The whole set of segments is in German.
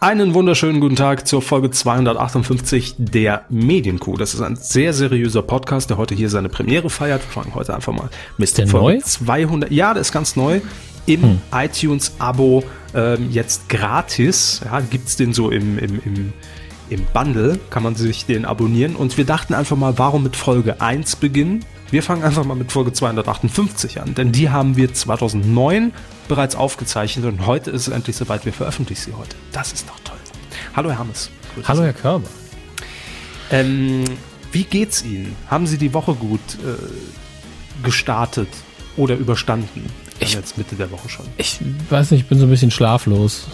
Einen wunderschönen guten Tag zur Folge 258 der Medienkuh. Das ist ein sehr seriöser Podcast, der heute hier seine Premiere feiert. Wir fangen heute einfach mal mit der Folge neu? 200. Ja, der ist ganz neu. Im hm. iTunes-Abo ähm, jetzt gratis. Ja, gibt's den so im, im, im, im Bundle, kann man sich den abonnieren. Und wir dachten einfach mal, warum mit Folge 1 beginnen? Wir fangen einfach mal mit Folge 258 an, denn die haben wir 2009 bereits aufgezeichnet und heute ist es endlich soweit, wir veröffentlichen sie heute. Das ist doch toll. Hallo Herr Hammes. Hallo Herr Körber. Ähm, wie geht's Ihnen? Haben Sie die Woche gut äh, gestartet oder überstanden? Ich, jetzt Mitte der Woche schon. Ich weiß nicht, ich bin so ein bisschen schlaflos.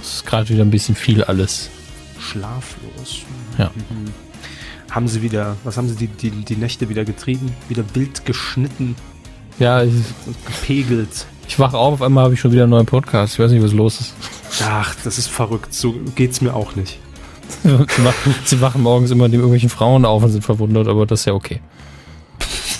Es ist gerade wieder ein bisschen viel alles. Schlaflos? Ja. Mhm. Haben Sie wieder, was haben Sie die, die, die Nächte wieder getrieben? Wieder wild geschnitten? Ja, ich, gepegelt. Ich wache auf, auf einmal habe ich schon wieder einen neuen Podcast. Ich weiß nicht, was los ist. Ach, das ist verrückt. So geht's mir auch nicht. sie, wachen, sie wachen morgens immer neben irgendwelchen Frauen auf und sind verwundert, aber das ist ja okay.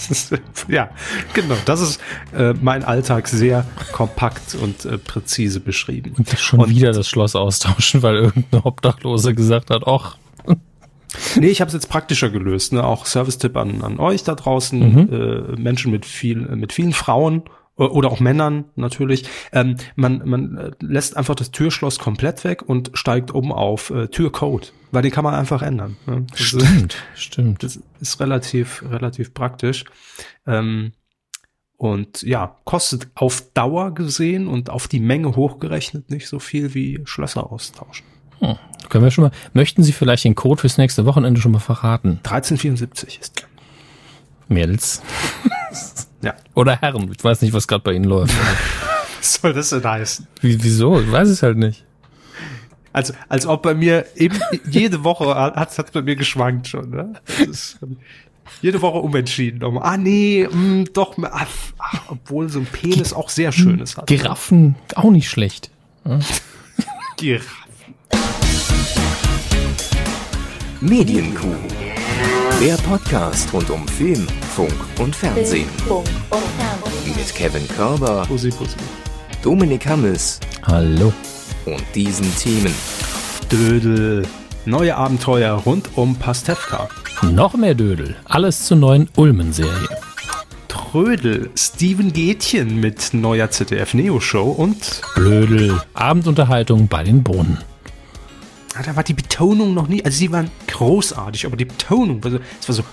ja, genau. Das ist äh, mein Alltag sehr kompakt und äh, präzise beschrieben. Und schon und wieder das Schloss austauschen, weil irgendein Obdachlose gesagt hat, ach, nee, ich habe es jetzt praktischer gelöst. Ne? Auch Service-Tipp an, an euch da draußen, mhm. äh, Menschen mit viel, mit vielen Frauen oder auch Männern natürlich. Ähm, man, man äh, lässt einfach das Türschloss komplett weg und steigt um auf äh, Türcode, weil den kann man einfach ändern. Ne? Stimmt, ist, stimmt. Das ist relativ, relativ praktisch. Ähm, und ja, kostet auf Dauer gesehen und auf die Menge hochgerechnet nicht so viel wie Schlösser austauschen. Hm. Können wir schon mal, möchten Sie vielleicht den Code fürs nächste Wochenende schon mal verraten? 1374 ist der. Mädels. ja. Oder Herren. Ich weiß nicht, was gerade bei Ihnen läuft. was soll das denn heißen? Wie, wieso? Ich weiß es halt nicht. Also, als ob bei mir eben jede Woche hat es bei mir geschwankt schon, ne? Ist, jede Woche umentschieden. Ah, nee, mh, mm, doch, ach, ach, obwohl so ein Penis auch sehr schönes hat. Giraffen, auch nicht schlecht. Giraffen. Medienkuh. Der Podcast rund um Film, Funk und Fernsehen. Mit Kevin Körber, Pussy, Pussy. Dominik Hammes. Hallo. Und diesen Themen. Dödel. Neue Abenteuer rund um Pastewka. Noch mehr Dödel. Alles zur neuen Ulmen-Serie. Trödel. Steven Gätchen mit neuer ZDF-Neo-Show und Blödel. Abendunterhaltung bei den Brunnen da war die Betonung noch nie, also sie waren großartig, aber die Betonung, war so, es war so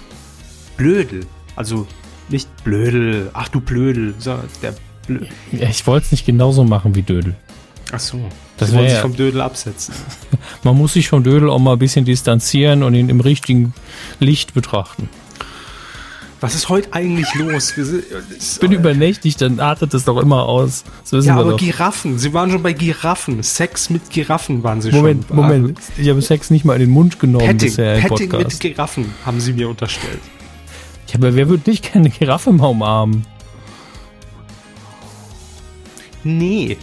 blödel. Also nicht blödel, ach du blödel, sondern der Blödel. Ja, ich wollte es nicht genauso machen wie Dödel. Ach so. Das wollte sich vom Dödel absetzen. Man muss sich vom Dödel auch mal ein bisschen distanzieren und ihn im richtigen Licht betrachten. Was ist heute eigentlich los? Ich bin übernächtig, dann artet es doch immer aus. Ja, aber doch. Giraffen. Sie waren schon bei Giraffen. Sex mit Giraffen waren sie Moment, schon. Moment, Moment. Ich habe Sex nicht mal in den Mund genommen Petting, bisher im Petting Podcast. mit Giraffen haben sie mir unterstellt. Ja, aber wer würde nicht gerne Giraffe mal umarmen? Nee.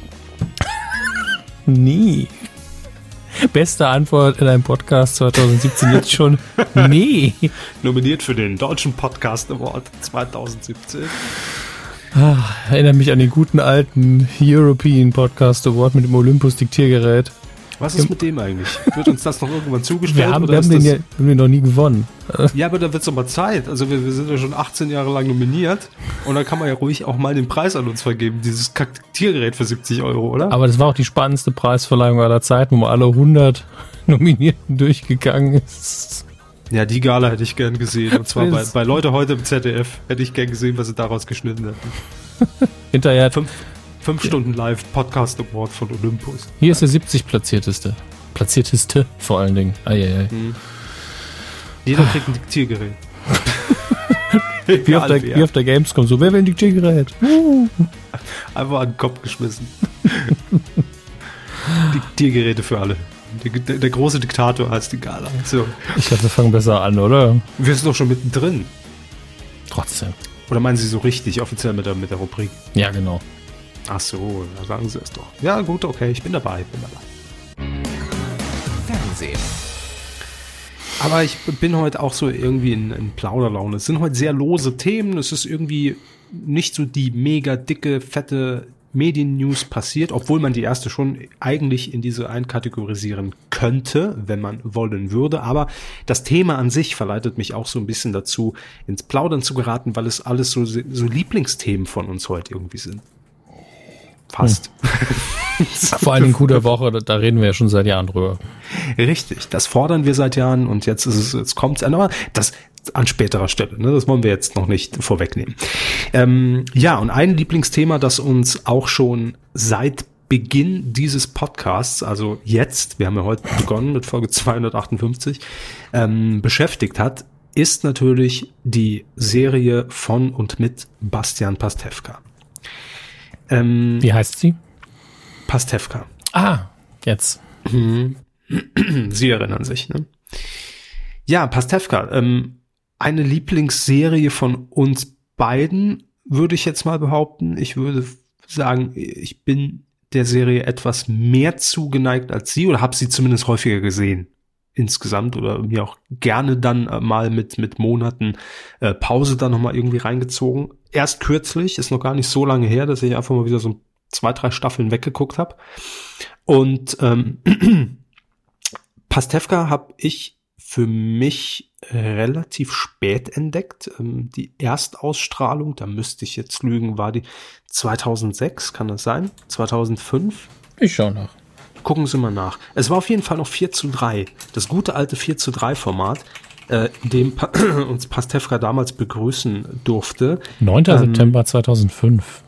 nee. Beste Antwort in einem Podcast 2017 jetzt schon. Nee. Nominiert für den Deutschen Podcast Award 2017. Ach, erinnere mich an den guten alten European Podcast Award mit dem Olympus Diktiergerät. Was ist mit dem eigentlich? Wird uns das noch irgendwann zugestellt? Wir haben, wir haben den ja haben den noch nie gewonnen. Ja, aber da wird es doch mal Zeit. Also wir, wir, sind ja schon 18 Jahre lang nominiert und da kann man ja ruhig auch mal den Preis an uns vergeben. Dieses Tiergerät für 70 Euro, oder? Aber das war auch die spannendste Preisverleihung aller Zeiten, wo man alle 100 Nominierten durchgegangen ist. Ja, die Gala hätte ich gern gesehen. Und zwar bei, bei Leute heute im ZDF hätte ich gern gesehen, was sie daraus geschnitten hätten. Hinterher fünf, Fünf Stunden live Podcast Award von Olympus. Hier ist der 70 platzierteste. Platzierteste vor allen Dingen. Eieiei. Mhm. Jeder kriegt ein Diktiergerät. wie, auf der, wie auf der Gamescom. So, wer will ein Diktiergerät? Einfach an den Kopf geschmissen. Diktiergeräte für alle. Der, der, große Diktator heißt die Gala. So. Ich glaube, wir fangen besser an, oder? Wir sind doch schon mittendrin. Trotzdem. Oder meinen Sie so richtig offiziell mit der, mit der Rubrik? Ja, genau. Ach so, da sagen Sie es doch. Ja, gut, okay, ich bin dabei, bin dabei. Fernsehen. Aber ich bin heute auch so irgendwie in, in Plauderlaune. Es sind heute sehr lose Themen. Es ist irgendwie nicht so die mega dicke, fette Medien-News passiert, obwohl man die erste schon eigentlich in diese einkategorisieren könnte, wenn man wollen würde. Aber das Thema an sich verleitet mich auch so ein bisschen dazu, ins Plaudern zu geraten, weil es alles so, so Lieblingsthemen von uns heute irgendwie sind. Fast. Hm. Vor allem in guter Woche, da, reden wir ja schon seit Jahren drüber. Richtig, das fordern wir seit Jahren und jetzt ist es, jetzt kommt es, aber das an späterer Stelle, ne? das wollen wir jetzt noch nicht vorwegnehmen. Ähm, ja, und ein Lieblingsthema, das uns auch schon seit Beginn dieses Podcasts, also jetzt, wir haben ja heute begonnen mit Folge 258, ähm, beschäftigt hat, ist natürlich die Serie von und mit Bastian Pastewka. Ähm, Wie heißt sie? Pastewka. Ah, jetzt. Mhm. Sie erinnern sich, ne? Ja, Pastewka, ähm, eine Lieblingsserie von uns beiden, würde ich jetzt mal behaupten. Ich würde sagen, ich bin der Serie etwas mehr zugeneigt als sie oder habe sie zumindest häufiger gesehen insgesamt oder mir auch gerne dann äh, mal mit mit Monaten äh, Pause dann noch mal irgendwie reingezogen. Erst kürzlich, ist noch gar nicht so lange her, dass ich einfach mal wieder so zwei drei Staffeln weggeguckt habe. Und ähm, Pastewka habe ich für mich relativ spät entdeckt. Ähm, die Erstausstrahlung, da müsste ich jetzt lügen, war die 2006, kann das sein? 2005? Ich schau nach. Gucken Sie mal nach. Es war auf jeden Fall noch 4 zu 3. Das gute alte 4 zu 3 Format, äh, dem pa uns Pastewka damals begrüßen durfte. 9. Ähm, September 2005.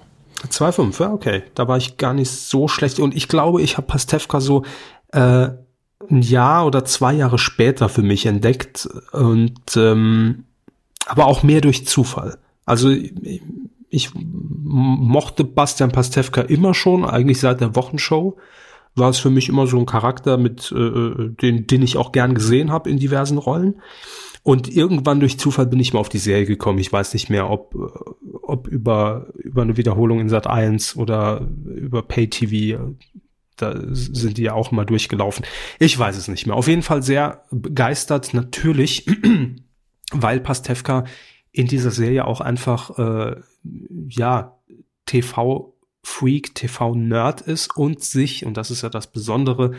2,5, ja, okay. Da war ich gar nicht so schlecht. Und ich glaube, ich habe Pastewka so äh, ein Jahr oder zwei Jahre später für mich entdeckt. Und ähm, aber auch mehr durch Zufall. Also ich, ich mochte Bastian Pastewka immer schon, eigentlich seit der Wochenshow war es für mich immer so ein Charakter, mit äh, äh, den, den ich auch gern gesehen habe in diversen Rollen. Und irgendwann durch Zufall bin ich mal auf die Serie gekommen. Ich weiß nicht mehr, ob, äh, ob über, über eine Wiederholung in Sat 1 oder über Pay TV. Da sind die ja auch mal durchgelaufen. Ich weiß es nicht mehr. Auf jeden Fall sehr begeistert, natürlich, weil Pastewka in dieser Serie auch einfach, äh, ja, TV Freak, TV-Nerd ist und sich, und das ist ja das Besondere,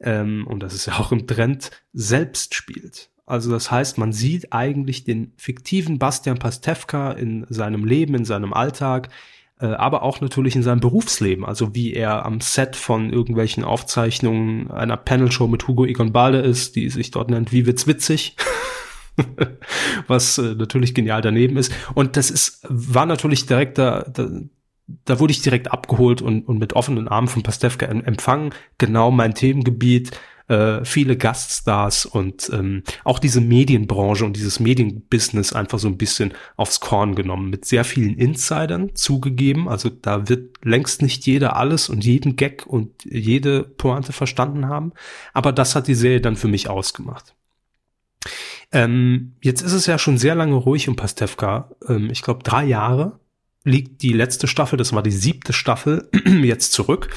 ähm, und das ist ja auch im Trend, selbst spielt. Also das heißt, man sieht eigentlich den fiktiven Bastian Pastewka in seinem Leben, in seinem Alltag, äh, aber auch natürlich in seinem Berufsleben. Also wie er am Set von irgendwelchen Aufzeichnungen einer Panelshow mit Hugo Egon Balde ist, die sich dort nennt Wie wird's witzig? was äh, natürlich genial daneben ist. Und das ist, war natürlich direkt da, wurde ich direkt abgeholt und, und mit offenen Armen von Pastewka empfangen. Genau mein Themengebiet, äh, viele Gaststars und ähm, auch diese Medienbranche und dieses Medienbusiness einfach so ein bisschen aufs Korn genommen. Mit sehr vielen Insidern zugegeben. Also da wird längst nicht jeder alles und jeden Gag und jede Pointe verstanden haben. Aber das hat die Serie dann für mich ausgemacht. Ähm, jetzt ist es ja schon sehr lange ruhig um Pastewka. Ähm, ich glaube drei Jahre liegt die letzte Staffel, das war die siebte Staffel, jetzt zurück.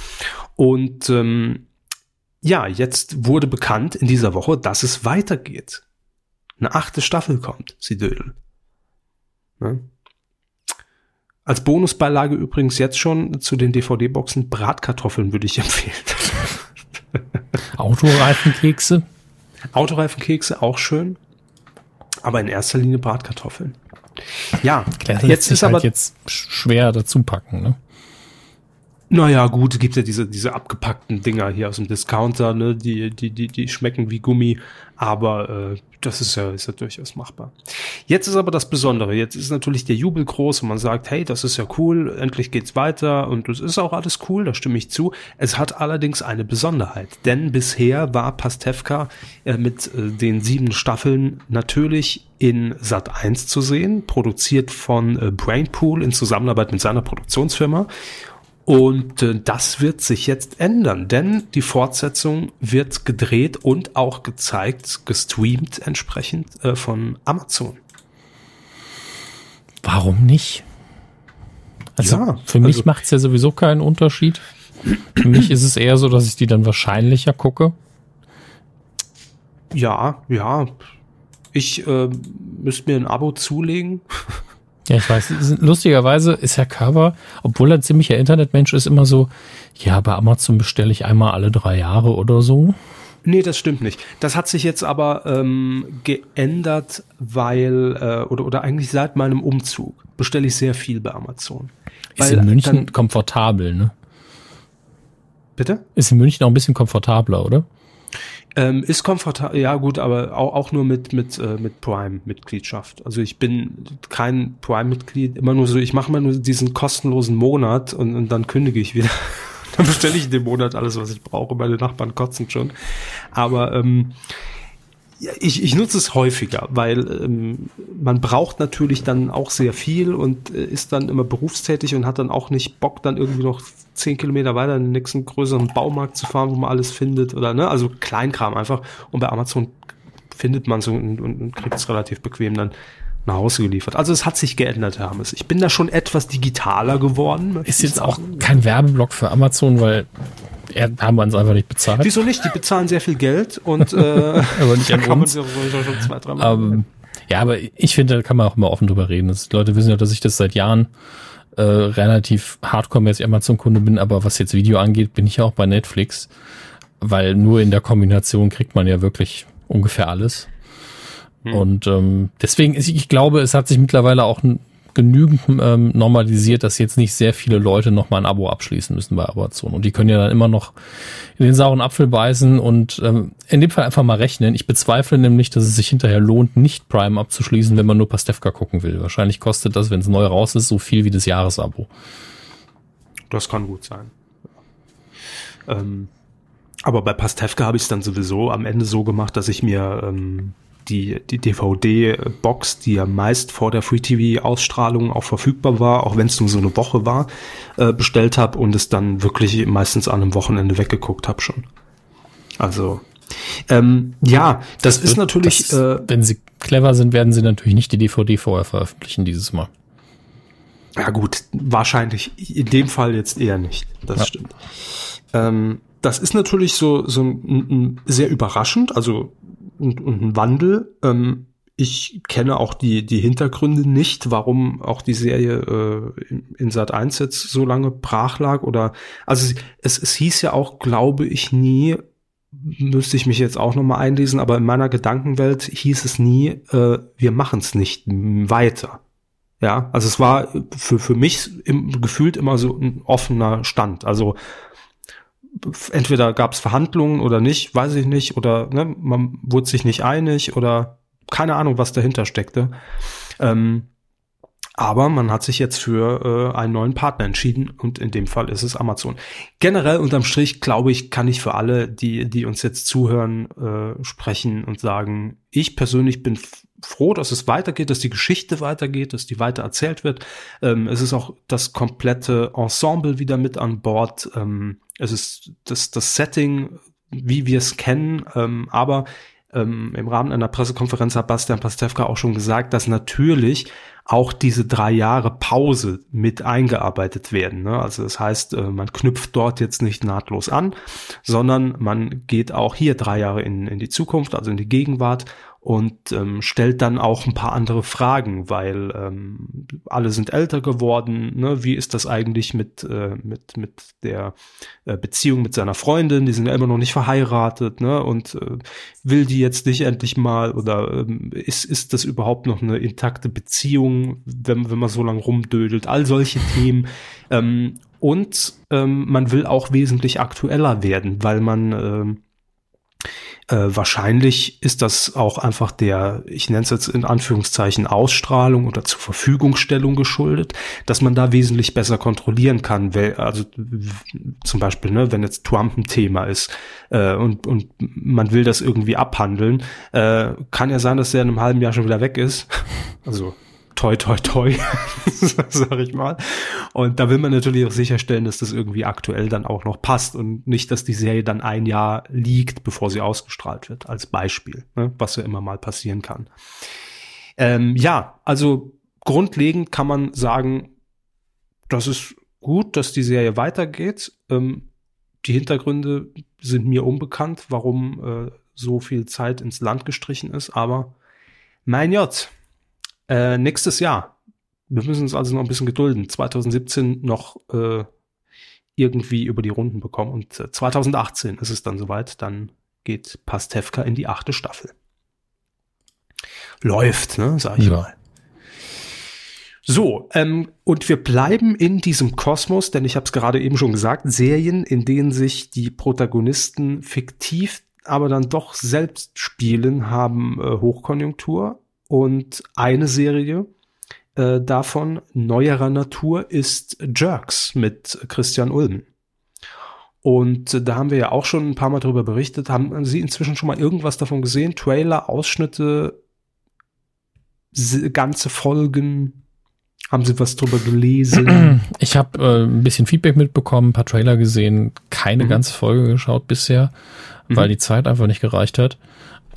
Und ähm, ja, jetzt wurde bekannt in dieser Woche, dass es weitergeht. Eine achte Staffel kommt, sie dödel. Ne? Als Bonusbeilage übrigens jetzt schon zu den DVD-Boxen Bratkartoffeln würde ich empfehlen. Autoreifenkekse? Autoreifenkekse auch schön. Aber in erster Linie Bratkartoffeln. Ja, Klar, jetzt ist halt aber jetzt schwer dazu packen, ne? Naja, gut, gibt ja diese, diese abgepackten Dinger hier aus dem Discounter, ne, die, die, die, die schmecken wie Gummi, aber äh, das ist ja, ist ja durchaus machbar. Jetzt ist aber das Besondere, jetzt ist natürlich der Jubel groß und man sagt, hey, das ist ja cool, endlich geht's weiter und es ist auch alles cool, da stimme ich zu. Es hat allerdings eine Besonderheit, denn bisher war Pastewka äh, mit äh, den sieben Staffeln natürlich in Sat 1 zu sehen, produziert von äh, Brainpool in Zusammenarbeit mit seiner Produktionsfirma und äh, das wird sich jetzt ändern, denn die Fortsetzung wird gedreht und auch gezeigt, gestreamt entsprechend äh, von Amazon. Warum nicht? Also ja, für mich also, macht es ja sowieso keinen Unterschied. Für mich ist es eher so, dass ich die dann wahrscheinlicher gucke. Ja, ja. Ich äh, müsste mir ein Abo zulegen. Ja, ich weiß. Lustigerweise ist Herr Körber, obwohl er ein ziemlicher Internetmensch ist, immer so, ja, bei Amazon bestelle ich einmal alle drei Jahre oder so. Nee, das stimmt nicht. Das hat sich jetzt aber ähm, geändert, weil, äh, oder, oder eigentlich seit meinem Umzug bestelle ich sehr viel bei Amazon. Ist in München dann, komfortabel, ne? Bitte? Ist in München auch ein bisschen komfortabler, oder? Ähm, ist komfortabel, ja gut, aber auch, auch nur mit, mit, äh, mit Prime-Mitgliedschaft. Also ich bin kein Prime-Mitglied, immer nur so, ich mache immer nur diesen kostenlosen Monat und, und dann kündige ich wieder. dann bestelle ich in dem Monat alles, was ich brauche. Meine Nachbarn kotzen schon. Aber ähm, ich, ich nutze es häufiger, weil ähm, man braucht natürlich dann auch sehr viel und äh, ist dann immer berufstätig und hat dann auch nicht Bock, dann irgendwie noch zehn Kilometer weiter in den nächsten größeren Baumarkt zu fahren, wo man alles findet oder ne, also Kleinkram einfach. Und bei Amazon findet man so und, und, und kriegt es relativ bequem dann nach Hause geliefert. Also es hat sich geändert, Hermes. Ich bin da schon etwas digitaler geworden. Ist jetzt auch kein Werbeblock für Amazon, weil er, haben wir uns einfach nicht bezahlt. Wieso nicht? Die bezahlen sehr viel Geld und äh, aber nicht an uns. schon zwei, drei Mal um, ja, aber ich finde, da kann man auch immer offen drüber reden. Das, Leute wissen ja, dass ich das seit Jahren äh, relativ hardcore-mäßig Amazon-Kunde bin, aber was jetzt Video angeht, bin ich ja auch bei Netflix, weil nur in der Kombination kriegt man ja wirklich ungefähr alles. Hm. Und ähm, deswegen ist, ich glaube, es hat sich mittlerweile auch genügend ähm, normalisiert, dass jetzt nicht sehr viele Leute nochmal ein Abo abschließen müssen bei Amazon. Und die können ja dann immer noch in den sauren Apfel beißen und ähm, in dem Fall einfach mal rechnen. Ich bezweifle nämlich, dass es sich hinterher lohnt, nicht Prime abzuschließen, wenn man nur Pastewka gucken will. Wahrscheinlich kostet das, wenn es neu raus ist, so viel wie das Jahresabo. Das kann gut sein. Ähm, aber bei Pastewka habe ich es dann sowieso am Ende so gemacht, dass ich mir ähm, die, die DVD-Box, die ja meist vor der Free-TV-Ausstrahlung auch verfügbar war, auch wenn es nur so eine Woche war, äh, bestellt habe und es dann wirklich meistens an einem Wochenende weggeguckt habe schon. Also ähm, ja, das, das ist natürlich. Das, äh, wenn sie clever sind, werden sie natürlich nicht die DVD vorher veröffentlichen dieses Mal. Ja gut, wahrscheinlich in dem Fall jetzt eher nicht. Das ja. stimmt. Ähm, das ist natürlich so, so ein, ein sehr überraschend. Also und, und ein Wandel. Ähm, ich kenne auch die, die Hintergründe nicht, warum auch die Serie äh, in, in Sat 1 jetzt so lange brach lag. Oder also es, es hieß ja auch, glaube ich, nie, müsste ich mich jetzt auch nochmal einlesen, aber in meiner Gedankenwelt hieß es nie, äh, wir machen es nicht weiter. Ja, also es war für, für mich im, gefühlt immer so ein offener Stand. Also entweder gab es Verhandlungen oder nicht, weiß ich nicht, oder ne, man wurde sich nicht einig oder keine Ahnung, was dahinter steckte. Ähm, aber man hat sich jetzt für äh, einen neuen Partner entschieden und in dem Fall ist es Amazon. Generell unterm Strich, glaube ich, kann ich für alle, die, die uns jetzt zuhören, äh, sprechen und sagen, ich persönlich bin froh, dass es weitergeht, dass die Geschichte weitergeht, dass die weiter erzählt wird. Ähm, es ist auch das komplette Ensemble wieder mit an Bord. Ähm, es ist das, das Setting, wie wir es kennen, ähm, aber ähm, im Rahmen einer Pressekonferenz hat Bastian Pastewka auch schon gesagt, dass natürlich auch diese drei Jahre Pause mit eingearbeitet werden. Ne? Also das heißt, äh, man knüpft dort jetzt nicht nahtlos an, sondern man geht auch hier drei Jahre in, in die Zukunft, also in die Gegenwart und ähm, stellt dann auch ein paar andere Fragen, weil ähm, alle sind älter geworden. Ne? Wie ist das eigentlich mit, äh, mit, mit der äh, Beziehung mit seiner Freundin? Die sind ja immer noch nicht verheiratet ne? und äh, will die jetzt nicht endlich mal oder ähm, ist, ist das überhaupt noch eine intakte Beziehung, wenn, wenn man so lange rumdödelt? All solche Themen. Ähm, und ähm, man will auch wesentlich aktueller werden, weil man ähm, äh, wahrscheinlich ist das auch einfach der, ich nenne es jetzt in Anführungszeichen Ausstrahlung oder zur Verfügungstellung geschuldet, dass man da wesentlich besser kontrollieren kann. Also zum Beispiel, ne, wenn jetzt Trump ein Thema ist äh, und, und man will das irgendwie abhandeln, äh, kann ja sein, dass er in einem halben Jahr schon wieder weg ist. Also toi, toi, toi, sag ich mal. Und da will man natürlich auch sicherstellen, dass das irgendwie aktuell dann auch noch passt und nicht, dass die Serie dann ein Jahr liegt, bevor sie ausgestrahlt wird, als Beispiel, ne? was ja immer mal passieren kann. Ähm, ja, also grundlegend kann man sagen, das ist gut, dass die Serie weitergeht. Ähm, die Hintergründe sind mir unbekannt, warum äh, so viel Zeit ins Land gestrichen ist, aber mein Gott, äh, nächstes Jahr wir müssen uns also noch ein bisschen gedulden. 2017 noch äh, irgendwie über die Runden bekommen und 2018 äh, ist es dann soweit, dann geht Pastewka in die achte Staffel. Läuft, ne, sag ich ja. mal. So, ähm, und wir bleiben in diesem Kosmos, denn ich habe es gerade eben schon gesagt, Serien, in denen sich die Protagonisten fiktiv, aber dann doch selbst spielen, haben äh, Hochkonjunktur. Und eine Serie äh, davon neuerer Natur ist Jerks mit Christian Ulmen. Und da haben wir ja auch schon ein paar Mal darüber berichtet. Haben Sie inzwischen schon mal irgendwas davon gesehen? Trailer, Ausschnitte, ganze Folgen? Haben Sie was drüber gelesen? Ich habe äh, ein bisschen Feedback mitbekommen, ein paar Trailer gesehen, keine mhm. ganze Folge geschaut bisher, mhm. weil die Zeit einfach nicht gereicht hat.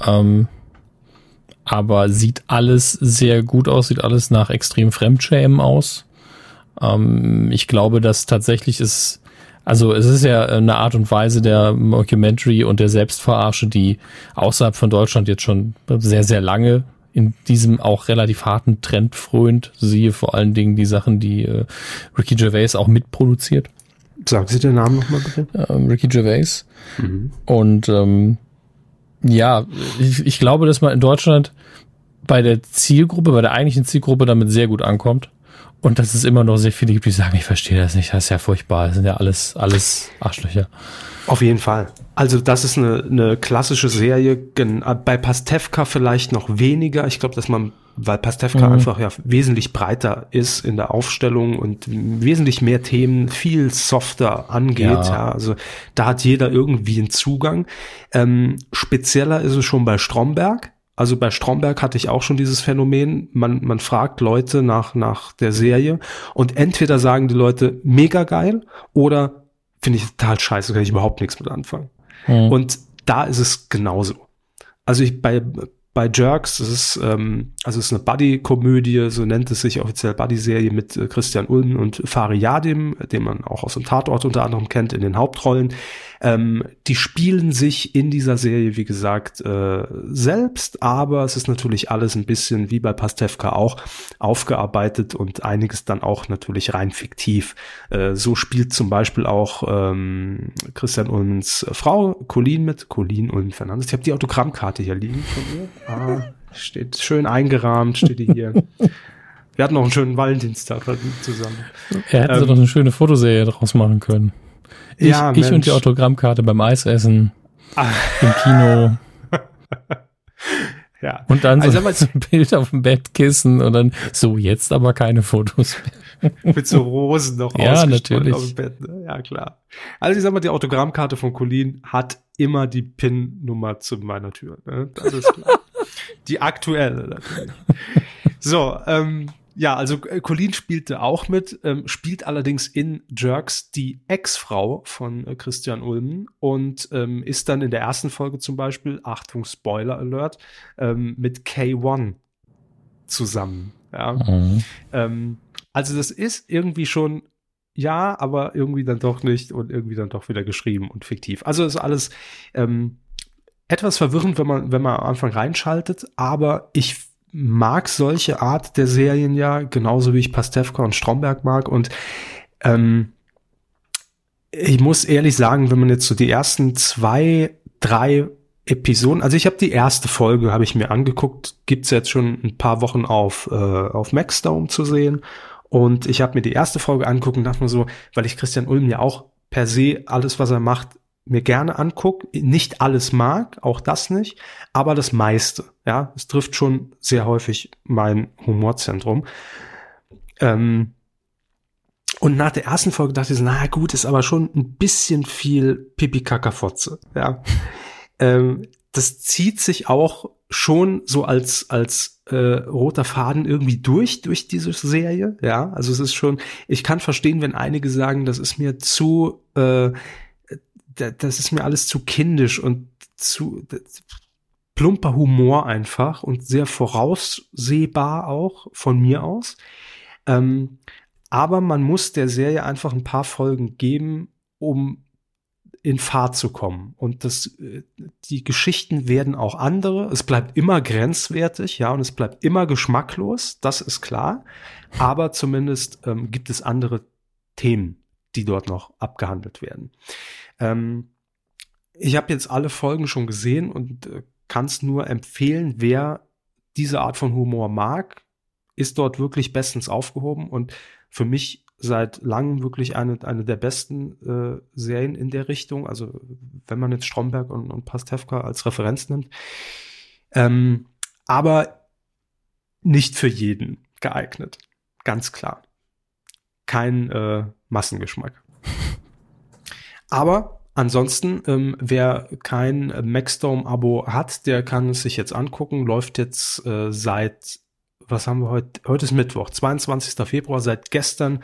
Ähm, aber sieht alles sehr gut aus, sieht alles nach extrem Fremdschämen aus. Ähm, ich glaube, dass tatsächlich es, also es ist ja eine Art und Weise der Mockumentary und der Selbstverarsche, die außerhalb von Deutschland jetzt schon sehr, sehr lange in diesem auch relativ harten Trend frönt. Siehe vor allen Dingen die Sachen, die äh, Ricky Gervais auch mitproduziert. Sagen Sie den Namen nochmal bitte. Ähm, Ricky Gervais. Mhm. Und ähm, ja, ich, ich glaube, dass man in Deutschland bei der Zielgruppe, bei der eigentlichen Zielgruppe damit sehr gut ankommt. Und dass es immer noch sehr viele gibt, die sagen, ich verstehe das nicht, das ist ja furchtbar, das sind ja alles, alles Arschlöcher. Auf jeden Fall. Also das ist eine, eine klassische Serie. Bei Pastewka vielleicht noch weniger. Ich glaube, dass man, weil Pastewka mhm. einfach ja wesentlich breiter ist in der Aufstellung und wesentlich mehr Themen viel softer angeht. Ja. ja also da hat jeder irgendwie einen Zugang. Ähm, spezieller ist es schon bei Stromberg. Also bei Stromberg hatte ich auch schon dieses Phänomen. Man, man fragt Leute nach, nach der Serie und entweder sagen die Leute mega geil oder finde ich total scheiße, kann ich überhaupt nichts mit anfangen. Mhm. Und da ist es genauso. Also ich bei bei Jerks, das ist ähm, also es ist eine Buddy-Komödie, so nennt es sich offiziell Buddy-Serie mit äh, Christian Ulm und Fari Yadim, den man auch aus dem Tatort unter anderem kennt in den Hauptrollen. Ähm, die spielen sich in dieser Serie, wie gesagt, äh, selbst, aber es ist natürlich alles ein bisschen wie bei Pastewka auch aufgearbeitet und einiges dann auch natürlich rein fiktiv. Äh, so spielt zum Beispiel auch ähm, Christian Ulmens Frau Colleen mit, Colleen Ulm Fernandes. Ich habe die Autogrammkarte hier liegen von ihr. Ah, steht schön eingerahmt, steht die hier. Wir hatten noch einen schönen Valentinstag zusammen. Er hätte ähm, doch eine schöne Fotoserie draus machen können. Ich, ja, ich und die Autogrammkarte beim Eisessen. Ah. Im Kino. ja. Und dann so, also, ein Bild auf dem Bettkissen und dann so, jetzt aber keine Fotos mehr. Mit so Rosen noch Ja, natürlich. Auf dem Bett, ne? Ja, klar. Also ich sag mal, die Autogrammkarte von Colin hat immer die PIN-Nummer zu meiner Tür. Ne? Das ist klar. Die aktuelle natürlich. So, ähm, ja, also äh, Colleen spielte auch mit, ähm, spielt allerdings in Jerks die Ex-Frau von äh, Christian Ulmen und ähm, ist dann in der ersten Folge zum Beispiel, Achtung, Spoiler Alert, ähm, mit K1 zusammen. Ja. Mhm. Ähm, also das ist irgendwie schon ja, aber irgendwie dann doch nicht und irgendwie dann doch wieder geschrieben und fiktiv. Also ist alles ähm, etwas verwirrend, wenn man, wenn man am Anfang reinschaltet, aber ich mag solche Art der Serien ja, genauso wie ich Pastewka und Stromberg mag. Und ähm, ich muss ehrlich sagen, wenn man jetzt so die ersten zwei, drei Episoden, also ich habe die erste Folge, habe ich mir angeguckt, gibt's jetzt schon ein paar Wochen auf, äh, auf Maxdome zu sehen. Und ich habe mir die erste Folge angeguckt und dachte mir so, weil ich Christian Ulm ja auch per se alles, was er macht, mir gerne angucke, nicht alles mag, auch das nicht, aber das meiste. Ja, es trifft schon sehr häufig mein Humorzentrum. Ähm, und nach der ersten Folge dachte ich naja gut, ist aber schon ein bisschen viel Pipi-Kaka-Fotze. Ja. ähm, das zieht sich auch schon so als, als äh, roter Faden irgendwie durch, durch diese Serie. Ja, also es ist schon, ich kann verstehen, wenn einige sagen, das ist mir zu äh, das ist mir alles zu kindisch und zu plumper Humor einfach und sehr voraussehbar auch von mir aus. Ähm, aber man muss der Serie einfach ein paar Folgen geben, um in Fahrt zu kommen. Und das, äh, die Geschichten werden auch andere. Es bleibt immer grenzwertig, ja, und es bleibt immer geschmacklos, das ist klar. Aber zumindest ähm, gibt es andere Themen, die dort noch abgehandelt werden. Ähm, ich habe jetzt alle Folgen schon gesehen und äh, kann es nur empfehlen, wer diese Art von Humor mag, ist dort wirklich bestens aufgehoben und für mich seit langem wirklich eine, eine der besten äh, Serien in der Richtung. Also wenn man jetzt Stromberg und, und Pastewka als Referenz nimmt. Ähm, aber nicht für jeden geeignet. Ganz klar. Kein äh, Massengeschmack. Aber ansonsten, ähm, wer kein Maxdome-Abo hat, der kann es sich jetzt angucken. Läuft jetzt äh, seit, was haben wir heute? Heute ist Mittwoch, 22. Februar, seit gestern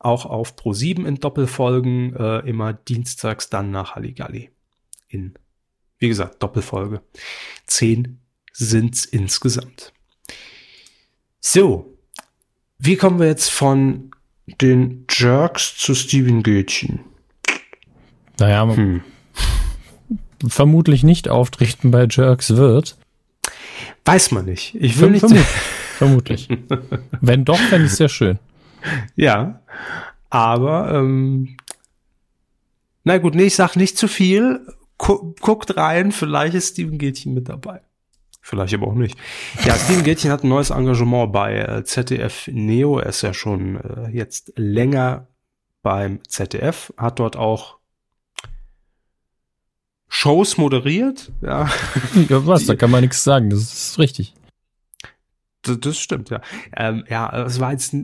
auch auf Pro7 in Doppelfolgen, äh, immer dienstags dann nach Halligalli. In, wie gesagt, Doppelfolge. Zehn sind's insgesamt. So, wie kommen wir jetzt von den Jerks zu Steven Gätchen? Naja, hm. vermutlich nicht auftreten bei Jerks wird. Weiß man nicht. Ich will Verm nicht. Vermutlich. vermutlich. Wenn doch, fände ich sehr schön. Ja, aber ähm, na gut, nee, ich sag nicht zu viel. Guckt rein, vielleicht ist Steven Gätchen mit dabei. Vielleicht aber auch nicht. Ja, Steven Gätchen hat ein neues Engagement bei äh, ZDF Neo. Er ist ja schon äh, jetzt länger beim ZDF, hat dort auch Shows moderiert. Ja, ja was, da kann man nichts sagen, das ist richtig. Das, das stimmt, ja. Ähm, ja, es war jetzt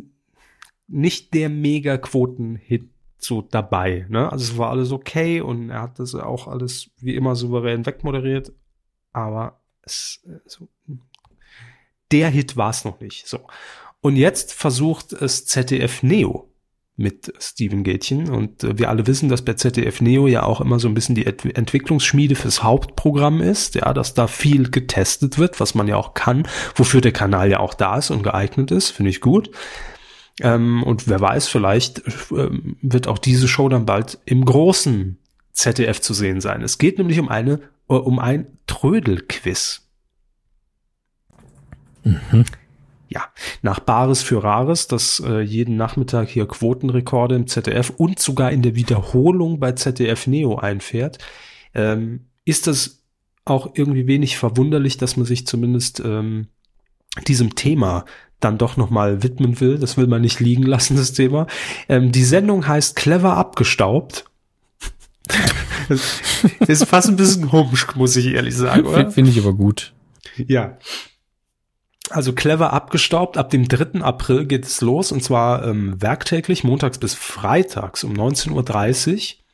nicht der Mega-Quoten-Hit so dabei. Ne? Also es war alles okay und er hat das auch alles wie immer souverän wegmoderiert. Aber es, so, der Hit war es noch nicht. So. Und jetzt versucht es ZDF Neo mit Steven Gätchen. Und äh, wir alle wissen, dass bei ZDF Neo ja auch immer so ein bisschen die Ent Entwicklungsschmiede fürs Hauptprogramm ist, ja, dass da viel getestet wird, was man ja auch kann, wofür der Kanal ja auch da ist und geeignet ist, finde ich gut. Ähm, und wer weiß, vielleicht äh, wird auch diese Show dann bald im großen ZDF zu sehen sein. Es geht nämlich um eine, äh, um ein Trödelquiz. Mhm. Ja, nach Bares für Rares, das äh, jeden Nachmittag hier Quotenrekorde im ZDF und sogar in der Wiederholung bei ZDF Neo einfährt, ähm, ist das auch irgendwie wenig verwunderlich, dass man sich zumindest ähm, diesem Thema dann doch nochmal widmen will. Das will man nicht liegen lassen, das Thema. Ähm, die Sendung heißt Clever abgestaubt. das ist fast ein bisschen komisch, muss ich ehrlich sagen, oder? Finde ich aber gut. Ja. Also clever abgestaubt. Ab dem 3. April geht es los und zwar ähm, werktäglich, montags bis freitags um 19.30 Uhr.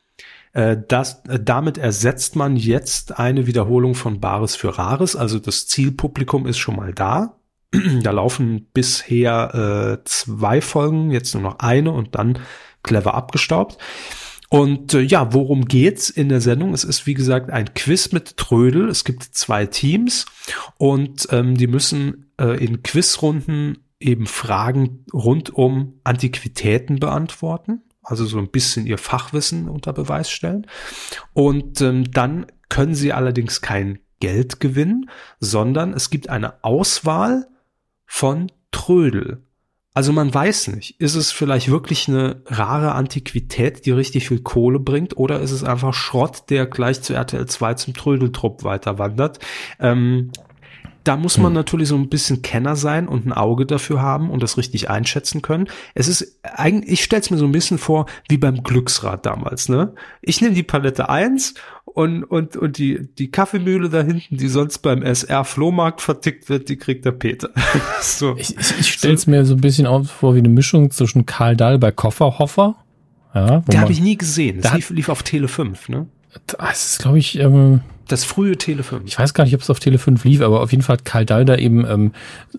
Äh, das, äh, damit ersetzt man jetzt eine Wiederholung von Bares für Rares. Also das Zielpublikum ist schon mal da. da laufen bisher äh, zwei Folgen, jetzt nur noch eine und dann clever abgestaubt. Und äh, ja, worum geht's in der Sendung? Es ist wie gesagt ein Quiz mit Trödel. Es gibt zwei Teams und ähm, die müssen äh, in Quizrunden eben Fragen rund um Antiquitäten beantworten. Also so ein bisschen ihr Fachwissen unter Beweis stellen. Und ähm, dann können sie allerdings kein Geld gewinnen, sondern es gibt eine Auswahl von Trödel. Also man weiß nicht, ist es vielleicht wirklich eine rare Antiquität, die richtig viel Kohle bringt, oder ist es einfach Schrott, der gleich zu RTL 2 zum Trödeltrupp weiter wandert? Ähm, da muss man hm. natürlich so ein bisschen Kenner sein und ein Auge dafür haben und das richtig einschätzen können. Es ist eigentlich, ich stelle es mir so ein bisschen vor wie beim Glücksrad damals. Ne, ich nehme die Palette eins und und und die die Kaffeemühle da hinten, die sonst beim SR Flohmarkt vertickt wird, die kriegt der Peter. so. Ich, ich, ich stelle es mir so ein bisschen vor wie eine Mischung zwischen Karl Dahl bei Kofferhoffer. Ja, der habe ich nie gesehen. Das lief, lief auf Tele 5, ne? Das ist, glaube ich, ähm, Das frühe Tele 5. Ich weiß gar nicht, ob es auf Tele 5 lief, aber auf jeden Fall hat Karl Dalder eben ähm,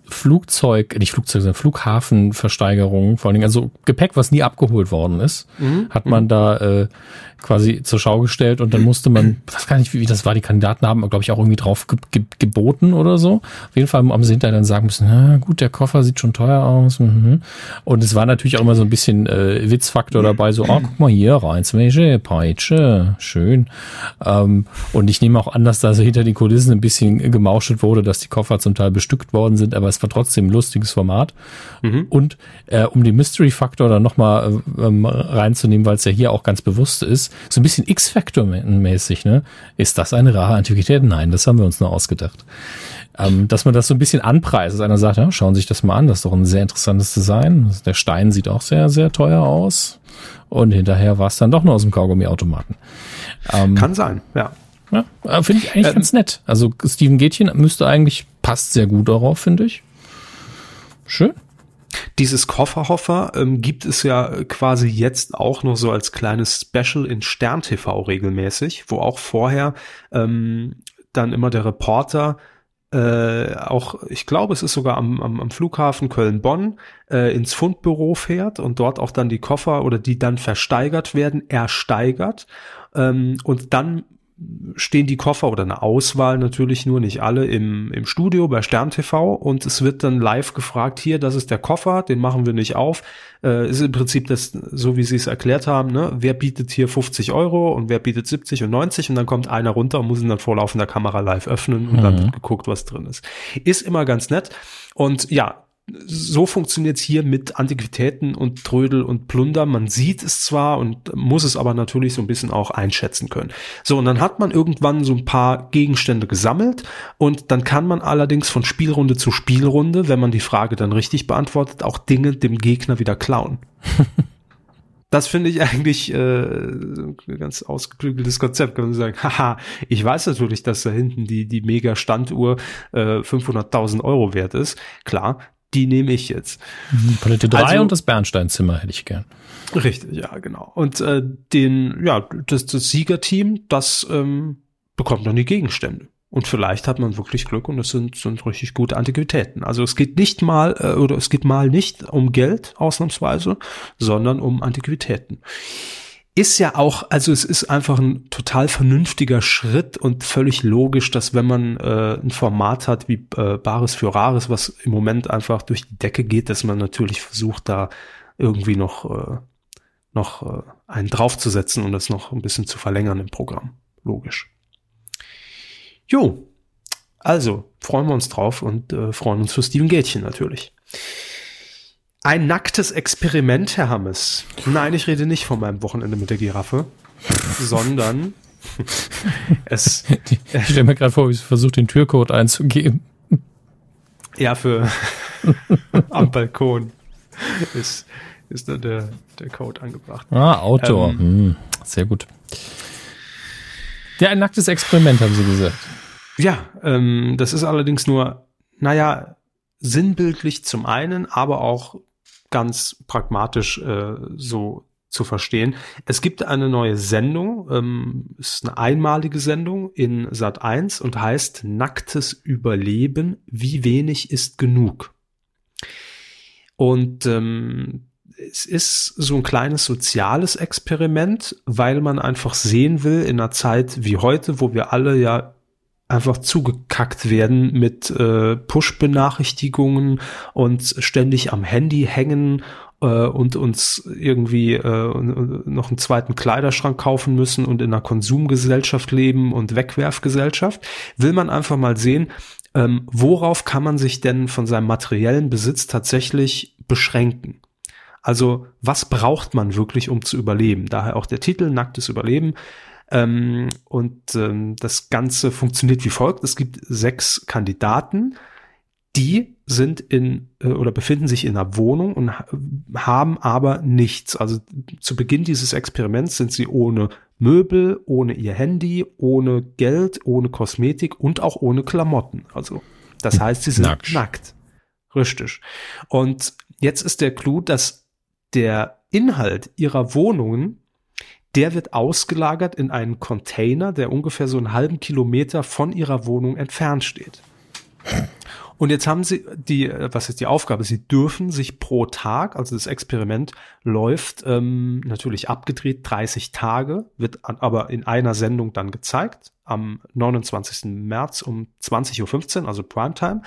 Flugzeug, nicht Flugzeug, sondern Flughafenversteigerungen, vor allen Dingen, also Gepäck, was nie abgeholt worden ist, mhm. hat man mhm. da äh, quasi zur Schau gestellt und dann musste man, weiß gar nicht, wie, wie das war, die Kandidaten haben, glaube ich, auch irgendwie drauf ge ge geboten oder so. Auf jeden Fall haben sie hinterher dann sagen müssen, na gut, der Koffer sieht schon teuer aus. Mhm. Und es war natürlich auch immer so ein bisschen äh, Witzfaktor dabei, so, oh, guck mal hier rein, welche Peitsche, schön. Ähm, und ich nehme auch an, dass da so hinter den Kulissen ein bisschen gemauschelt wurde, dass die Koffer zum Teil bestückt worden sind, aber es war trotzdem ein lustiges Format. Mhm. Und äh, um den Mystery-Faktor dann nochmal äh, ähm, reinzunehmen, weil es ja hier auch ganz bewusst ist, so ein bisschen X-Factor-mäßig, ne? Ist das eine rare Antiquität? Nein, das haben wir uns nur ausgedacht. Ähm, dass man das so ein bisschen anpreist, dass einer sagt, ja, schauen Sie sich das mal an, das ist doch ein sehr interessantes Design. Der Stein sieht auch sehr, sehr teuer aus. Und hinterher war es dann doch nur aus dem Kaugummi-Automaten. Ähm, Kann sein, ja. Ja, äh, finde ich eigentlich ähm, ganz nett. Also Steven Gätchen müsste eigentlich, passt sehr gut darauf, finde ich. Schön. Dieses Kofferhoffer ähm, gibt es ja quasi jetzt auch noch so als kleines Special in Stern TV regelmäßig, wo auch vorher ähm, dann immer der Reporter äh, auch, ich glaube, es ist sogar am, am, am Flughafen Köln-Bonn äh, ins Fundbüro fährt und dort auch dann die Koffer oder die dann versteigert werden, ersteigert. Ähm, und dann stehen die Koffer oder eine Auswahl natürlich nur, nicht alle, im, im Studio bei Stern TV und es wird dann live gefragt, hier, das ist der Koffer, den machen wir nicht auf. Äh, ist im Prinzip das, so wie sie es erklärt haben, ne? wer bietet hier 50 Euro und wer bietet 70 und 90 und dann kommt einer runter und muss ihn dann vor laufender Kamera live öffnen und mhm. dann wird geguckt, was drin ist. Ist immer ganz nett und ja, so funktioniert es hier mit Antiquitäten und Trödel und Plunder. Man sieht es zwar und muss es aber natürlich so ein bisschen auch einschätzen können. So, und dann hat man irgendwann so ein paar Gegenstände gesammelt und dann kann man allerdings von Spielrunde zu Spielrunde, wenn man die Frage dann richtig beantwortet, auch Dinge dem Gegner wieder klauen. Das finde ich eigentlich äh, ganz ausgeklügeltes Konzept, kann man sagen. Haha, ich weiß natürlich, dass da hinten die, die Mega-Standuhr äh, 500.000 Euro wert ist. Klar, die nehme ich jetzt. Mhm, Palette 3 also, und das Bernsteinzimmer hätte ich gern. Richtig, ja, genau. Und äh, den, ja, das, das Siegerteam, das ähm, bekommt dann die Gegenstände. Und vielleicht hat man wirklich Glück und es sind, sind richtig gute Antiquitäten. Also es geht nicht mal, äh, oder es geht mal nicht um Geld, ausnahmsweise, sondern um Antiquitäten ist ja auch, also es ist einfach ein total vernünftiger Schritt und völlig logisch, dass wenn man äh, ein Format hat wie äh, Bares für Rares, was im Moment einfach durch die Decke geht, dass man natürlich versucht, da irgendwie noch, äh, noch äh, einen draufzusetzen und das noch ein bisschen zu verlängern im Programm. Logisch. Jo, also freuen wir uns drauf und äh, freuen uns für Steven Gätchen natürlich. Ein nacktes Experiment, Herr Hammes. Nein, ich rede nicht von meinem Wochenende mit der Giraffe, sondern es. Ich stelle mir gerade vor, wie sie versucht, den Türcode einzugeben. Ja, für am Balkon ist, ist da der, der Code angebracht. Ah, Outdoor. Ähm, hm, sehr gut. Ja, ein nacktes Experiment, haben Sie gesagt. Ja, ähm, das ist allerdings nur, naja, sinnbildlich zum einen, aber auch ganz pragmatisch äh, so zu verstehen. Es gibt eine neue Sendung, ähm, ist eine einmalige Sendung in Sat 1 und heißt Nacktes Überleben, wie wenig ist genug. Und ähm, es ist so ein kleines soziales Experiment, weil man einfach sehen will in einer Zeit wie heute, wo wir alle ja einfach zugekackt werden mit äh, Push-Benachrichtigungen und ständig am Handy hängen äh, und uns irgendwie äh, noch einen zweiten Kleiderschrank kaufen müssen und in einer Konsumgesellschaft leben und Wegwerfgesellschaft, will man einfach mal sehen, ähm, worauf kann man sich denn von seinem materiellen Besitz tatsächlich beschränken? Also was braucht man wirklich, um zu überleben? Daher auch der Titel Nacktes Überleben. Ähm, und ähm, das Ganze funktioniert wie folgt. Es gibt sechs Kandidaten, die sind in äh, oder befinden sich in einer Wohnung und haben aber nichts. Also zu Beginn dieses Experiments sind sie ohne Möbel, ohne ihr Handy, ohne Geld, ohne Kosmetik und auch ohne Klamotten. Also das heißt, sie sind nackt. nackt. Richtig. Und jetzt ist der Clou, dass der Inhalt ihrer Wohnungen der wird ausgelagert in einen Container, der ungefähr so einen halben Kilometer von ihrer Wohnung entfernt steht. Und jetzt haben sie die, was ist die Aufgabe? Sie dürfen sich pro Tag, also das Experiment läuft ähm, natürlich abgedreht 30 Tage, wird aber in einer Sendung dann gezeigt am 29. März um 20.15 Uhr, also Primetime.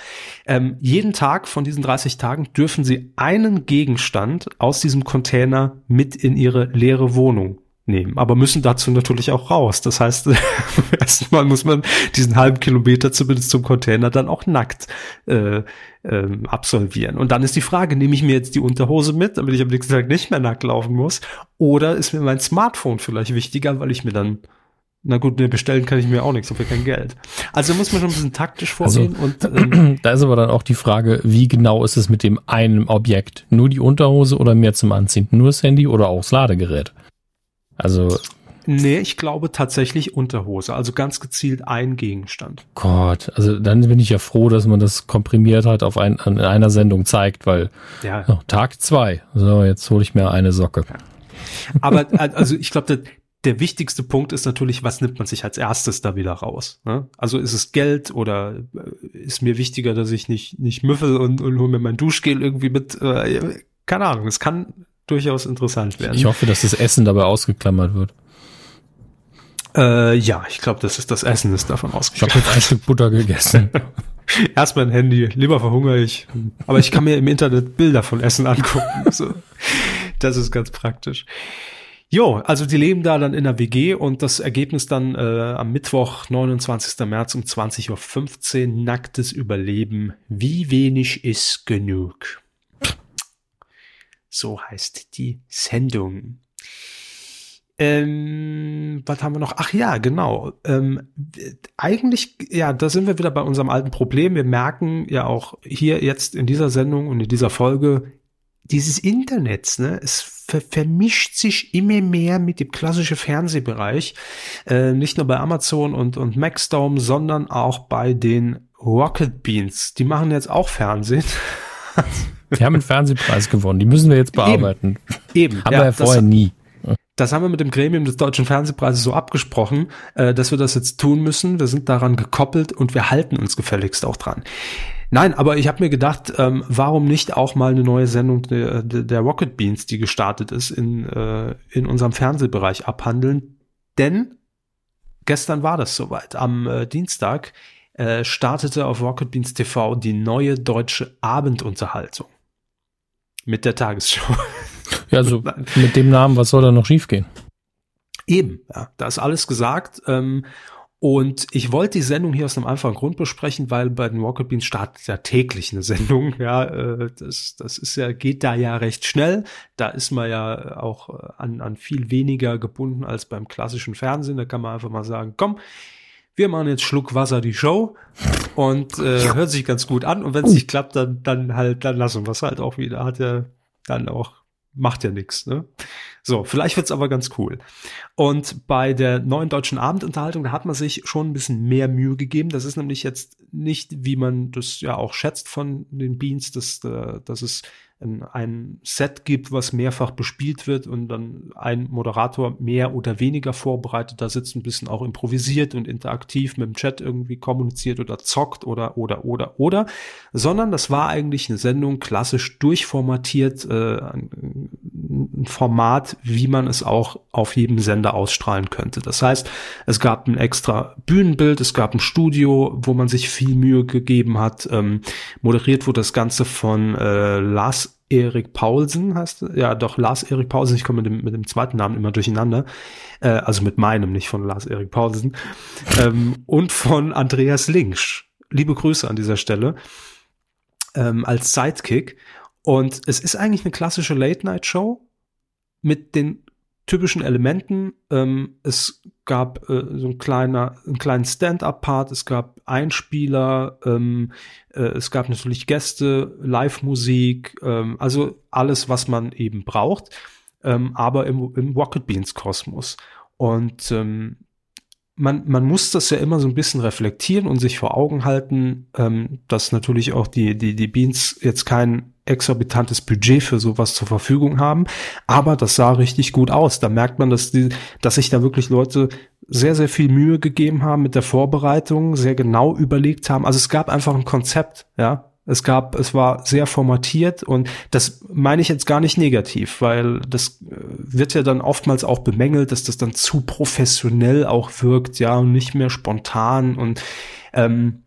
Ähm, jeden Tag von diesen 30 Tagen dürfen Sie einen Gegenstand aus diesem Container mit in Ihre leere Wohnung nehmen, aber müssen dazu natürlich auch raus. Das heißt, erstmal muss man diesen halben Kilometer zumindest zum Container dann auch nackt äh, ähm, absolvieren. Und dann ist die Frage, nehme ich mir jetzt die Unterhose mit, damit ich am nächsten Tag nicht mehr nackt laufen muss, oder ist mir mein Smartphone vielleicht wichtiger, weil ich mir dann na gut, ne, bestellen kann ich mir auch nichts, so viel kein Geld. Also muss man schon ein bisschen taktisch also, vorgehen also, und ähm, da ist aber dann auch die Frage, wie genau ist es mit dem einen Objekt? Nur die Unterhose oder mehr zum Anziehen? Nur das Handy oder auch das Ladegerät? Also. Nee, ich glaube tatsächlich Unterhose, also ganz gezielt ein Gegenstand. Gott, also dann bin ich ja froh, dass man das komprimiert hat auf ein, in einer Sendung zeigt, weil ja. oh, Tag zwei. So, jetzt hole ich mir eine Socke. Ja. Aber also ich glaube, der, der wichtigste Punkt ist natürlich, was nimmt man sich als erstes da wieder raus? Ne? Also ist es Geld oder äh, ist mir wichtiger, dass ich nicht, nicht müffel und, und hole mir mein Duschgel irgendwie mit? Äh, keine Ahnung, es kann durchaus interessant werden. Ich hoffe, dass das Essen dabei ausgeklammert wird. Äh, ja, ich glaube, das ist das Essen ist davon ausgeklammert. Ich habe jetzt ein Stück Butter gegessen. Erst mein Handy, lieber verhungere ich. Aber ich kann mir im Internet Bilder von Essen angucken. Also, das ist ganz praktisch. Jo, also die leben da dann in der WG und das Ergebnis dann äh, am Mittwoch, 29. März um 20.15 Uhr, nacktes Überleben. Wie wenig ist genug? So heißt die Sendung. Ähm, was haben wir noch? Ach ja, genau. Ähm, eigentlich, ja, da sind wir wieder bei unserem alten Problem. Wir merken ja auch hier jetzt in dieser Sendung und in dieser Folge, dieses Internet, ne, es ver vermischt sich immer mehr mit dem klassischen Fernsehbereich. Äh, nicht nur bei Amazon und, und Maxdome, sondern auch bei den Rocket Beans. Die machen jetzt auch Fernsehen. Die haben einen Fernsehpreis gewonnen. Die müssen wir jetzt bearbeiten. Eben. Eben. Haben ja, wir ja vorher das, nie. Das haben wir mit dem Gremium des Deutschen Fernsehpreises so abgesprochen, äh, dass wir das jetzt tun müssen. Wir sind daran gekoppelt und wir halten uns gefälligst auch dran. Nein, aber ich habe mir gedacht, ähm, warum nicht auch mal eine neue Sendung der, der Rocket Beans, die gestartet ist, in, äh, in unserem Fernsehbereich abhandeln? Denn gestern war das soweit. Am äh, Dienstag äh, startete auf Rocket Beans TV die neue deutsche Abendunterhaltung mit der Tagesschau. Ja, also mit dem Namen, was soll da noch schiefgehen? Eben, ja, da ist alles gesagt. Ähm, und ich wollte die Sendung hier aus einem einfachen Grund besprechen, weil bei den Rocket Beans startet ja täglich eine Sendung. Ja, äh, das, das ist ja, geht da ja recht schnell. Da ist man ja auch an, an viel weniger gebunden als beim klassischen Fernsehen. Da kann man einfach mal sagen, komm, wir machen jetzt Schluck Wasser die Show und äh, hört sich ganz gut an. Und wenn es nicht klappt, dann, dann halt, dann lassen wir es halt auch wieder. Hat ja dann auch, macht ja nichts. Ne? So, vielleicht wird's aber ganz cool. Und bei der neuen deutschen Abendunterhaltung, da hat man sich schon ein bisschen mehr Mühe gegeben. Das ist nämlich jetzt nicht, wie man das ja auch schätzt von den Beans, dass, äh, dass es ein Set gibt, was mehrfach bespielt wird und dann ein Moderator mehr oder weniger vorbereitet da sitzt, ein bisschen auch improvisiert und interaktiv mit dem Chat irgendwie kommuniziert oder zockt oder oder oder oder, sondern das war eigentlich eine Sendung klassisch durchformatiert, äh, ein Format, wie man es auch auf jedem Sender ausstrahlen könnte. Das heißt, es gab ein extra Bühnenbild, es gab ein Studio, wo man sich viel Mühe gegeben hat. Ähm, moderiert wurde das Ganze von äh, Lars Erik Paulsen heißt, ja doch, Lars Erik Paulsen, ich komme mit dem, mit dem zweiten Namen immer durcheinander, äh, also mit meinem, nicht von Lars Erik Paulsen, ähm, und von Andreas Linksch. Liebe Grüße an dieser Stelle, ähm, als Sidekick. Und es ist eigentlich eine klassische Late-Night-Show mit den typischen Elementen. Ähm, es gab äh, so ein kleiner, einen kleinen Stand-up-Part, es gab Einspieler, ähm, äh, es gab natürlich Gäste, Live-Musik, ähm, also alles, was man eben braucht, ähm, aber im, im Rocket Beans Kosmos. Und ähm, man, man muss das ja immer so ein bisschen reflektieren und sich vor Augen halten, ähm, dass natürlich auch die, die, die Beans jetzt kein exorbitantes Budget für sowas zur Verfügung haben. Aber das sah richtig gut aus. Da merkt man, dass die, dass sich da wirklich Leute sehr, sehr viel Mühe gegeben haben mit der Vorbereitung, sehr genau überlegt haben. Also es gab einfach ein Konzept, ja. Es gab, es war sehr formatiert und das meine ich jetzt gar nicht negativ, weil das äh, wird ja dann oftmals auch bemängelt, dass das dann zu professionell auch wirkt, ja, und nicht mehr spontan und ähm,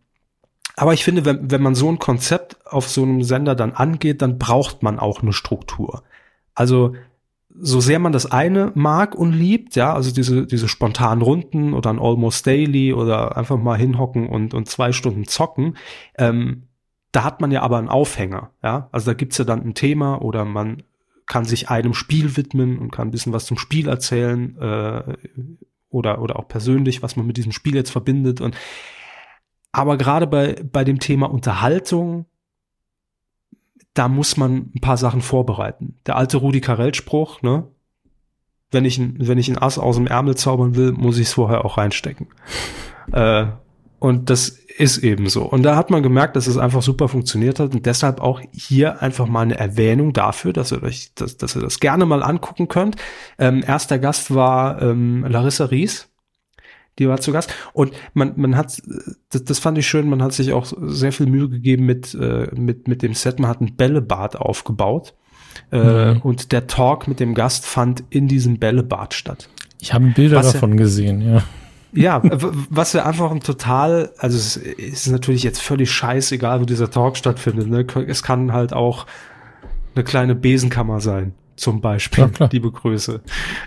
aber ich finde, wenn, wenn man so ein Konzept auf so einem Sender dann angeht, dann braucht man auch eine Struktur. Also so sehr man das eine mag und liebt, ja, also diese, diese spontanen Runden oder ein Almost Daily oder einfach mal hinhocken und, und zwei Stunden zocken, ähm, da hat man ja aber einen Aufhänger, ja. Also da gibt's ja dann ein Thema oder man kann sich einem Spiel widmen und kann ein bisschen was zum Spiel erzählen äh, oder, oder auch persönlich, was man mit diesem Spiel jetzt verbindet. Und aber gerade bei, bei dem Thema Unterhaltung, da muss man ein paar Sachen vorbereiten. Der alte Rudi Carell-Spruch, ne? Wenn ich, wenn ich ein Ass aus dem Ärmel zaubern will, muss ich es vorher auch reinstecken. äh, und das ist eben so. Und da hat man gemerkt, dass es einfach super funktioniert hat und deshalb auch hier einfach mal eine Erwähnung dafür, dass ihr euch, dass, dass ihr das gerne mal angucken könnt. Ähm, erster Gast war ähm, Larissa Ries die war zu Gast. Und man, man hat, das, das fand ich schön, man hat sich auch sehr viel Mühe gegeben mit, äh, mit, mit dem Set. Man hat ein Bällebad aufgebaut. Äh, mhm. Und der Talk mit dem Gast fand in diesem Bällebad statt. Ich habe Bilder was davon ja, gesehen, ja. Ja, was ja einfach ein total, also es ist natürlich jetzt völlig scheißegal, wo dieser Talk stattfindet. Ne? Es kann halt auch eine kleine Besenkammer sein zum Beispiel. Ja, Liebe Grüße.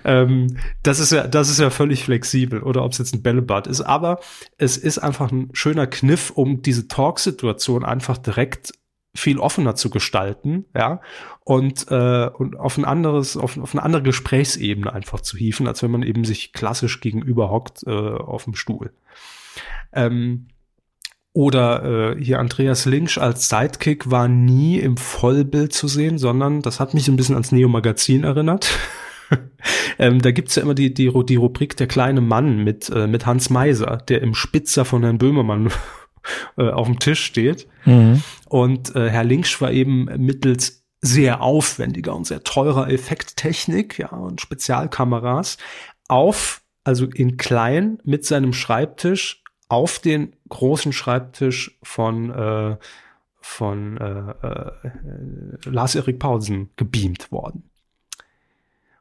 Ähm, das ist ja, das ist ja völlig flexibel oder ob es jetzt ein Bällebad ist. Aber es ist einfach ein schöner Kniff, um diese Talk-Situation einfach direkt viel offener zu gestalten, ja, und, äh, und auf ein anderes, auf, auf eine andere Gesprächsebene einfach zu hieven, als wenn man eben sich klassisch gegenüber hockt äh, auf dem Stuhl. Ähm, oder äh, hier Andreas Links als Sidekick war nie im Vollbild zu sehen, sondern das hat mich ein bisschen ans Neo-Magazin erinnert. ähm, da gibt's ja immer die, die, die Rubrik Der kleine Mann mit, äh, mit Hans Meiser, der im Spitzer von Herrn Böhmermann äh, auf dem Tisch steht. Mhm. Und äh, Herr Links war eben mittels sehr aufwendiger und sehr teurer Effekttechnik ja, und Spezialkameras auf, also in klein mit seinem Schreibtisch auf den großen Schreibtisch von, äh, von äh, äh, Lars-Erik Paulsen gebeamt worden.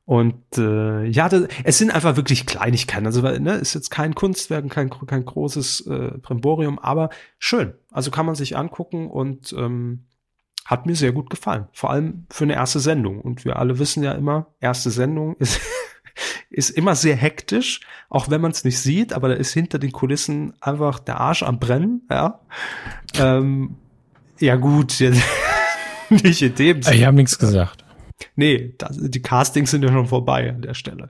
Und äh, ja, das, es sind einfach wirklich Kleinigkeiten. Also ne, ist jetzt kein Kunstwerk, kein, kein großes äh, Primborium, aber schön. Also kann man sich angucken und ähm, hat mir sehr gut gefallen. Vor allem für eine erste Sendung. Und wir alle wissen ja immer, erste Sendung ist ist immer sehr hektisch, auch wenn man es nicht sieht, aber da ist hinter den Kulissen einfach der Arsch am Brennen, ja. Ähm, ja gut, jetzt, nicht in dem Sinne. Ich habe nichts gesagt. Nee, das, die Castings sind ja schon vorbei an der Stelle.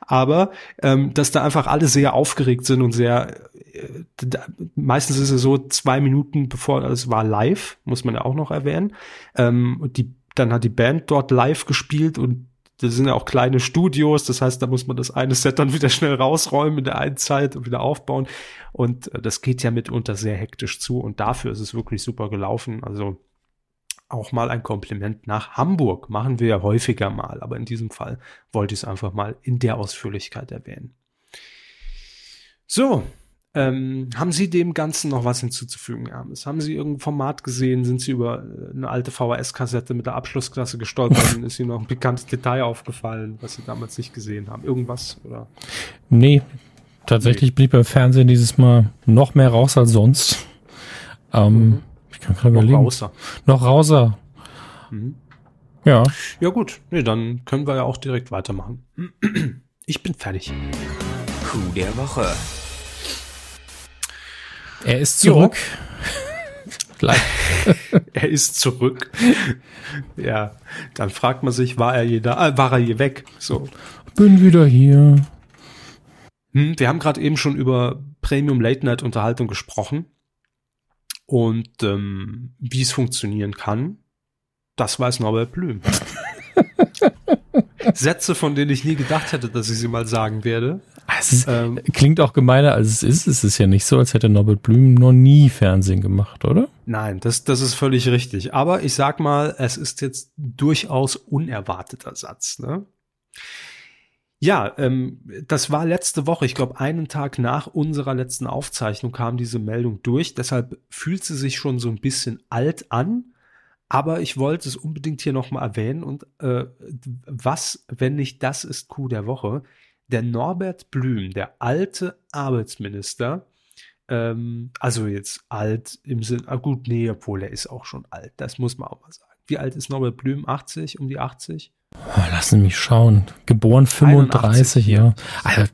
Aber ähm, dass da einfach alle sehr aufgeregt sind und sehr äh, da, meistens ist es so zwei Minuten bevor es war live, muss man ja auch noch erwähnen. Ähm, und die dann hat die Band dort live gespielt und das sind ja auch kleine Studios, das heißt, da muss man das eine Set dann wieder schnell rausräumen in der einen Zeit und wieder aufbauen. Und äh, das geht ja mitunter sehr hektisch zu und dafür ist es wirklich super gelaufen. Also auch mal ein Kompliment nach Hamburg. Machen wir ja häufiger mal, aber in diesem Fall wollte ich es einfach mal in der Ausführlichkeit erwähnen. So, ähm, haben Sie dem Ganzen noch was hinzuzufügen, Hermes? Haben Sie irgendein Format gesehen? Sind Sie über äh, eine alte VHS-Kassette mit der Abschlussklasse gestolpert und ist Ihnen noch ein pikantes Detail aufgefallen, was Sie damals nicht gesehen haben? Irgendwas? Oder? Nee, tatsächlich nee. blieb beim Fernsehen dieses Mal noch mehr raus als sonst. Ähm, mhm. Ich kann gerade überlegen. Noch rauser. Noch rauser. Mhm. Ja. Ja gut, nee, dann können wir ja auch direkt weitermachen. Ich bin fertig. Coup der Woche. Er ist zurück. er ist zurück. ja, dann fragt man sich, war er je da? Äh, war er je weg? So. Bin wieder hier. Hm, wir haben gerade eben schon über Premium Late Night Unterhaltung gesprochen und ähm, wie es funktionieren kann. Das weiß Norbert Blüm. Sätze, von denen ich nie gedacht hätte, dass ich sie mal sagen werde. Es ähm, klingt auch gemeiner, als es ist. Es ist ja nicht so, als hätte Norbert Blüm noch nie Fernsehen gemacht, oder? Nein, das, das ist völlig richtig. Aber ich sag mal, es ist jetzt durchaus unerwarteter Satz. Ne? Ja, ähm, das war letzte Woche. Ich glaube, einen Tag nach unserer letzten Aufzeichnung kam diese Meldung durch. Deshalb fühlt sie sich schon so ein bisschen alt an. Aber ich wollte es unbedingt hier nochmal erwähnen. Und äh, was, wenn nicht das ist Coup der Woche? Der Norbert Blüm, der alte Arbeitsminister, ähm, also jetzt alt im Sinn, ah gut, nee, obwohl er ist auch schon alt, das muss man auch mal sagen. Wie alt ist Norbert Blüm? 80, um die 80? Oh, lassen mich schauen. Geboren 35, 81, ja. Also,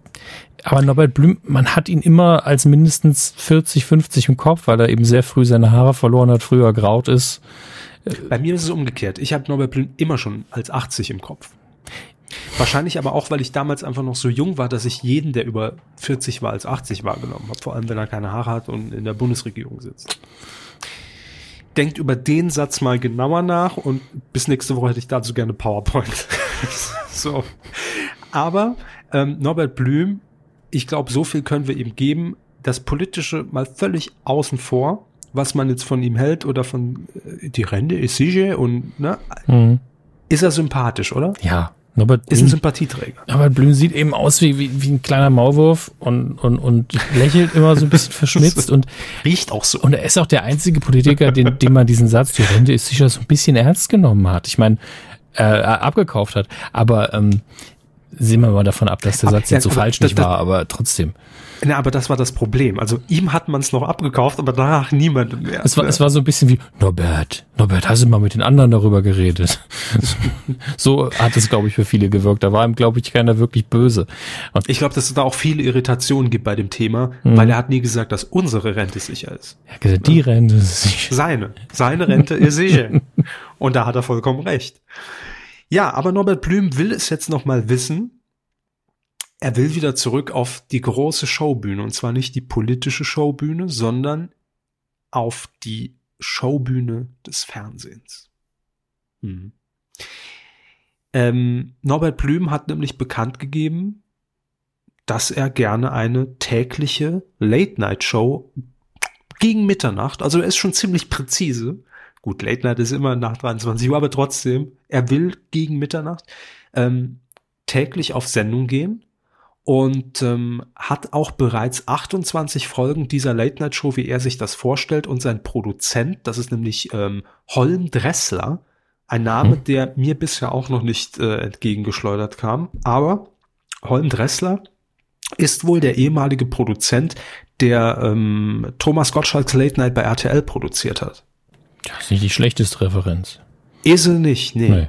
aber Norbert Blüm, man hat ihn immer als mindestens 40, 50 im Kopf, weil er eben sehr früh seine Haare verloren hat, früher graut ist. Bei mir ist es umgekehrt. Ich habe Norbert Blüm immer schon als 80 im Kopf. Wahrscheinlich aber auch, weil ich damals einfach noch so jung war, dass ich jeden, der über 40 war, als 80 wahrgenommen habe. Vor allem, wenn er keine Haare hat und in der Bundesregierung sitzt. Denkt über den Satz mal genauer nach und bis nächste Woche hätte ich dazu gerne PowerPoint. so. Aber ähm, Norbert Blüm, ich glaube, so viel können wir ihm geben. Das Politische mal völlig außen vor was man jetzt von ihm hält oder von äh, die Rente ist sicher und ne, mhm. ist er sympathisch, oder? Ja. Norbert ist ein Sympathieträger. Norbert Blüm sieht eben aus wie, wie, wie ein kleiner Maulwurf und, und, und lächelt immer so ein bisschen verschmitzt und riecht auch so. Und er ist auch der einzige Politiker, den, dem man diesen Satz, die Rente ist sicher so ein bisschen ernst genommen hat. Ich meine, äh, abgekauft hat. Aber ähm, sehen wir mal davon ab, dass der Satz jetzt so falsch nicht war, aber trotzdem. Ja, aber das war das Problem. Also ihm hat man es noch abgekauft, aber danach niemandem mehr. Es war, es war so ein bisschen wie, Norbert, Norbert, hast du mal mit den anderen darüber geredet? so hat es, glaube ich, für viele gewirkt. Da war ihm, glaube ich, keiner wirklich böse. Und ich glaube, dass es da auch viele Irritationen gibt bei dem Thema, mhm. weil er hat nie gesagt, dass unsere Rente sicher ist. Er hat gesagt, die Rente ist sicher. Seine. Seine Rente ist sicher. Und da hat er vollkommen recht. Ja, aber Norbert Blüm will es jetzt noch mal wissen er will wieder zurück auf die große Showbühne und zwar nicht die politische Showbühne, sondern auf die Showbühne des Fernsehens. Hm. Ähm, Norbert Blüm hat nämlich bekannt gegeben, dass er gerne eine tägliche Late-Night-Show gegen Mitternacht, also er ist schon ziemlich präzise. Gut, Late Night ist immer nach 23 Uhr, aber trotzdem, er will gegen Mitternacht ähm, täglich auf Sendung gehen und ähm, hat auch bereits 28 Folgen dieser Late Night Show, wie er sich das vorstellt, und sein Produzent, das ist nämlich ähm, Holm Dressler, ein Name, hm. der mir bisher auch noch nicht äh, entgegengeschleudert kam, aber Holm Dressler ist wohl der ehemalige Produzent, der ähm, Thomas Gottschalks Late Night bei RTL produziert hat. Das ist nicht die schlechteste Referenz. Esel nicht, nee. nee.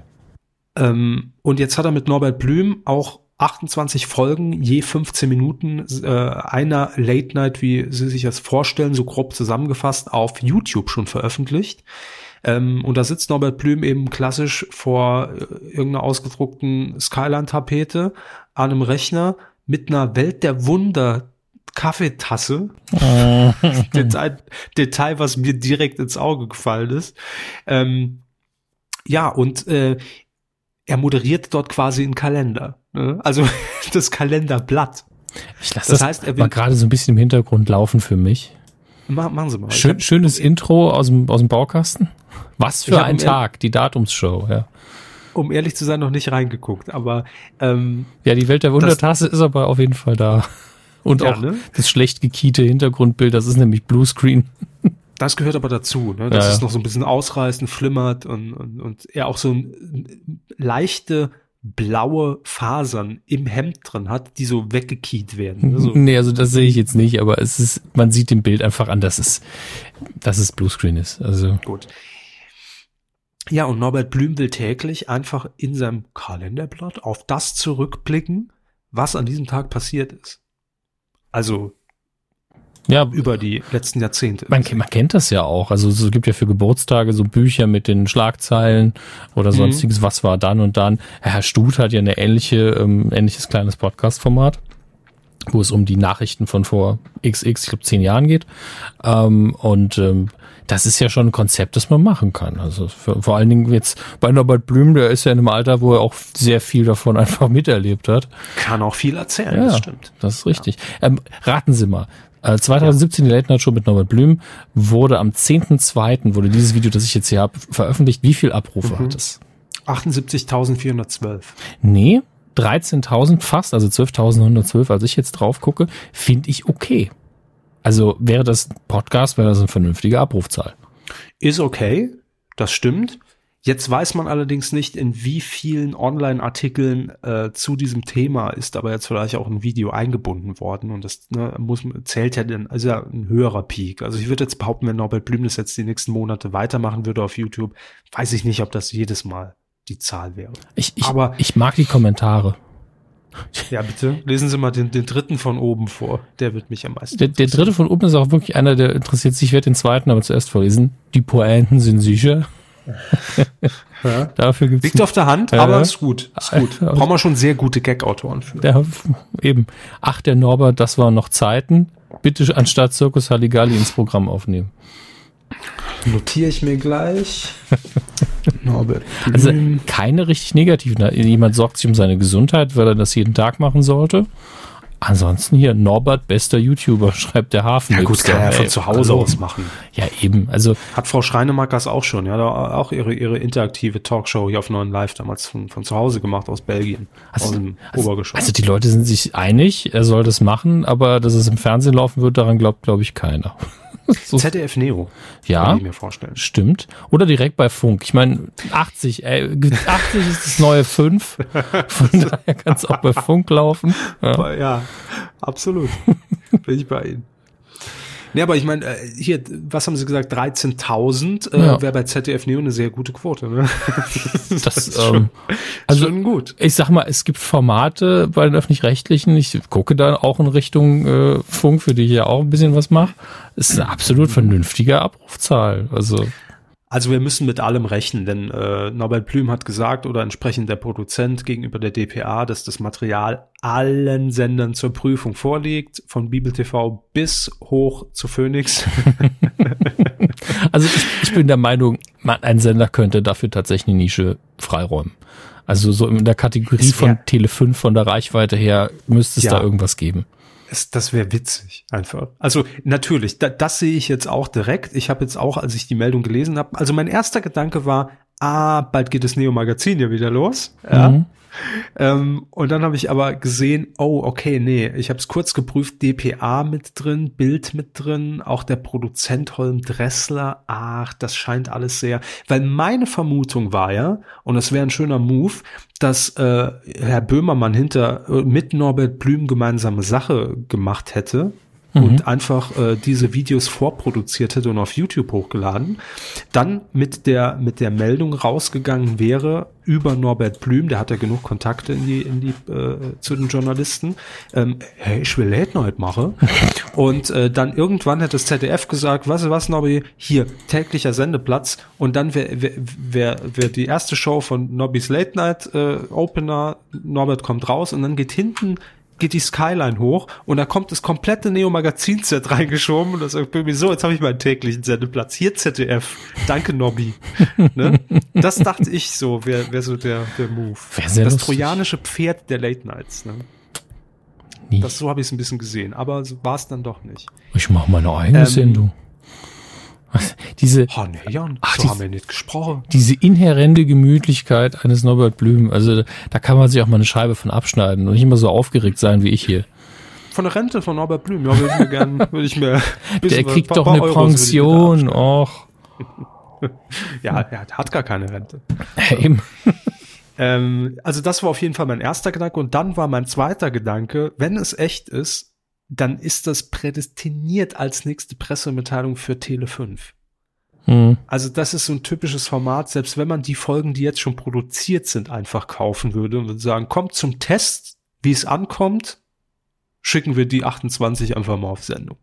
Ähm, und jetzt hat er mit Norbert Blüm auch 28 Folgen, je 15 Minuten, äh, einer Late Night, wie Sie sich das vorstellen, so grob zusammengefasst, auf YouTube schon veröffentlicht. Ähm, und da sitzt Norbert Blüm eben klassisch vor äh, irgendeiner ausgedruckten Skyline-Tapete an einem Rechner mit einer Welt der Wunder Kaffeetasse. Detail, Detail, was mir direkt ins Auge gefallen ist. Ähm, ja, und äh, er moderiert dort quasi einen Kalender. Ne? Also das Kalenderblatt. Ich lasse das, das heißt, er mal gerade so ein bisschen im Hintergrund laufen für mich. Mach, machen Sie mal. Schön, schönes Intro aus dem, aus dem Baukasten. Was für ein Tag, die Datumsshow, ja. Um ehrlich zu sein, noch nicht reingeguckt, aber ähm, ja, die Welt der Wundertasse ist aber auf jeden Fall da. Und ja, auch ne? das schlecht gekiete Hintergrundbild, das ist nämlich Bluescreen. Das gehört aber dazu, ne? dass ja, es noch so ein bisschen ausreißen, flimmert und, und, und er auch so leichte blaue Fasern im Hemd drin hat, die so weggekiet werden. Also, nee, also das sehe ich jetzt nicht, aber es ist, man sieht dem Bild einfach an, dass es, dass es Bluescreen ist. Also. Gut. Ja, und Norbert Blüm will täglich einfach in seinem Kalenderblatt auf das zurückblicken, was an diesem Tag passiert ist. Also ja, über die letzten Jahrzehnte. Man, man kennt das ja auch. Also es gibt ja für Geburtstage so Bücher mit den Schlagzeilen oder mhm. sonstiges, mhm. was war dann und dann. Herr Stut hat ja eine ähnliche, ähm, ähnliches kleines Podcast-Format wo es um die Nachrichten von vor XX, ich glaube zehn Jahren geht. Ähm, und ähm, das ist ja schon ein Konzept, das man machen kann. Also für, vor allen Dingen jetzt bei Norbert Blüm, der ist ja in einem Alter, wo er auch sehr viel davon einfach miterlebt hat. Kann auch viel erzählen, ja, das stimmt. Das ist richtig. Ja. Ähm, raten Sie mal. 2017 äh, die Late Night Show mit Norbert Blüm wurde am 10.2. wurde dieses Video, das ich jetzt hier habe, veröffentlicht. Wie viel Abrufe mhm. hat es? 78.412. Nee, 13.000 fast, also 12.112, als ich jetzt drauf gucke, finde ich okay. Also wäre das ein Podcast, wäre das eine vernünftige Abrufzahl. Ist okay, das stimmt. Jetzt weiß man allerdings nicht, in wie vielen Online-Artikeln äh, zu diesem Thema ist aber jetzt vielleicht auch ein Video eingebunden worden und das ne, muss zählt ja dann also ja ein höherer Peak. Also ich würde jetzt behaupten, wenn Norbert Blüm das jetzt die nächsten Monate weitermachen würde auf YouTube, weiß ich nicht, ob das jedes Mal die Zahl wäre. Ich, ich, aber ich mag die Kommentare. Ja, bitte. Lesen Sie mal den, den dritten von oben vor. Der wird mich am meisten. Der, der dritte von oben ist auch wirklich einer, der interessiert sich. Ich werde den zweiten aber zuerst vorlesen. Die Pointen sind sicher. Ja. Dafür gibt's Liegt auf der Hand, äh, aber ist gut. Ist gut. Brauchen wir schon sehr gute Gag-Autoren für. Der, eben. Ach, der Norbert, das waren noch Zeiten. Bitte anstatt Circus Halligalli ins Programm aufnehmen. Notiere ich mir gleich. Norbert. Also keine richtig negativen. Jemand sorgt sich um seine Gesundheit, weil er das jeden Tag machen sollte. Ansonsten hier Norbert, bester YouTuber, schreibt der Hafen. Ja gut, kann er von zu Hause also, aus machen. Ja eben, also. Hat Frau Schreinemakers auch schon, ja, auch ihre, ihre interaktive Talkshow hier auf Neuen Live damals von, von zu Hause gemacht aus Belgien, also, aus dem also, Obergeschoss. Also die Leute sind sich einig, er soll das machen, aber dass es im Fernsehen laufen wird, daran glaubt, glaube ich, keiner. so. ZDF Neo. Ja. Kann ich mir vorstellen. Stimmt. Oder direkt bei Funk. Ich meine, 80, äh, 80 ist das neue 5. Von daher kann es auch bei Funk laufen. Ja, ja absolut. Bin ich bei Ihnen. Nee, aber ich meine, äh, hier, was haben Sie gesagt? 13.000 äh, ja. wäre bei ZDF Neo eine sehr gute Quote. Ne? das, das ist schon, ähm, also schon gut. Ich sag mal, es gibt Formate bei den öffentlich-rechtlichen. Ich gucke da auch in Richtung äh, Funk, für die ich ja auch ein bisschen was mache. Es ist eine absolut vernünftige Abrufzahl. Also also wir müssen mit allem rechnen, denn äh, Norbert Blüm hat gesagt oder entsprechend der Produzent gegenüber der DPA, dass das Material allen Sendern zur Prüfung vorliegt, von Bibel TV bis hoch zu Phoenix. also ich, ich bin der Meinung, man, ein Sender könnte dafür tatsächlich eine Nische freiräumen. Also so in der Kategorie von Tele 5 von der Reichweite her müsste es ja. da irgendwas geben. Es, das wäre witzig, einfach. Also natürlich, da, das sehe ich jetzt auch direkt. Ich habe jetzt auch, als ich die Meldung gelesen habe, also mein erster Gedanke war, ah, bald geht das Neo-Magazin ja wieder los. Ja. Mhm. Ähm, und dann habe ich aber gesehen, oh, okay, nee, ich habe es kurz geprüft, DPA mit drin, Bild mit drin, auch der Produzent Holm Dressler, ach, das scheint alles sehr, weil meine Vermutung war ja, und das wäre ein schöner Move, dass äh, Herr Böhmermann hinter äh, mit Norbert Blüm gemeinsame Sache gemacht hätte, mhm. und einfach äh, diese Videos vorproduziert hätte und auf YouTube hochgeladen, dann mit der mit der Meldung rausgegangen wäre über Norbert Blüm, der hat ja genug Kontakte in die in die äh, zu den Journalisten. Ähm, hey, ich will Late Night machen. und äh, dann irgendwann hat das ZDF gesagt, du was, Nobby, hier täglicher Sendeplatz und dann wäre wär, wär, wär die erste Show von Nobbys Late Night äh, Opener, Norbert kommt raus und dann geht hinten geht die Skyline hoch und da kommt das komplette Neo-Magazin-Set reingeschoben und das sagt irgendwie so, jetzt habe ich meinen täglichen Sendeplatz. Hier ZDF. Danke, Nobby. ne? Das dachte ich so, wäre wär so der, der Move. Das lustig. trojanische Pferd der Late Nights. Ne? Nie. Das so habe ich es ein bisschen gesehen, aber so war es dann doch nicht. Ich mache meine eigene ähm, Sendung. Diese, oh, nee, Jan, ach, so die, haben wir nicht gesprochen. Diese inhärente Gemütlichkeit eines Norbert Blüm, also da kann man sich auch mal eine Scheibe von abschneiden und nicht immer so aufgeregt sein wie ich hier. Von der Rente von Norbert Blüm, ja, würde ich mir gern, würde ich mir. Der kriegt doch eine Pension, och. ja, er hat gar keine Rente. Eben. ähm, also das war auf jeden Fall mein erster Gedanke und dann war mein zweiter Gedanke, wenn es echt ist, dann ist das prädestiniert als nächste Pressemitteilung für Tele 5. Mhm. Also das ist so ein typisches Format, selbst wenn man die Folgen, die jetzt schon produziert sind, einfach kaufen würde und würde sagen, kommt zum Test, wie es ankommt, schicken wir die 28 einfach mal auf Sendung.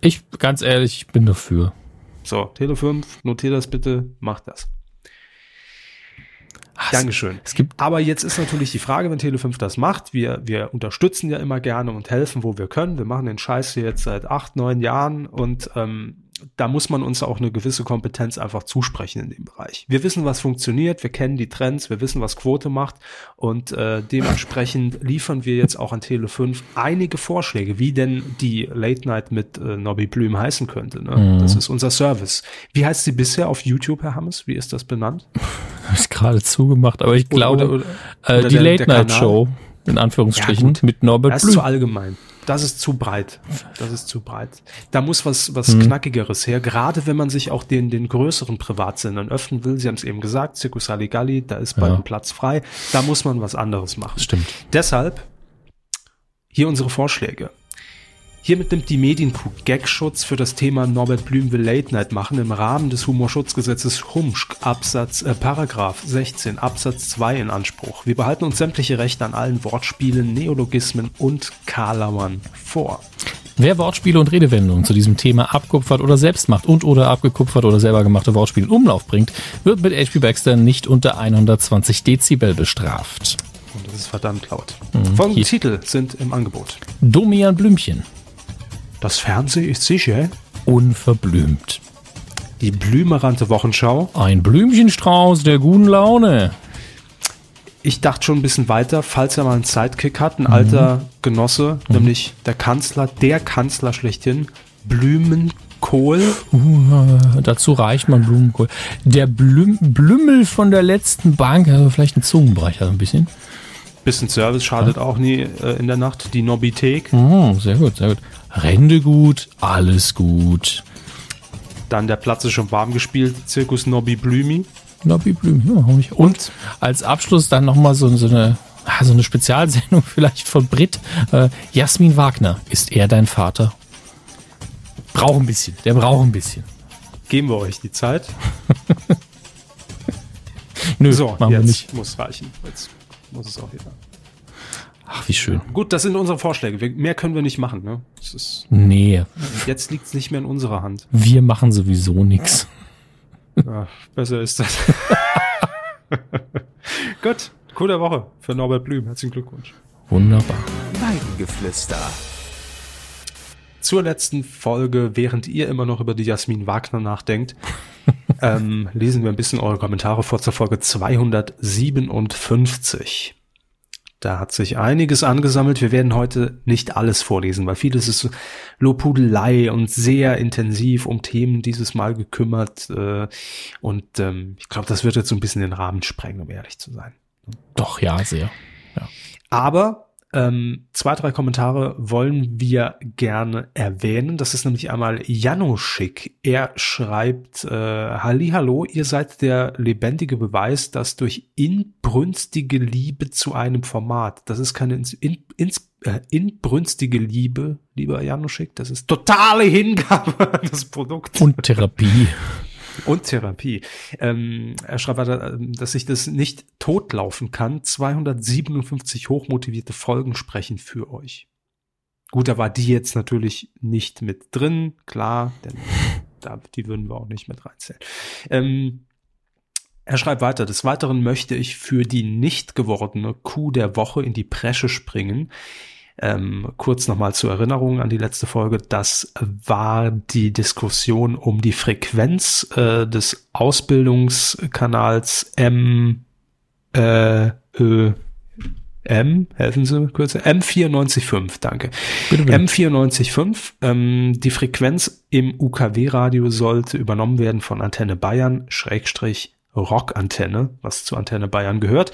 Ich, ganz ehrlich, ich bin dafür. So, Tele 5, notier das bitte, mach das. Ach, Dankeschön. Es gibt Aber jetzt ist natürlich die Frage, wenn Tele5 das macht, wir, wir unterstützen ja immer gerne und helfen, wo wir können. Wir machen den Scheiß hier jetzt seit acht, neun Jahren und ähm, da muss man uns auch eine gewisse Kompetenz einfach zusprechen in dem Bereich. Wir wissen, was funktioniert, wir kennen die Trends, wir wissen, was Quote macht und äh, dementsprechend liefern wir jetzt auch an Tele 5 einige Vorschläge, wie denn die Late Night mit äh, Nobby Blüm heißen könnte. Ne? Mhm. Das ist unser Service. Wie heißt sie bisher auf YouTube, Herr Hammes? Wie ist das benannt? Ist gerade zugemacht, aber ich glaube, oder, oder, oder äh, die der, Late der Night Show in Anführungsstrichen ja, mit Norbert Blüm. Das ist zu allgemein das ist zu breit. Das ist zu breit. Da muss was, was mhm. Knackigeres her, gerade wenn man sich auch den, den größeren Privatsendern öffnen will. Sie haben es eben gesagt, Circus Saligalli, da ist bald ja. ein Platz frei. Da muss man was anderes machen. Stimmt. Deshalb hier unsere Vorschläge. Hiermit nimmt die Medienkuh Gagschutz für das Thema Norbert Blüm will Late Night machen im Rahmen des Humorschutzgesetzes Humschk Absatz äh, Paragraph 16 Absatz 2 in Anspruch. Wir behalten uns sämtliche Rechte an allen Wortspielen, Neologismen und Karlauern vor. Wer Wortspiele und Redewendungen zu diesem Thema abkupfert oder selbst macht und oder abgekupfert oder selber gemachte Wortspiele in Umlauf bringt, wird mit HP Baxter nicht unter 120 Dezibel bestraft. Und das ist verdammt laut. Mhm. Folgende Titel sind im Angebot. Domian Blümchen. Das Fernsehen ist sicher unverblümt. Die blümerante Wochenschau. Ein Blümchenstrauß der guten Laune. Ich dachte schon ein bisschen weiter, falls er mal einen Sidekick hat, ein mhm. alter Genosse, mhm. nämlich der Kanzler, der Kanzler schlechthin, Blumenkohl. Uh, dazu reicht man Blumenkohl. Der Blüm Blümmel von der letzten Bank, also vielleicht ein Zungenbrecher ein bisschen. Bisschen Service schadet ja. auch nie äh, in der Nacht. Die Nobithek. Oh, sehr gut, sehr gut. Rände gut, alles gut. Dann der Platz ist schon warm gespielt, Zirkus Nobby Blümi. Nobby Blümi, ja, und, und als Abschluss dann nochmal so, so eine so eine Spezialsendung vielleicht von Brit. Äh, Jasmin Wagner, ist er dein Vater? Braucht ein bisschen, der braucht ein bisschen. Geben wir euch die Zeit. Nö, so, machen jetzt wir nicht. muss reichen. Jetzt muss es auch wieder. Ach, wie schön. Gut, das sind unsere Vorschläge. Wir, mehr können wir nicht machen, ne? Das ist, nee. Jetzt liegt es nicht mehr in unserer Hand. Wir machen sowieso nichts. Ja, besser ist das. Gut, coole Woche für Norbert Blüm. Herzlichen Glückwunsch. Wunderbar. Weidengeflüster. Zur letzten Folge, während ihr immer noch über die Jasmin Wagner nachdenkt, ähm, lesen wir ein bisschen eure Kommentare vor zur Folge 257. Da hat sich einiges angesammelt. Wir werden heute nicht alles vorlesen, weil vieles ist Lobhudelei und sehr intensiv um Themen dieses Mal gekümmert. Äh, und ähm, ich glaube, das wird jetzt so ein bisschen den Rahmen sprengen, um ehrlich zu sein. Doch, ja, sehr. Ja. Aber ähm, zwei, drei Kommentare wollen wir gerne erwähnen. Das ist nämlich einmal Janoschik. Er schreibt, äh, Hallo, ihr seid der lebendige Beweis, dass durch inbrünstige Liebe zu einem Format, das ist keine in, in, äh, inbrünstige Liebe, lieber Janoschik, das ist totale Hingabe das Produkt. Und Therapie. Und Therapie. Ähm, er schreibt weiter, ähm, dass sich das nicht totlaufen kann. 257 hochmotivierte Folgen sprechen für euch. Gut, da war die jetzt natürlich nicht mit drin, klar, denn da, die würden wir auch nicht mit reinzählen. Ähm, er schreibt weiter, des Weiteren möchte ich für die nicht gewordene Kuh der Woche in die Presche springen. Ähm, kurz nochmal zur Erinnerung an die letzte Folge. Das war die Diskussion um die Frequenz äh, des Ausbildungskanals M, äh, Ö, M, helfen Sie kurz, M945, danke. Bitte, bitte. M945, ähm, die Frequenz im UKW-Radio sollte übernommen werden von Antenne Bayern, Schrägstrich Rockantenne, was zu Antenne Bayern gehört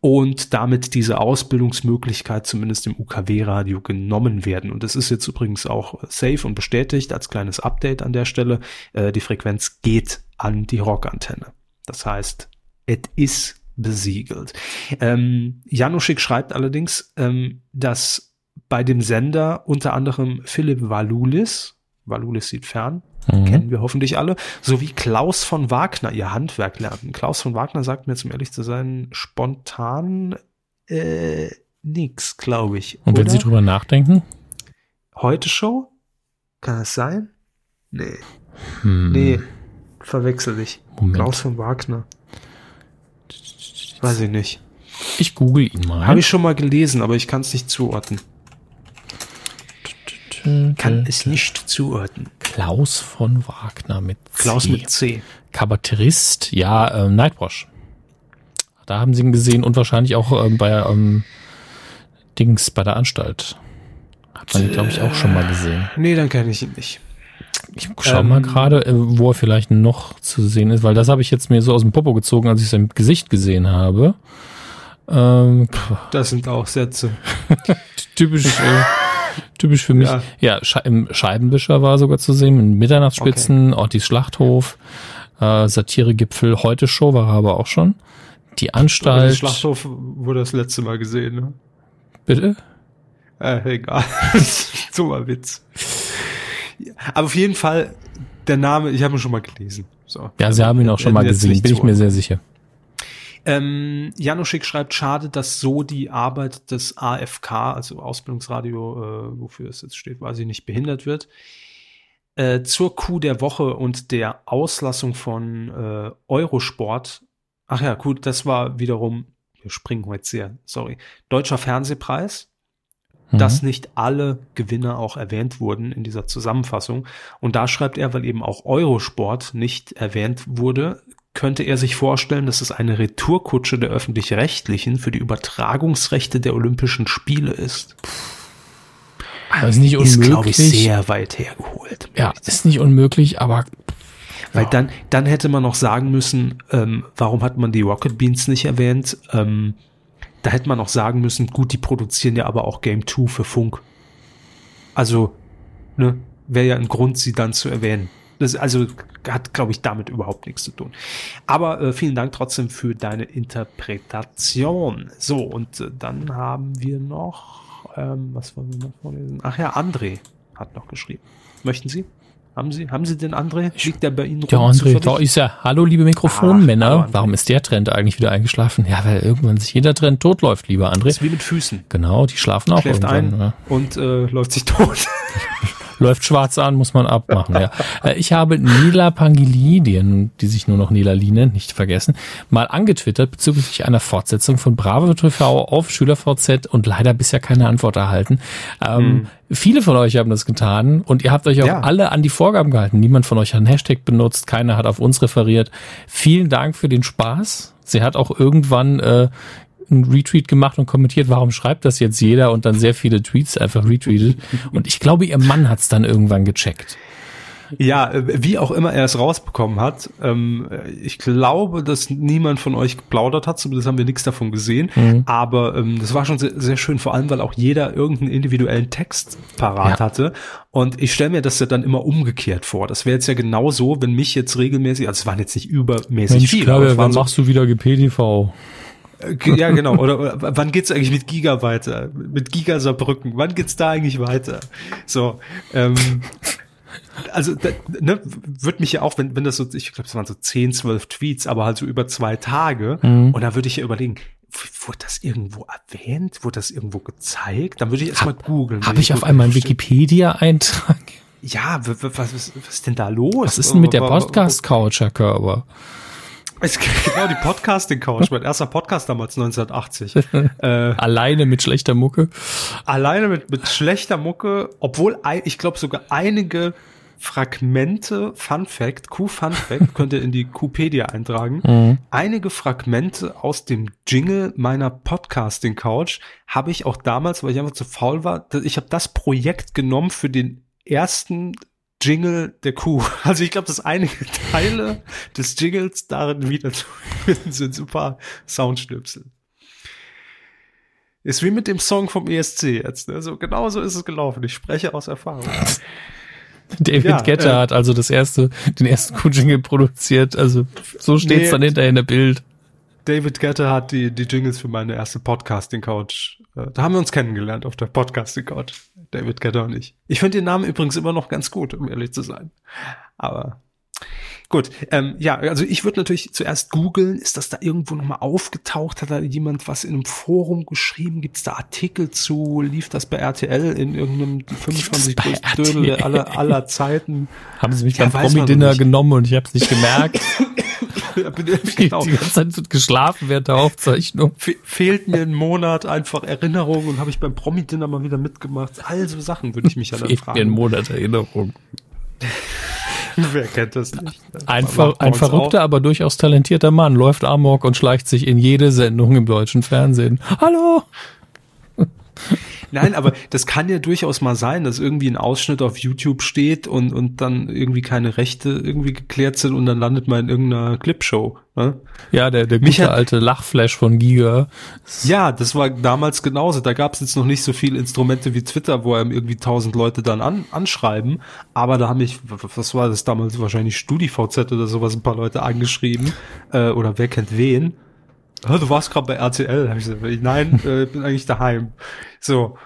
und damit diese Ausbildungsmöglichkeit zumindest im UKW-Radio genommen werden. Und das ist jetzt übrigens auch safe und bestätigt als kleines Update an der Stelle. Äh, die Frequenz geht an die Rockantenne. Das heißt, es ist besiegelt. Ähm, Januschik schreibt allerdings, ähm, dass bei dem Sender unter anderem Philipp Valulis, Valulis sieht fern, mhm. kennen wir hoffentlich alle, sowie Klaus von Wagner ihr Handwerk lernten. Klaus von Wagner sagt mir, zum ehrlich zu sein, spontan äh, nix, glaube ich. Und wenn Sie drüber nachdenken? Heute Show? Kann das sein? Nee. Hm. Nee, verwechsel ich. Moment. Klaus von Wagner. Weiß ich nicht. Ich google ihn mal. Habe ich schon mal gelesen, aber ich kann es nicht zuordnen. kann es nicht zuordnen. Klaus von Wagner mit C. Klaus mit C. Kabarettist, ja, äh, Nightwash. Da haben sie ihn gesehen und wahrscheinlich auch ähm, bei ähm, Dings bei der Anstalt. Hat man, glaube ich, auch schon mal gesehen. Nee, dann kenne ich ihn nicht. Ich schau ähm, mal gerade, äh, wo er vielleicht noch zu sehen ist, weil das habe ich jetzt mir so aus dem Popo gezogen, als ich sein Gesicht gesehen habe. Ähm, das sind auch Sätze. typisch, äh, typisch für mich. Ja, ja Sche im Scheibenwischer war sogar zu sehen, in Mitternachtsspitzen, okay. Ortis Schlachthof, äh, Satiregipfel, Heute Show war er aber auch schon. Die Anstalt. Schlachthof wurde das letzte Mal gesehen, ne? Bitte? Äh, egal. ein Witz. Aber auf jeden Fall, der Name, ich habe ihn schon mal gelesen. So. Ja, Sie haben ihn auch schon mal gesehen, bin ich mir sehr sicher. Ähm, Januschik schreibt, schade, dass so die Arbeit des AFK, also Ausbildungsradio, äh, wofür es jetzt steht, weiß ich nicht, behindert wird. Äh, zur Kuh der Woche und der Auslassung von äh, Eurosport. Ach ja, gut, das war wiederum, wir springen heute sehr, sorry, Deutscher Fernsehpreis dass mhm. nicht alle Gewinner auch erwähnt wurden in dieser Zusammenfassung. Und da schreibt er, weil eben auch Eurosport nicht erwähnt wurde, könnte er sich vorstellen, dass es eine Retourkutsche der öffentlich-rechtlichen für die Übertragungsrechte der Olympischen Spiele ist. Das ist nicht unmöglich. Ist, glaube ich, sehr weit hergeholt. Ja, ist nicht unmöglich, aber weil ja. dann, dann hätte man noch sagen müssen, ähm, warum hat man die Rocket Beans nicht erwähnt? Ähm, da hätte man auch sagen müssen, gut, die produzieren ja aber auch Game 2 für Funk. Also, ne, wäre ja ein Grund, sie dann zu erwähnen. Das also hat, glaube ich, damit überhaupt nichts zu tun. Aber äh, vielen Dank trotzdem für deine Interpretation. So, und äh, dann haben wir noch, ähm, was wollen wir noch vorlesen? Ach ja, André hat noch geschrieben. Möchten Sie? Haben Sie, haben Sie den André? Liegt der bei Ihnen Ja, André, da ist er. Hallo, liebe Mikrofonmänner. Warum ist der Trend eigentlich wieder eingeschlafen? Ja, weil irgendwann sich jeder Trend totläuft, lieber André. Das ist wie mit Füßen. Genau, die schlafen auch Schläft irgendwann. Ein ja. Und äh, läuft sich tot. läuft schwarz an, muss man abmachen. ja. Äh, ich habe Nela Pangili, die, die sich nur noch Nela Lee nennt, nicht vergessen, mal angetwittert bezüglich einer Fortsetzung von Bravo TV auf SchülerVZ und leider bisher keine Antwort erhalten. Ähm, hm. Viele von euch haben das getan und ihr habt euch auch ja. alle an die Vorgaben gehalten. Niemand von euch hat einen Hashtag benutzt, keiner hat auf uns referiert. Vielen Dank für den Spaß. Sie hat auch irgendwann äh, einen Retweet gemacht und kommentiert, warum schreibt das jetzt jeder und dann sehr viele Tweets einfach retweetet. Und ich glaube, ihr Mann hat es dann irgendwann gecheckt. Ja, äh, wie auch immer er es rausbekommen hat. Ähm, ich glaube, dass niemand von euch geplaudert hat, zumindest haben wir nichts davon gesehen. Mhm. Aber ähm, das war schon sehr, sehr, schön, vor allem, weil auch jeder irgendeinen individuellen Text parat ja. hatte. Und ich stelle mir das ja dann immer umgekehrt vor. Das wäre jetzt ja genauso, wenn mich jetzt regelmäßig, also es waren jetzt nicht übermäßig Mensch, viele. Klar, wann so, machst du wieder GPTV? Äh, ja, genau. Oder, oder wann geht's eigentlich mit Giga weiter? Mit Giga Saarbrücken? Wann geht's da eigentlich weiter? So, ähm, also da, ne, wird mich ja auch, wenn, wenn das so, ich glaube, es waren so 10, 12 Tweets, aber halt so über zwei Tage. Mhm. Und da würde ich ja überlegen, wurde das irgendwo erwähnt? Wurde das irgendwo gezeigt? Dann würde ich erstmal googeln. Habe ich auf einmal einen Wikipedia-Eintrag? Ja, was, was, was ist denn da los? Was ist denn mit der Podcast-Couch, Herr Körber? Es genau die Podcasting-Couch, mein erster Podcast damals 1980. äh, alleine mit schlechter Mucke. Alleine mit, mit schlechter Mucke, obwohl ich glaube sogar einige Fragmente, Fun Fact, Q-Fun Fact, könnt ihr in die Qpedia eintragen. Mhm. Einige Fragmente aus dem Jingle meiner Podcasting Couch habe ich auch damals, weil ich einfach zu faul war, ich habe das Projekt genommen für den ersten Jingle der Kuh. Also ich glaube, dass einige Teile des Jingles darin wieder zu finden sind. Super Soundschnipsel. Ist wie mit dem Song vom ESC jetzt. Ne? So, genau so ist es gelaufen. Ich spreche aus Erfahrung. David ja, Getter äh, hat also das erste, den ersten Kuh-Jingle produziert. Also so steht's nee, dann hinterher in der Bild. David Getter hat die, die Jingles für meine erste Podcasting-Couch. Äh, da haben wir uns kennengelernt auf der Podcasting-Couch. David Getter und ich. Ich finde den Namen übrigens immer noch ganz gut, um ehrlich zu sein. Aber gut, ähm, ja, also ich würde natürlich zuerst googeln, ist das da irgendwo nochmal aufgetaucht? Hat da jemand was in einem Forum geschrieben? Gibt es da Artikel zu? Lief das bei RTL in irgendeinem 25 größten Dödel aller, aller Zeiten? Haben sie mich ja, beim Promi-Dinner genommen und ich habe es nicht gemerkt? genau. Die ganze Zeit geschlafen während der Aufzeichnung. Fe fehlt mir ein Monat einfach Erinnerung und habe ich beim Promi-Dinner mal wieder mitgemacht. Also Sachen würde ich mich ja dann Fehlt fragen. mir ein Monat Erinnerung. Wer kennt das nicht? Ein, Ver ein verrückter, aber durchaus talentierter Mann läuft amok und schleicht sich in jede Sendung im deutschen Fernsehen. Hallo! Nein, aber das kann ja durchaus mal sein, dass irgendwie ein Ausschnitt auf YouTube steht und, und dann irgendwie keine Rechte irgendwie geklärt sind und dann landet man in irgendeiner Clipshow. Ne? Ja, der, der gute alte Lachflash von Giga. Ja, das war damals genauso. Da gab es jetzt noch nicht so viele Instrumente wie Twitter, wo einem irgendwie tausend Leute dann an, anschreiben. Aber da haben mich, was war das damals, wahrscheinlich StudiVZ oder sowas, ein paar Leute angeschrieben. Äh, oder wer kennt wen du warst gerade bei RTL. Hab ich gesagt, nein, äh, bin eigentlich daheim. So.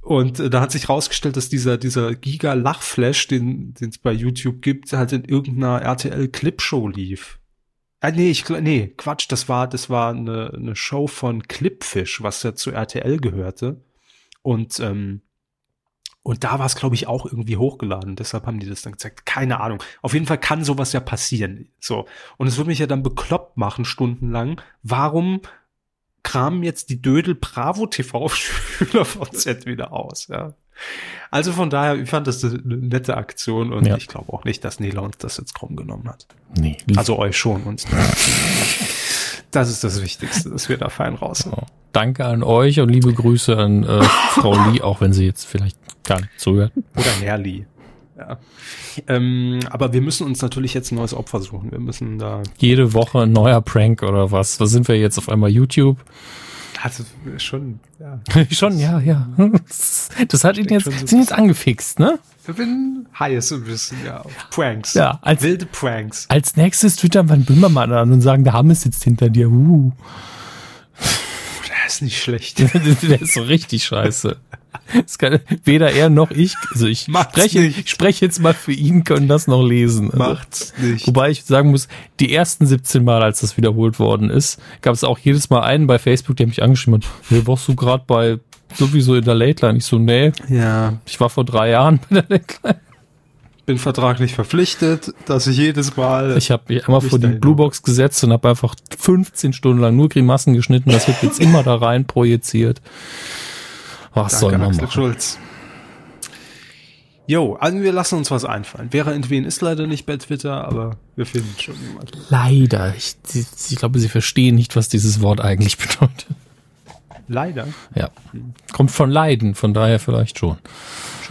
Und äh, da hat sich rausgestellt, dass dieser, dieser Giga-Lachflash, den es bei YouTube gibt, halt in irgendeiner RTL-Clipshow lief. Ah, nee, ich, nee, Quatsch, das war, das war eine, eine Show von Clipfish, was ja zu RTL gehörte. Und ähm, und da war es, glaube ich, auch irgendwie hochgeladen. Deshalb haben die das dann gezeigt. Keine Ahnung. Auf jeden Fall kann sowas ja passieren. So. Und es würde mich ja dann bekloppt machen, stundenlang. Warum kramen jetzt die Dödel Bravo TV Schüler VZ wieder aus, ja? Also von daher, ich fand das eine nette Aktion und ja. ich glaube auch nicht, dass Nela uns das jetzt krumm genommen hat. Nee. Also euch schon uns. Das ist das Wichtigste, dass wir da fein raus sind. Danke an euch und liebe Grüße an äh, Frau Lee, auch wenn sie jetzt vielleicht gar nicht zuhört. Oder Herr Lee. Ja. Ähm, aber wir müssen uns natürlich jetzt ein neues Opfer suchen. Wir müssen da. Jede Woche ein neuer Prank oder was? Was sind wir jetzt auf einmal YouTube? Also schon, ja. schon, ja, ja. Das hat ihn jetzt, so sind jetzt angefixt, ne? Ich bin heiß ein bisschen, ja. Pranks. Ja, als, wilde Pranks. Als nächstes twittern wir einen Böhmermann an und sagen, der Hammes sitzt hinter dir. Uh. Ist nicht schlecht. der ist so richtig scheiße. Das kann, weder er noch ich, also ich spreche, ich spreche jetzt mal für ihn, können das noch lesen. Also, Macht's nicht. Wobei ich sagen muss, die ersten 17 Mal, als das wiederholt worden ist, gab es auch jedes Mal einen bei Facebook, der mich angeschrieben hat, hey, warst du gerade bei sowieso in der Late Line? Ich so, nee. Ja. Ich war vor drei Jahren bei der Late Line. Bin vertraglich verpflichtet, dass ich jedes Mal. Ich habe mich einmal vor die Bluebox gesetzt und habe einfach 15 Stunden lang nur Grimassen geschnitten. Das wird jetzt immer da rein projiziert. Was Danke, soll man Axel machen? Schulz. Jo, also wir lassen uns was einfallen. Vera Entwen ist leider nicht bei Twitter, aber wir finden schon jemanden. Leider. Ich, ich glaube, sie verstehen nicht, was dieses Wort eigentlich bedeutet. Leider? Ja. Kommt von Leiden, von daher vielleicht schon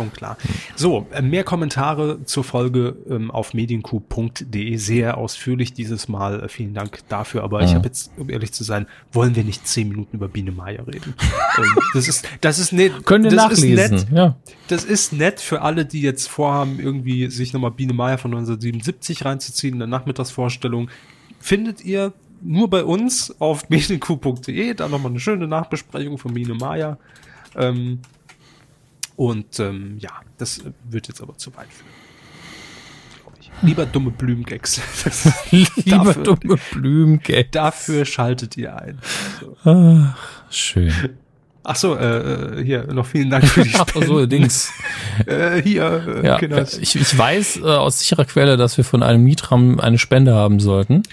schon klar. So, mehr Kommentare zur Folge ähm, auf medienku.de. Sehr ausführlich dieses Mal. Äh, vielen Dank dafür. Aber ja. ich habe jetzt, um ehrlich zu sein, wollen wir nicht zehn Minuten über Biene Meier reden. ähm, das ist, das ist nett. Können wir nachlesen. Nett, ja. Das ist nett für alle, die jetzt vorhaben, irgendwie sich nochmal Biene Meier von 1977 reinzuziehen in der Nachmittagsvorstellung. Findet ihr nur bei uns auf medienku.de, da nochmal eine schöne Nachbesprechung von Biene Meier. Ähm, und ähm, ja, das wird jetzt aber zu weit führen. Lieber dumme Blümgags. Lieber dafür, dumme Blümgags. Dafür schaltet ihr ein. So. Ach, schön. Ach so, äh, äh, hier noch vielen Dank für die Spenden. Ach so, Dings. äh, hier, äh, ja, ich, ich weiß äh, aus sicherer Quelle, dass wir von einem Mitram eine Spende haben sollten.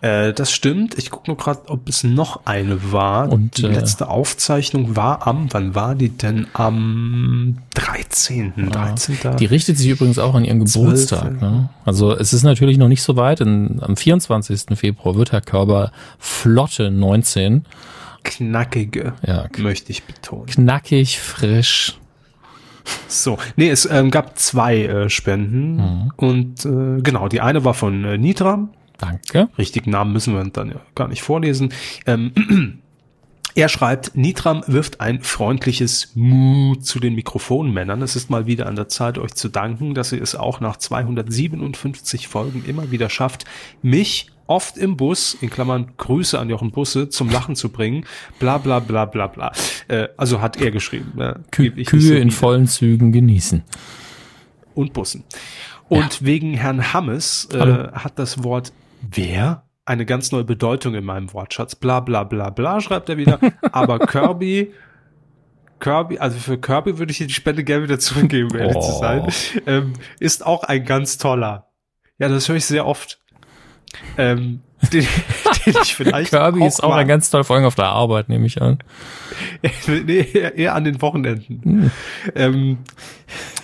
Äh, das stimmt. Ich gucke nur gerade, ob es noch eine war. Und die äh, letzte Aufzeichnung war am, wann war die denn? Am 13. Ja. 13. Die richtet sich übrigens auch an ihren Geburtstag. Ne? Also es ist natürlich noch nicht so weit. In, am 24. Februar wird Herr Körber Flotte 19. Knackige, ja, möchte ich betonen. Knackig, frisch. So, nee, es ähm, gab zwei äh, Spenden mhm. und äh, genau, die eine war von äh, Nitram, Danke. Richtigen Namen müssen wir dann ja gar nicht vorlesen. Ähm, er schreibt, Nitram wirft ein freundliches Mu zu den Mikrofonmännern. Es ist mal wieder an der Zeit, euch zu danken, dass ihr es auch nach 257 Folgen immer wieder schafft, mich oft im Bus, in Klammern Grüße an Jochen Busse, zum Lachen zu bringen. Bla bla bla bla bla. Äh, also hat er geschrieben. Äh, Kü Kühe in vollen Zügen genießen. Und Bussen. Und ja. wegen Herrn Hammes äh, hat das Wort wer? Eine ganz neue Bedeutung in meinem Wortschatz. Bla bla bla bla, schreibt er wieder. Aber Kirby, Kirby, also für Kirby würde ich die Spende gerne wieder zurückgeben, um ehrlich oh. zu sein. Ähm, ist auch ein ganz toller. Ja, das höre ich sehr oft. Ähm, den, den ich vielleicht. Kirby auch ist auch ein ganz toll, vor allem auf der Arbeit, nehme ich an. nee, eher an den Wochenenden. Hm. Ähm,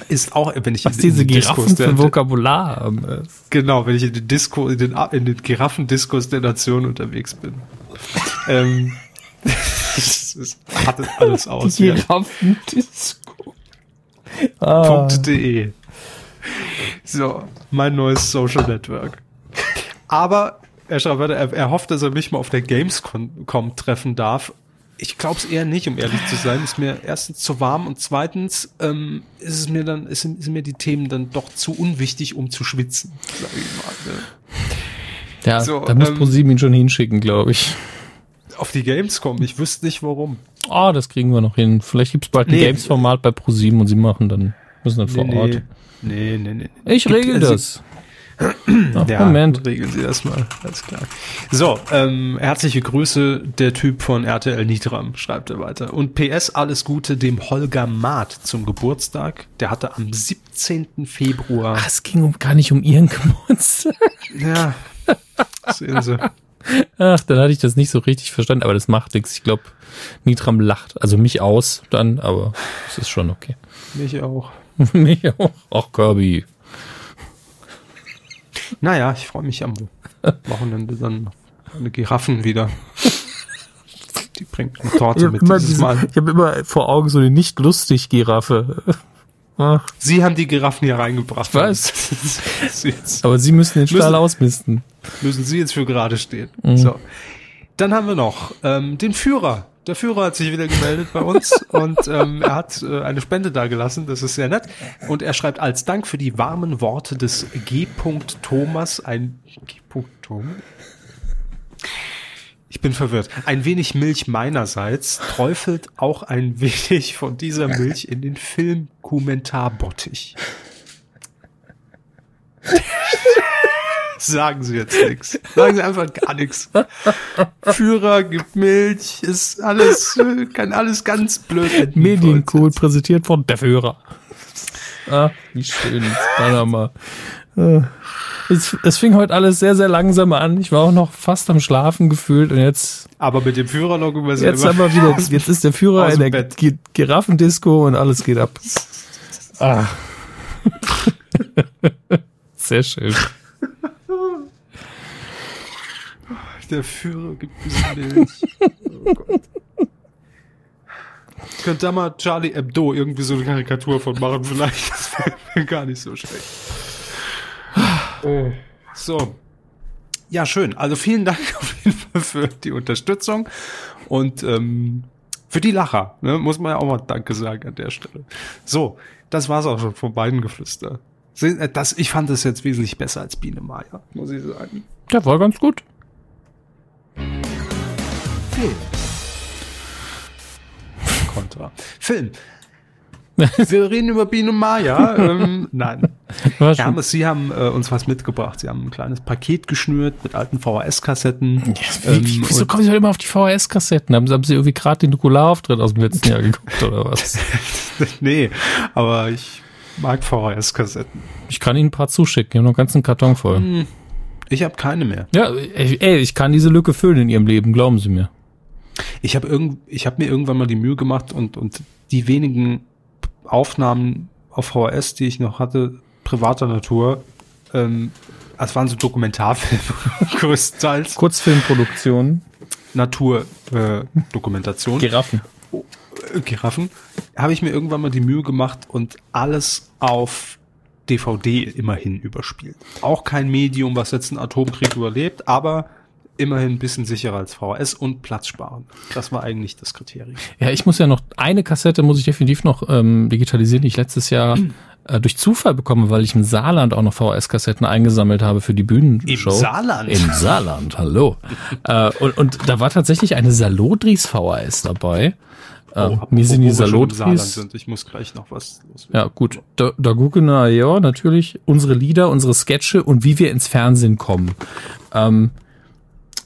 ist auch, wenn ich Was diese Giraffen für Vokabular haben. Genau, wenn ich in den Disco, in den, in den Giraffendiskos der Nation unterwegs bin. ähm, das, das hat alles aus. Giraffendisco. Ah. .de. So, mein neues Social Network. Aber er er, er hofft, dass er mich mal auf der Gamescom treffen darf. Ich glaube es eher nicht, um ehrlich zu sein. Ist mir erstens zu warm und zweitens ähm, ist es mir dann, ist, sind mir die Themen dann doch zu unwichtig, um zu schwitzen, sag ich mal. Ne? Ja, so, da muss ähm, ProSieben ihn schon hinschicken, glaube ich. Auf die Gamescom, ich wüsste nicht warum. Ah, oh, das kriegen wir noch hin. Vielleicht gibt's bald ein nee. Games-Format bei ProSieben und sie machen dann, müssen dann nee, vor Ort. Nee, nee, nee. Ich regel das. Ach, ja, Moment. regeln Sie das mal, alles klar. So, ähm, herzliche Grüße, der Typ von RTL Nitram, schreibt er weiter. Und PS, alles Gute dem Holger Maat zum Geburtstag. Der hatte am 17. Februar. Ach, es ging um, gar nicht um Ihren Geburtstag. Ja, sehen Sie. Ach, dann hatte ich das nicht so richtig verstanden, aber das macht nichts. Ich glaube, Nitram lacht, also mich aus dann, aber es ist schon okay. Mich auch. mich auch. Ach, Kirby. Naja, ich freue mich am Wochenende dann eine Giraffen wieder. Die bringt eine Torte mit dieses diese, Mal. Ich habe immer vor Augen so eine nicht lustig Giraffe. Ach. Sie haben die Giraffen hier reingebracht. Was? Aber Sie müssen den Stall müssen, ausmisten. Müssen Sie jetzt für gerade stehen. Mhm. So. Dann haben wir noch ähm, den Führer der Führer hat sich wieder gemeldet bei uns und ähm, er hat äh, eine Spende dagelassen, das ist sehr nett. Und er schreibt als Dank für die warmen Worte des G. Thomas ein G. Thomas? Ich bin verwirrt. Ein wenig Milch meinerseits träufelt auch ein wenig von dieser Milch in den Film Kommentarbottich. Sagen Sie jetzt nichts. Sagen Sie einfach gar nichts. Führer gibt Milch, ist alles, kann alles ganz blöd enden. Mediencode präsentiert von der Führer. Ah, wie schön. Panama. Ah. Es, es fing heute alles sehr, sehr langsam an. Ich war auch noch fast am Schlafen gefühlt und jetzt. Aber mit dem Führer noch wir Jetzt wieder, jetzt ist der Führer in der Giraffendisco und alles geht ab. Ah. Sehr schön. Der Führer gibt ein Milch. Oh Gott. Könnt da mal Charlie Hebdo irgendwie so eine Karikatur von machen, vielleicht. Das wäre gar nicht so schlecht. So. Ja, schön. Also vielen Dank auf jeden Fall für die Unterstützung und ähm, für die Lacher. Ne? Muss man ja auch mal Danke sagen an der Stelle. So, das war's auch schon von beiden Geflüster. Äh, das, ich fand das jetzt wesentlich besser als Biene Maya, muss ich sagen. Ja, war ganz gut. Film. Kontra. Film. Wir reden über Biene Maya. ähm, nein. Ja, Sie haben äh, uns was mitgebracht. Sie haben ein kleines Paket geschnürt mit alten VHS-Kassetten. Ja, ähm, wieso kommen Sie halt immer auf die VHS-Kassetten? Haben, haben, Sie irgendwie gerade den Nukularauftritt aus dem letzten Jahr geguckt oder was? nee, aber ich mag VHS-Kassetten. Ich kann Ihnen ein paar zuschicken. Ich habe noch einen ganzen Karton voll. Hm, ich habe keine mehr. Ja, ey, ich kann diese Lücke füllen in Ihrem Leben, glauben Sie mir. Ich habe irgend, ich habe mir irgendwann mal die Mühe gemacht und und die wenigen Aufnahmen auf VHS, die ich noch hatte, privater Natur, ähm, das waren so Dokumentarfilme größtenteils. Kurzfilmproduktion. Naturdokumentation. Äh, Giraffen. Oh, äh, Giraffen. Habe ich mir irgendwann mal die Mühe gemacht und alles auf DVD immerhin überspielt. Auch kein Medium, was jetzt einen Atomkrieg überlebt, aber immerhin ein bisschen sicherer als VHS und Platz sparen. Das war eigentlich das Kriterium. Ja, ich muss ja noch eine Kassette muss ich definitiv noch ähm, digitalisieren, die ich letztes Jahr äh, durch Zufall bekomme, weil ich im Saarland auch noch VHS-Kassetten eingesammelt habe für die Bühnenshow. Im Saarland? Im Saarland, hallo. äh, und, und da war tatsächlich eine Salodris VHS dabei. Oh, mir sind die Salotris. Ich muss gleich noch was loswerden. Ja, gut. Da, da gucken wir ja natürlich unsere Lieder, unsere Sketche und wie wir ins Fernsehen kommen. Ähm,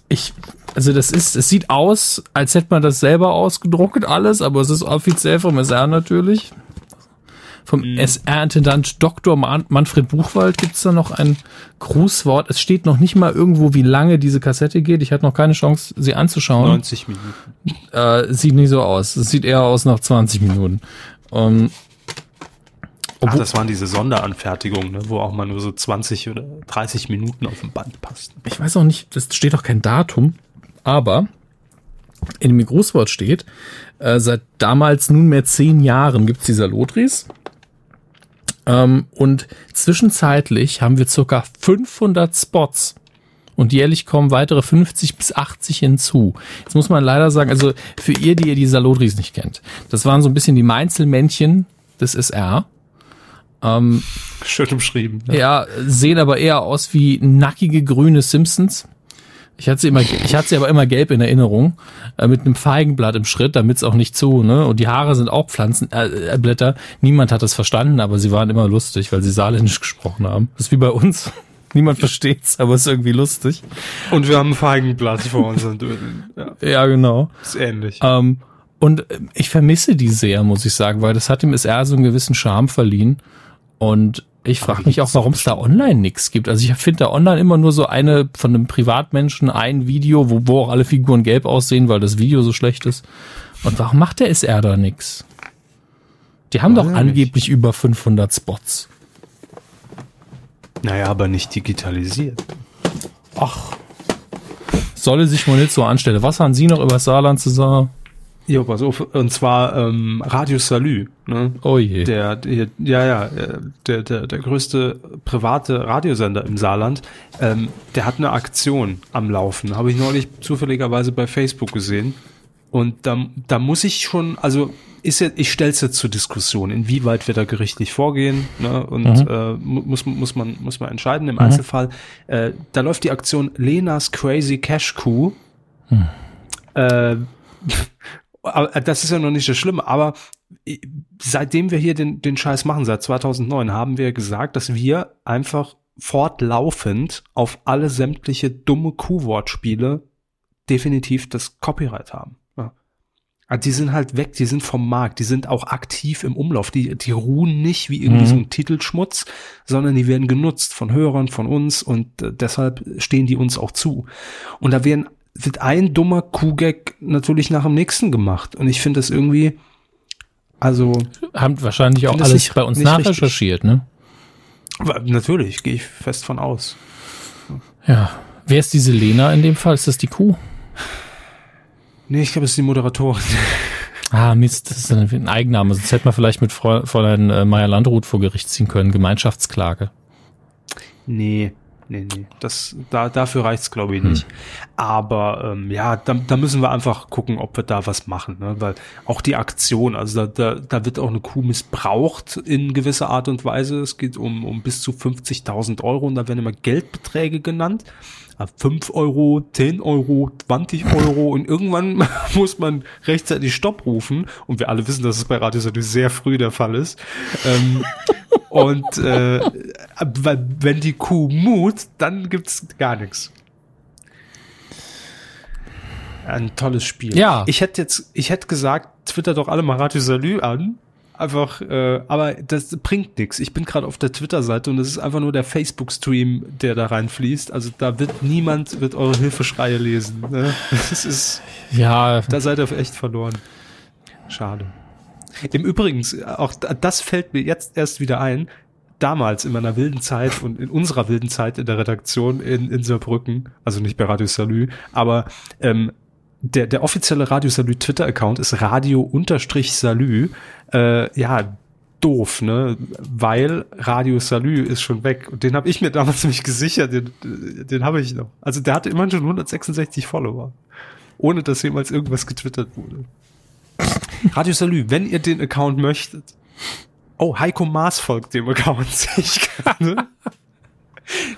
ich, also das ist, es sieht aus, als hätte man das selber ausgedruckt alles, aber es ist offiziell vom SR natürlich. Vom mhm. SR-Intendant Dr. Man Manfred Buchwald gibt es da noch ein Grußwort. Es steht noch nicht mal irgendwo, wie lange diese Kassette geht. Ich hatte noch keine Chance, sie anzuschauen. 90 Minuten. Äh, sieht nicht so aus. Es sieht eher aus nach 20 Minuten. Um, Ach, das waren diese Sonderanfertigungen, ne, wo auch mal nur so 20 oder 30 Minuten auf dem Band passten. Ich weiß auch nicht, das steht auch kein Datum, aber in dem Grußwort steht, äh, seit damals nunmehr zehn Jahren gibt's dieser Lotris. Ähm, und zwischenzeitlich haben wir circa 500 Spots. Und jährlich kommen weitere 50 bis 80 hinzu. Jetzt muss man leider sagen, also für ihr, die ihr die Salotris nicht kennt, das waren so ein bisschen die Meinzelmännchen des SR. Ähm, Schön umschrieben. Ja. ja, sehen aber eher aus wie nackige grüne Simpsons. Ich hatte sie immer, ich hatte sie aber immer gelb in Erinnerung, äh, mit einem Feigenblatt im Schritt, damit es auch nicht zu, ne? Und die Haare sind auch Pflanzenblätter. Äh, Niemand hat das verstanden, aber sie waren immer lustig, weil sie saarländisch gesprochen haben. Das ist wie bei uns. Niemand versteht's, aber es ist irgendwie lustig. Und wir haben ein Feigenblatt vor uns. ja. ja, genau. Ist ähnlich. Ähm, und ich vermisse die sehr, muss ich sagen, weil das hat dem SR so einen gewissen Charme verliehen. Und ich frage mich auch, warum es da online nichts gibt. Also ich finde da online immer nur so eine von einem Privatmenschen ein Video, wo, wo auch alle Figuren gelb aussehen, weil das Video so schlecht ist. Und warum macht der SR da nichts? Die haben Weiß doch angeblich nicht. über 500 Spots. Naja, aber nicht digitalisiert. Ach. Solle sich mal nicht so anstellen. Was haben Sie noch über Saarland zu sagen? Ja, pass auf, und zwar ähm, Radio Salü. Ne? Oh je. Der, der, ja, ja, der, der, der größte private Radiosender im Saarland, ähm, der hat eine Aktion am Laufen. Habe ich neulich zufälligerweise bei Facebook gesehen. Und da, da muss ich schon, also ist ja, ich stelle es jetzt zur Diskussion, inwieweit wir da gerichtlich vorgehen, ne? Und mhm. äh, muss, muss man muss man entscheiden im mhm. Einzelfall. Äh, da läuft die Aktion Lenas Crazy Cash Coup. Mhm. Äh, aber das ist ja noch nicht das Schlimme, aber seitdem wir hier den, den Scheiß machen, seit 2009, haben wir gesagt, dass wir einfach fortlaufend auf alle sämtliche dumme Q-Wortspiele definitiv das Copyright haben. Ja. Also die sind halt weg, die sind vom Markt, die sind auch aktiv im Umlauf, die, die ruhen nicht wie irgendwie mhm. so ein Titelschmutz, sondern die werden genutzt von Hörern, von uns und äh, deshalb stehen die uns auch zu. Und da werden wird ein dummer Kuhgag natürlich nach dem nächsten gemacht. Und ich finde das irgendwie, also. Haben wahrscheinlich auch alles nicht, bei uns nachrecherchiert, ne? Natürlich, gehe ich fest von aus. Ja. Wer ist diese Lena in dem Fall? Ist das die Kuh? Nee, ich glaube, es ist die Moderatorin. Ah, Mist, das ist ein Eigenname. Sonst hätte man vielleicht mit Fräulein äh, Meier-Landrut vor Gericht ziehen können. Gemeinschaftsklage. Nee, nee, nee. Das, da, dafür reicht's glaube ich, nicht. Hm. Aber ähm, ja, da, da müssen wir einfach gucken, ob wir da was machen. Ne? Weil auch die Aktion, also da, da, da wird auch eine Kuh missbraucht in gewisser Art und Weise. Es geht um, um bis zu 50.000 Euro und da werden immer Geldbeträge genannt. 5 Euro, 10 Euro, 20 Euro und irgendwann muss man rechtzeitig Stopp rufen und wir alle wissen, dass es bei Radio sehr früh der Fall ist. Ähm, und äh, wenn die Kuh mut, dann gibt's gar nichts. Ein tolles Spiel. Ja. Ich hätte jetzt, ich hätte gesagt, twitter doch alle mal Radio Salü an. Einfach, äh, aber das bringt nichts. Ich bin gerade auf der Twitter-Seite und es ist einfach nur der Facebook-Stream, der da reinfließt. Also da wird niemand wird eure Hilfeschreie lesen. Ne? Das ist, ja, da seid ihr echt verloren. Schade. Im Übrigen, auch das fällt mir jetzt erst wieder ein. Damals in meiner wilden Zeit und in unserer wilden Zeit in der Redaktion in, in Saarbrücken, also nicht bei Radio Salü, aber ähm, der, der offizielle Radio Salü Twitter-Account ist Radio-Salü. Äh, ja, doof, ne? Weil Radio Salü ist schon weg. Und den habe ich mir damals nämlich gesichert, den, den habe ich noch. Also der hatte immerhin schon 166 Follower. Ohne dass jemals irgendwas getwittert wurde. Radio Salü, wenn ihr den Account möchtet. Oh, Heiko Maas folgt dem Account, sehe ich gerade.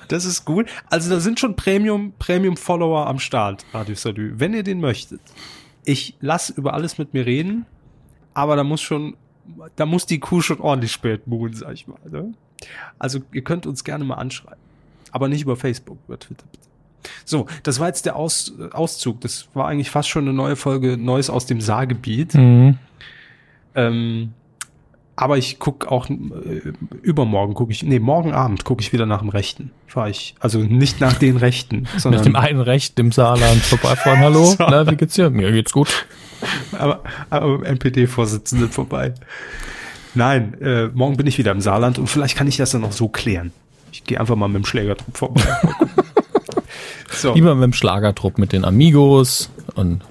Das ist gut. Also da sind schon Premium, Premium Follower am Start, Radio Salü. Wenn ihr den möchtet. Ich lasse über alles mit mir reden, aber da muss schon, da muss die Kuh schon ordentlich spät muhen, sag ich mal. Ne? Also ihr könnt uns gerne mal anschreiben. Aber nicht über Facebook, über Twitter bitte. So, das war jetzt der Aus, Auszug. Das war eigentlich fast schon eine neue Folge Neues aus dem Saargebiet. Mhm. Ähm, aber ich guck auch äh, übermorgen gucke ich, nee, morgen Abend gucke ich wieder nach dem Rechten. Fahr ich, also nicht nach den Rechten, sondern nach dem einen Rechten im Saarland vorbeifahren. Hallo, so. na, wie geht's dir? Mir geht's gut. Aber, aber NPD-Vorsitzenden vorbei. Nein, äh, morgen bin ich wieder im Saarland und vielleicht kann ich das dann noch so klären. Ich gehe einfach mal mit dem Schlägertrupp vorbei. so. Lieber mit dem Schlagertrupp, mit den Amigos und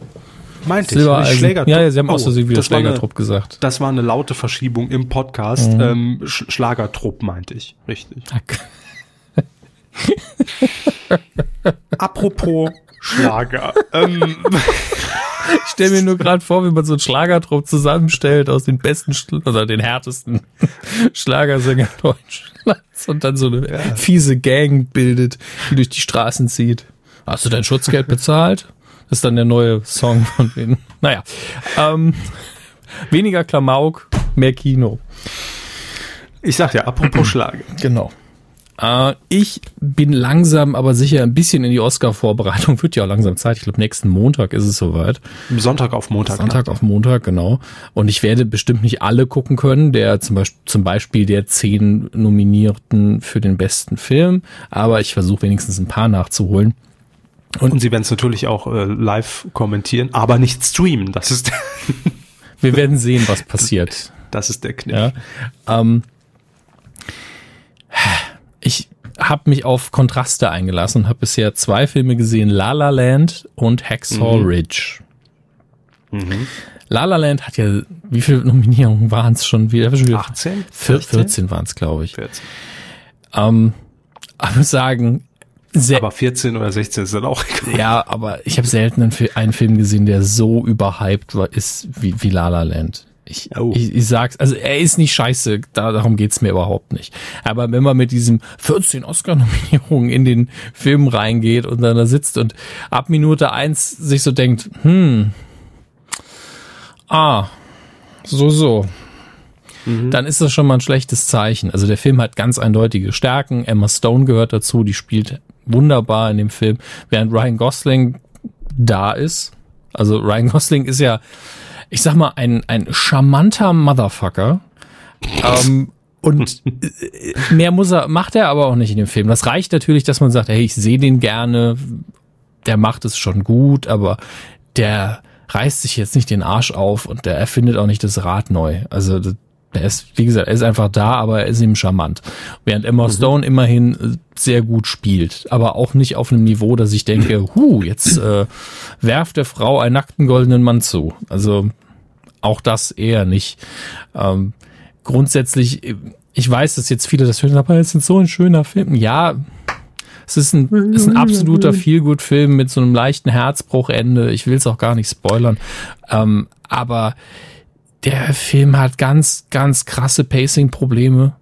Meinte ich, Schlägertrupp. Ja, ja, sie haben oh, auch so wieder Schlägertrupp eine, gesagt. Das war eine laute Verschiebung im Podcast. Mhm. Ähm, Sch Schlagertrupp meinte ich, richtig. Apropos Schlager. ähm, ich stelle mir nur gerade vor, wie man so einen Schlagertrupp zusammenstellt aus den besten oder den härtesten Schlagersängern Deutschlands und dann so eine ja. fiese Gang bildet, die durch die Straßen zieht. Hast du dein Schutzgeld bezahlt? Ist dann der neue Song von denen. Naja. Ähm, weniger Klamauk, mehr Kino. Ich sag ja, apropos Schlager. Genau. Äh, ich bin langsam, aber sicher ein bisschen in die Oscar-Vorbereitung. Wird ja auch langsam Zeit. Ich glaube, nächsten Montag ist es soweit. Sonntag auf Montag. Sonntag ja. auf Montag, genau. Und ich werde bestimmt nicht alle gucken können. Der zum Beispiel, zum Beispiel der zehn Nominierten für den besten Film. Aber ich versuche wenigstens ein paar nachzuholen. Und, Und sie werden es natürlich auch äh, live kommentieren, aber nicht streamen. Das ist. Wir werden sehen, was passiert. Das ist der Kniff. Ja. Ähm, ich habe mich auf Kontraste eingelassen und habe bisher zwei Filme gesehen, La La Land und Hacksaw mhm. Ridge. Mhm. La La Land hat ja, wie viele Nominierungen waren es schon wieder? 18? 14 waren es, glaube ich. 14. Ähm, ich muss sagen, sehr, aber 14 oder 16 ist dann auch egal. Ja, aber ich habe selten einen, Film gesehen, der so überhyped war, ist wie, wie La La Land. Ich, oh. ich, ich sag's, also er ist nicht scheiße, da, darum geht's mir überhaupt nicht. Aber wenn man mit diesem 14 Oscar-Nominierungen in den Film reingeht und dann da sitzt und ab Minute eins sich so denkt, hm, ah, so, so, mhm. dann ist das schon mal ein schlechtes Zeichen. Also der Film hat ganz eindeutige Stärken. Emma Stone gehört dazu, die spielt wunderbar in dem Film, während Ryan Gosling da ist. Also Ryan Gosling ist ja ich sag mal, ein, ein charmanter Motherfucker. ähm, und äh, mehr muss er, macht er aber auch nicht in dem Film. Das reicht natürlich, dass man sagt, hey, ich sehe den gerne, der macht es schon gut, aber der reißt sich jetzt nicht den Arsch auf und der erfindet auch nicht das Rad neu. Also er ist, wie gesagt, er ist einfach da, aber er ist ihm charmant. Während Emma mhm. Stone immerhin äh, sehr gut spielt, aber auch nicht auf einem Niveau, dass ich denke, hu, jetzt äh, werft der Frau einen nackten goldenen Mann zu. Also auch das eher nicht. Ähm, grundsätzlich, ich weiß, dass jetzt viele das hören, aber es ist so ein schöner Film. Ja, es ist ein, ist ein absoluter Feelgood-Film mit so einem leichten Herzbruchende. Ich will es auch gar nicht spoilern. Ähm, aber der Film hat ganz, ganz krasse Pacing-Probleme.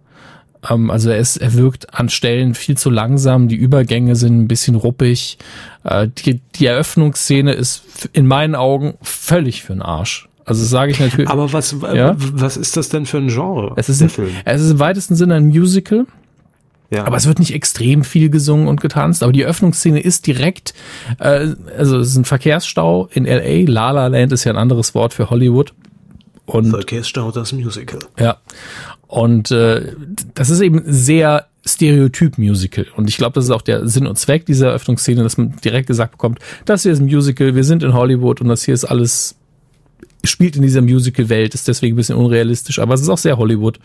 Ähm, also er, ist, er wirkt an Stellen viel zu langsam, die Übergänge sind ein bisschen ruppig. Äh, die, die Eröffnungsszene ist in meinen Augen völlig für den Arsch. Also sage ich natürlich. Aber was, ja? was ist das denn für ein Genre? Es ist, ein, Film? es ist im weitesten Sinne ein Musical. Ja. Aber es wird nicht extrem viel gesungen und getanzt. Aber die Eröffnungsszene ist direkt, äh, also es ist ein Verkehrsstau in LA. La La Land ist ja ein anderes Wort für Hollywood. Und, Verkehrsstau, das Musical. Ja. Und äh, das ist eben sehr Stereotyp-Musical. Und ich glaube, das ist auch der Sinn und Zweck dieser Eröffnungsszene, dass man direkt gesagt bekommt, das hier ist ein Musical, wir sind in Hollywood und das hier ist alles spielt in dieser Musical-Welt, ist deswegen ein bisschen unrealistisch, aber es ist auch sehr Hollywood.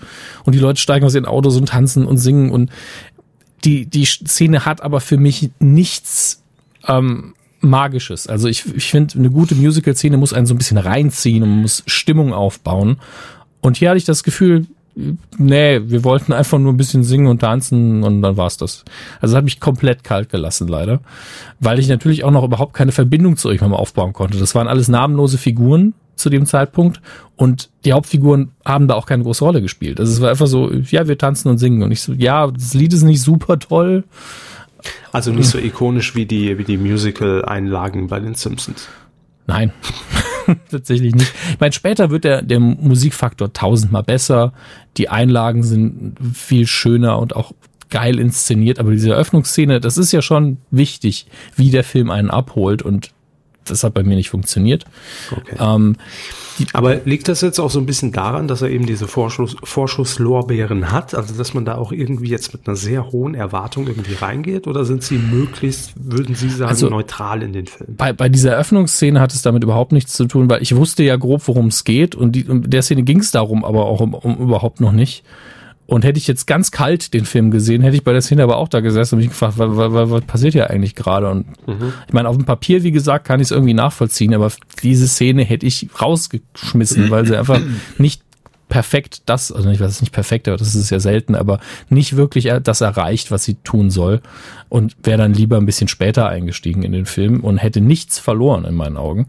Und die Leute steigen aus ihren Autos und tanzen und singen und die, die Szene hat aber für mich nichts ähm, Magisches. Also ich, ich finde, eine gute Musical-Szene muss einen so ein bisschen reinziehen und muss Stimmung aufbauen. Und hier hatte ich das Gefühl, nee, wir wollten einfach nur ein bisschen singen und tanzen und dann war's das. Also hat mich komplett kalt gelassen, leider. Weil ich natürlich auch noch überhaupt keine Verbindung zu irgendjemandem aufbauen konnte. Das waren alles namenlose Figuren, zu dem Zeitpunkt und die Hauptfiguren haben da auch keine große Rolle gespielt. Also es war einfach so, ja, wir tanzen und singen und ich so, ja, das Lied ist nicht super toll. Also nicht so ikonisch wie die, wie die Musical-Einlagen bei den Simpsons. Nein, tatsächlich nicht. Ich meine, später wird der, der Musikfaktor tausendmal besser. Die Einlagen sind viel schöner und auch geil inszeniert, aber diese Eröffnungsszene, das ist ja schon wichtig, wie der Film einen abholt und das hat bei mir nicht funktioniert. Okay. Ähm, aber liegt das jetzt auch so ein bisschen daran, dass er eben diese Vorschuss, Vorschusslorbeeren hat? Also, dass man da auch irgendwie jetzt mit einer sehr hohen Erwartung irgendwie reingeht? Oder sind sie möglichst, würden Sie sagen, also, neutral in den Film? Bei, bei dieser Eröffnungsszene hat es damit überhaupt nichts zu tun, weil ich wusste ja grob, worum es geht und die, in der Szene ging es darum aber auch um, um überhaupt noch nicht. Und hätte ich jetzt ganz kalt den Film gesehen, hätte ich bei der Szene aber auch da gesessen und mich gefragt, was, was, was passiert hier eigentlich gerade? Und mhm. ich meine, auf dem Papier, wie gesagt, kann ich es irgendwie nachvollziehen, aber diese Szene hätte ich rausgeschmissen, weil sie einfach nicht perfekt das, also ich weiß es nicht perfekt, aber das ist ja selten, aber nicht wirklich das erreicht, was sie tun soll. Und wäre dann lieber ein bisschen später eingestiegen in den Film und hätte nichts verloren in meinen Augen.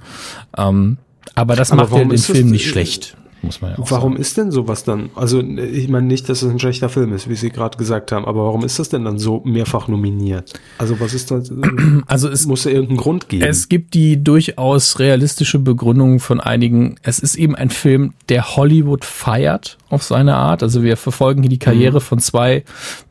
Ähm, aber das aber macht ja den Film nicht schlecht muss man ja auch Warum sagen. ist denn sowas dann? Also ich meine nicht, dass es ein schlechter Film ist, wie Sie gerade gesagt haben, aber warum ist das denn dann so mehrfach nominiert? Also was ist das? Also es muss ja irgendeinen Grund geben. Es gibt die durchaus realistische Begründung von einigen. Es ist eben ein Film, der Hollywood feiert auf seine Art. Also wir verfolgen hier die Karriere mhm. von zwei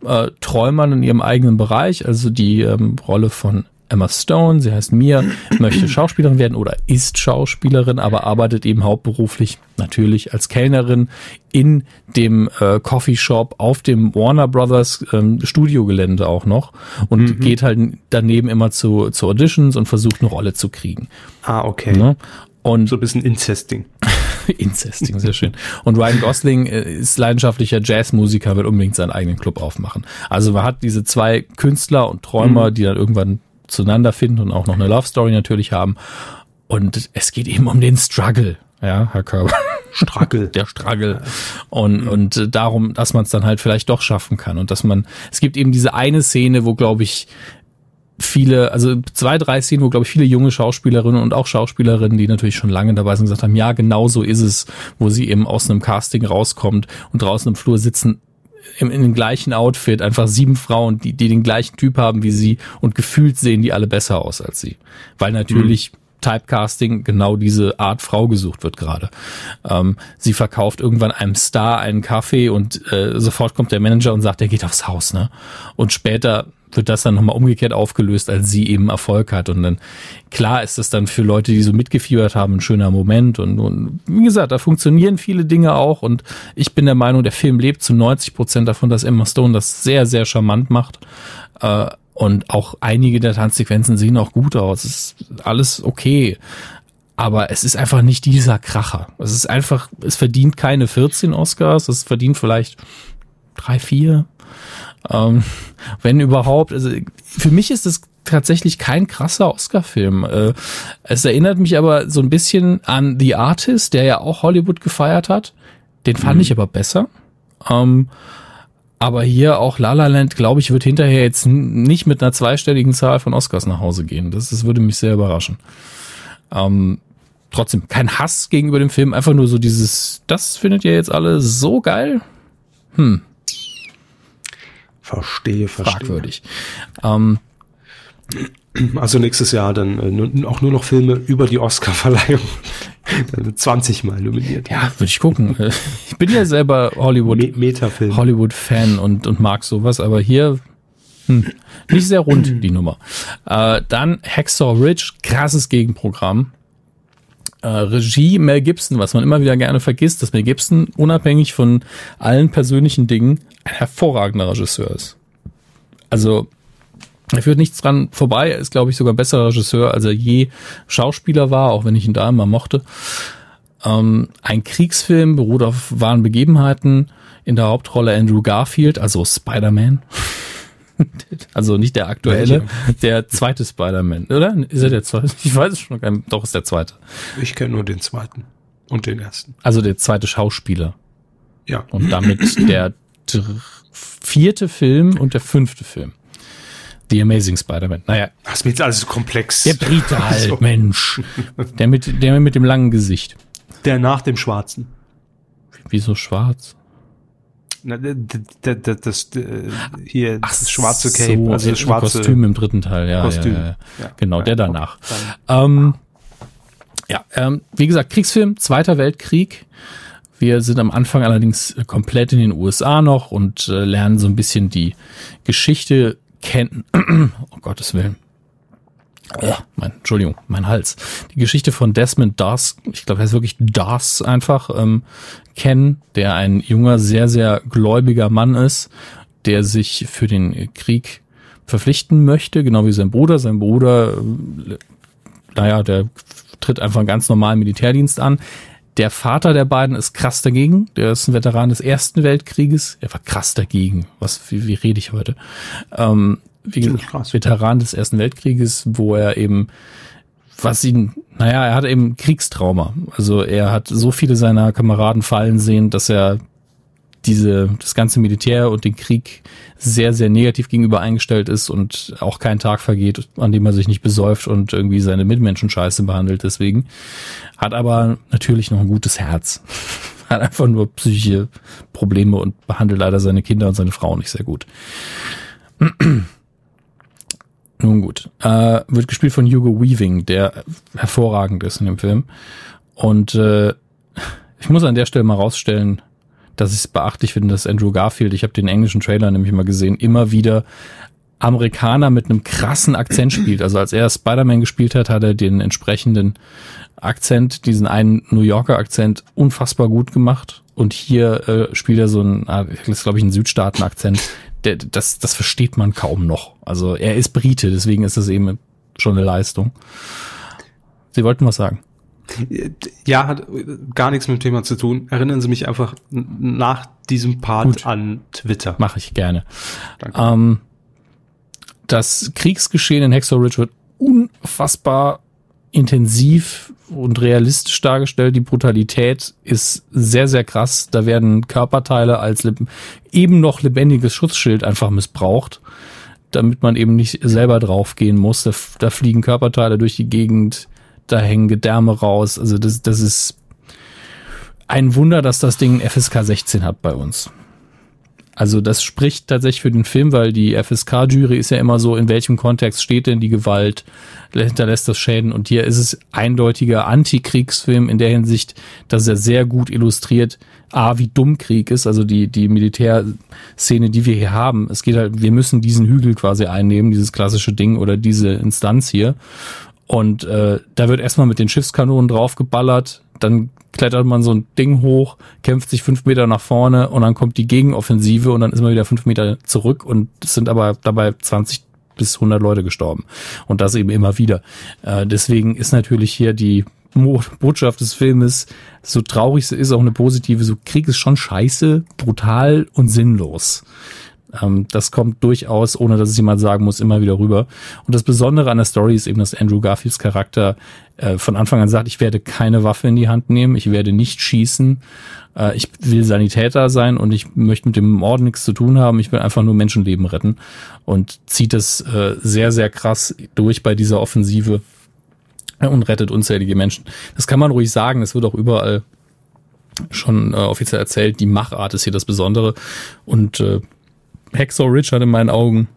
äh, Träumern in ihrem eigenen Bereich. Also die ähm, Rolle von Emma Stone, sie heißt Mia, möchte Schauspielerin werden oder ist Schauspielerin, aber arbeitet eben hauptberuflich natürlich als Kellnerin in dem äh, Coffeeshop auf dem Warner Brothers ähm, Studiogelände auch noch und mhm. geht halt daneben immer zu, zu Auditions und versucht eine Rolle zu kriegen. Ah, okay. Ne? Und so ein bisschen Incesting. Incesting, sehr schön. Und Ryan Gosling äh, ist leidenschaftlicher Jazzmusiker, will unbedingt seinen eigenen Club aufmachen. Also man hat diese zwei Künstler und Träumer, mhm. die dann irgendwann zueinander finden und auch noch eine Love Story natürlich haben. Und es geht eben um den Struggle, ja, Herr Körber. Struggle. Der Struggle. Und, und darum, dass man es dann halt vielleicht doch schaffen kann. Und dass man, es gibt eben diese eine Szene, wo, glaube ich, viele, also zwei, drei Szenen, wo, glaube ich, viele junge Schauspielerinnen und auch Schauspielerinnen, die natürlich schon lange dabei sind, gesagt haben, ja, genau so ist es, wo sie eben aus einem Casting rauskommt und draußen im Flur sitzen, im, in dem gleichen Outfit, einfach sieben Frauen, die, die den gleichen Typ haben wie sie und gefühlt sehen die alle besser aus als sie. Weil natürlich mhm. Typecasting genau diese Art Frau gesucht wird gerade. Ähm, sie verkauft irgendwann einem Star einen Kaffee und äh, sofort kommt der Manager und sagt, er geht aufs Haus, ne? Und später wird das dann nochmal umgekehrt aufgelöst, als sie eben Erfolg hat. Und dann, klar ist das dann für Leute, die so mitgefiebert haben, ein schöner Moment. Und, und wie gesagt, da funktionieren viele Dinge auch. Und ich bin der Meinung, der Film lebt zu 90 Prozent davon, dass Emma Stone das sehr, sehr charmant macht. Äh, und auch einige der Tanzsequenzen sehen auch gut aus. Es ist alles okay. Aber es ist einfach nicht dieser Kracher. Es ist einfach, es verdient keine 14 Oscars. Es verdient vielleicht drei, vier. Ähm, wenn überhaupt, also für mich ist es tatsächlich kein krasser Oscar-Film. Äh, es erinnert mich aber so ein bisschen an The Artist, der ja auch Hollywood gefeiert hat. Den fand mhm. ich aber besser. Ähm, aber hier auch La La Land, glaube ich, wird hinterher jetzt nicht mit einer zweistelligen Zahl von Oscars nach Hause gehen. Das, das würde mich sehr überraschen. Ähm, trotzdem kein Hass gegenüber dem Film, einfach nur so dieses, das findet ihr jetzt alle so geil? Hm, Verstehe, verstehe. Fragwürdig. Ähm, also nächstes Jahr dann äh, auch nur noch Filme über die Oscar-Verleihung. 20 Mal nominiert. Ja, würde ich gucken. Ich bin ja selber Hollywood Me Metafilm. Hollywood Fan und und mag sowas, aber hier hm, nicht sehr rund die Nummer. Äh, dann Hacksaw Ridge, krasses Gegenprogramm. Äh, Regie Mel Gibson, was man immer wieder gerne vergisst, dass Mel Gibson unabhängig von allen persönlichen Dingen ein hervorragender Regisseur ist. Also er führt nichts dran vorbei. Er ist, glaube ich, sogar ein besserer Regisseur, als er je Schauspieler war, auch wenn ich ihn da immer mochte. Ähm, ein Kriegsfilm beruht auf wahren Begebenheiten. In der Hauptrolle Andrew Garfield, also Spider-Man. also nicht der aktuelle, der zweite Spider-Man, oder? Ist er der zweite? Ich weiß es schon gar nicht. Doch, ist der zweite. Ich kenne nur den zweiten und den ersten. Also der zweite Schauspieler. Ja. Und damit der vierte Film und der fünfte Film. The Amazing Spider-Man. Naja. Das ist mir jetzt alles so komplex. Der Brite halt, so. Mensch. Der mit, der mit dem langen Gesicht. Der nach dem Schwarzen. Wieso schwarz? Na, das, das, das, hier Ach das schwarze Cape, so, also das schwarze Kostüm im dritten Teil, ja, Kostüm. Ja, ja, ja. genau, der danach. Ähm, ja, ähm, wie gesagt, Kriegsfilm, Zweiter Weltkrieg. Wir sind am Anfang allerdings komplett in den USA noch und äh, lernen so ein bisschen die Geschichte kennen. oh Gottes Willen. Ja, mein, Entschuldigung, mein Hals. Die Geschichte von Desmond Doss, ich glaube, er ist wirklich Doss einfach, ähm, kennen, der ein junger, sehr, sehr gläubiger Mann ist, der sich für den Krieg verpflichten möchte, genau wie sein Bruder. Sein Bruder, äh, naja, der tritt einfach einen ganz normalen Militärdienst an. Der Vater der beiden ist krass dagegen. Der ist ein Veteran des Ersten Weltkrieges. Er war krass dagegen. Was, wie, wie rede ich heute? Ähm, wie gesagt, Veteran des Ersten Weltkrieges, wo er eben, was ihn, naja, er hat eben Kriegstrauma. Also er hat so viele seiner Kameraden fallen sehen, dass er diese, das ganze Militär und den Krieg sehr, sehr negativ gegenüber eingestellt ist und auch kein Tag vergeht, an dem er sich nicht besäuft und irgendwie seine Mitmenschen scheiße behandelt deswegen. Hat aber natürlich noch ein gutes Herz. Hat einfach nur psychische Probleme und behandelt leider seine Kinder und seine Frau nicht sehr gut. Nun gut. Äh, wird gespielt von Hugo Weaving, der hervorragend ist in dem Film. Und äh, ich muss an der Stelle mal rausstellen, dass ich es beachtlich finde, dass Andrew Garfield, ich habe den englischen Trailer nämlich mal gesehen, immer wieder Amerikaner mit einem krassen Akzent spielt. Also als er Spider-Man gespielt hat, hat er den entsprechenden Akzent, diesen einen New Yorker Akzent unfassbar gut gemacht. Und hier äh, spielt er so ein, ah, das ist glaube ich ein Südstaaten-Akzent. Das, das versteht man kaum noch. Also er ist Brite, deswegen ist das eben schon eine Leistung. Sie wollten was sagen. Ja, hat gar nichts mit dem Thema zu tun. Erinnern Sie mich einfach nach diesem Part Gut. an Twitter. Mache ich gerne. Danke. Ähm, das Kriegsgeschehen in Hexor Ridge wird unfassbar intensiv und realistisch dargestellt. Die Brutalität ist sehr, sehr krass. Da werden Körperteile als eben noch lebendiges Schutzschild einfach missbraucht, damit man eben nicht selber draufgehen muss. Da, da fliegen Körperteile durch die Gegend da hängen Gedärme raus. Also das, das ist ein Wunder, dass das Ding FSK 16 hat bei uns. Also das spricht tatsächlich für den Film, weil die FSK-Jury ist ja immer so, in welchem Kontext steht denn die Gewalt, hinterlässt das Schäden und hier ist es eindeutiger Antikriegsfilm in der Hinsicht, dass er sehr gut illustriert, A, wie dumm Krieg ist, also die, die Militärszene, die wir hier haben. Es geht halt, wir müssen diesen Hügel quasi einnehmen, dieses klassische Ding oder diese Instanz hier. Und äh, da wird erstmal mit den Schiffskanonen draufgeballert, dann klettert man so ein Ding hoch, kämpft sich fünf Meter nach vorne und dann kommt die Gegenoffensive und dann ist man wieder fünf Meter zurück und es sind aber dabei 20 bis 100 Leute gestorben. Und das eben immer wieder. Äh, deswegen ist natürlich hier die Botschaft des Filmes, so traurig sie ist, auch eine positive, so Krieg ist schon scheiße, brutal und sinnlos. Ähm, das kommt durchaus, ohne dass es jemand sagen muss, immer wieder rüber. Und das Besondere an der Story ist eben, dass Andrew Garfields Charakter äh, von Anfang an sagt, ich werde keine Waffe in die Hand nehmen, ich werde nicht schießen, äh, ich will Sanitäter sein und ich möchte mit dem Mord nichts zu tun haben, ich will einfach nur Menschenleben retten und zieht das äh, sehr, sehr krass durch bei dieser Offensive und rettet unzählige Menschen. Das kann man ruhig sagen, das wird auch überall schon äh, offiziell erzählt, die Machart ist hier das Besondere und äh, Hacksaw Ridge hat in meinen Augen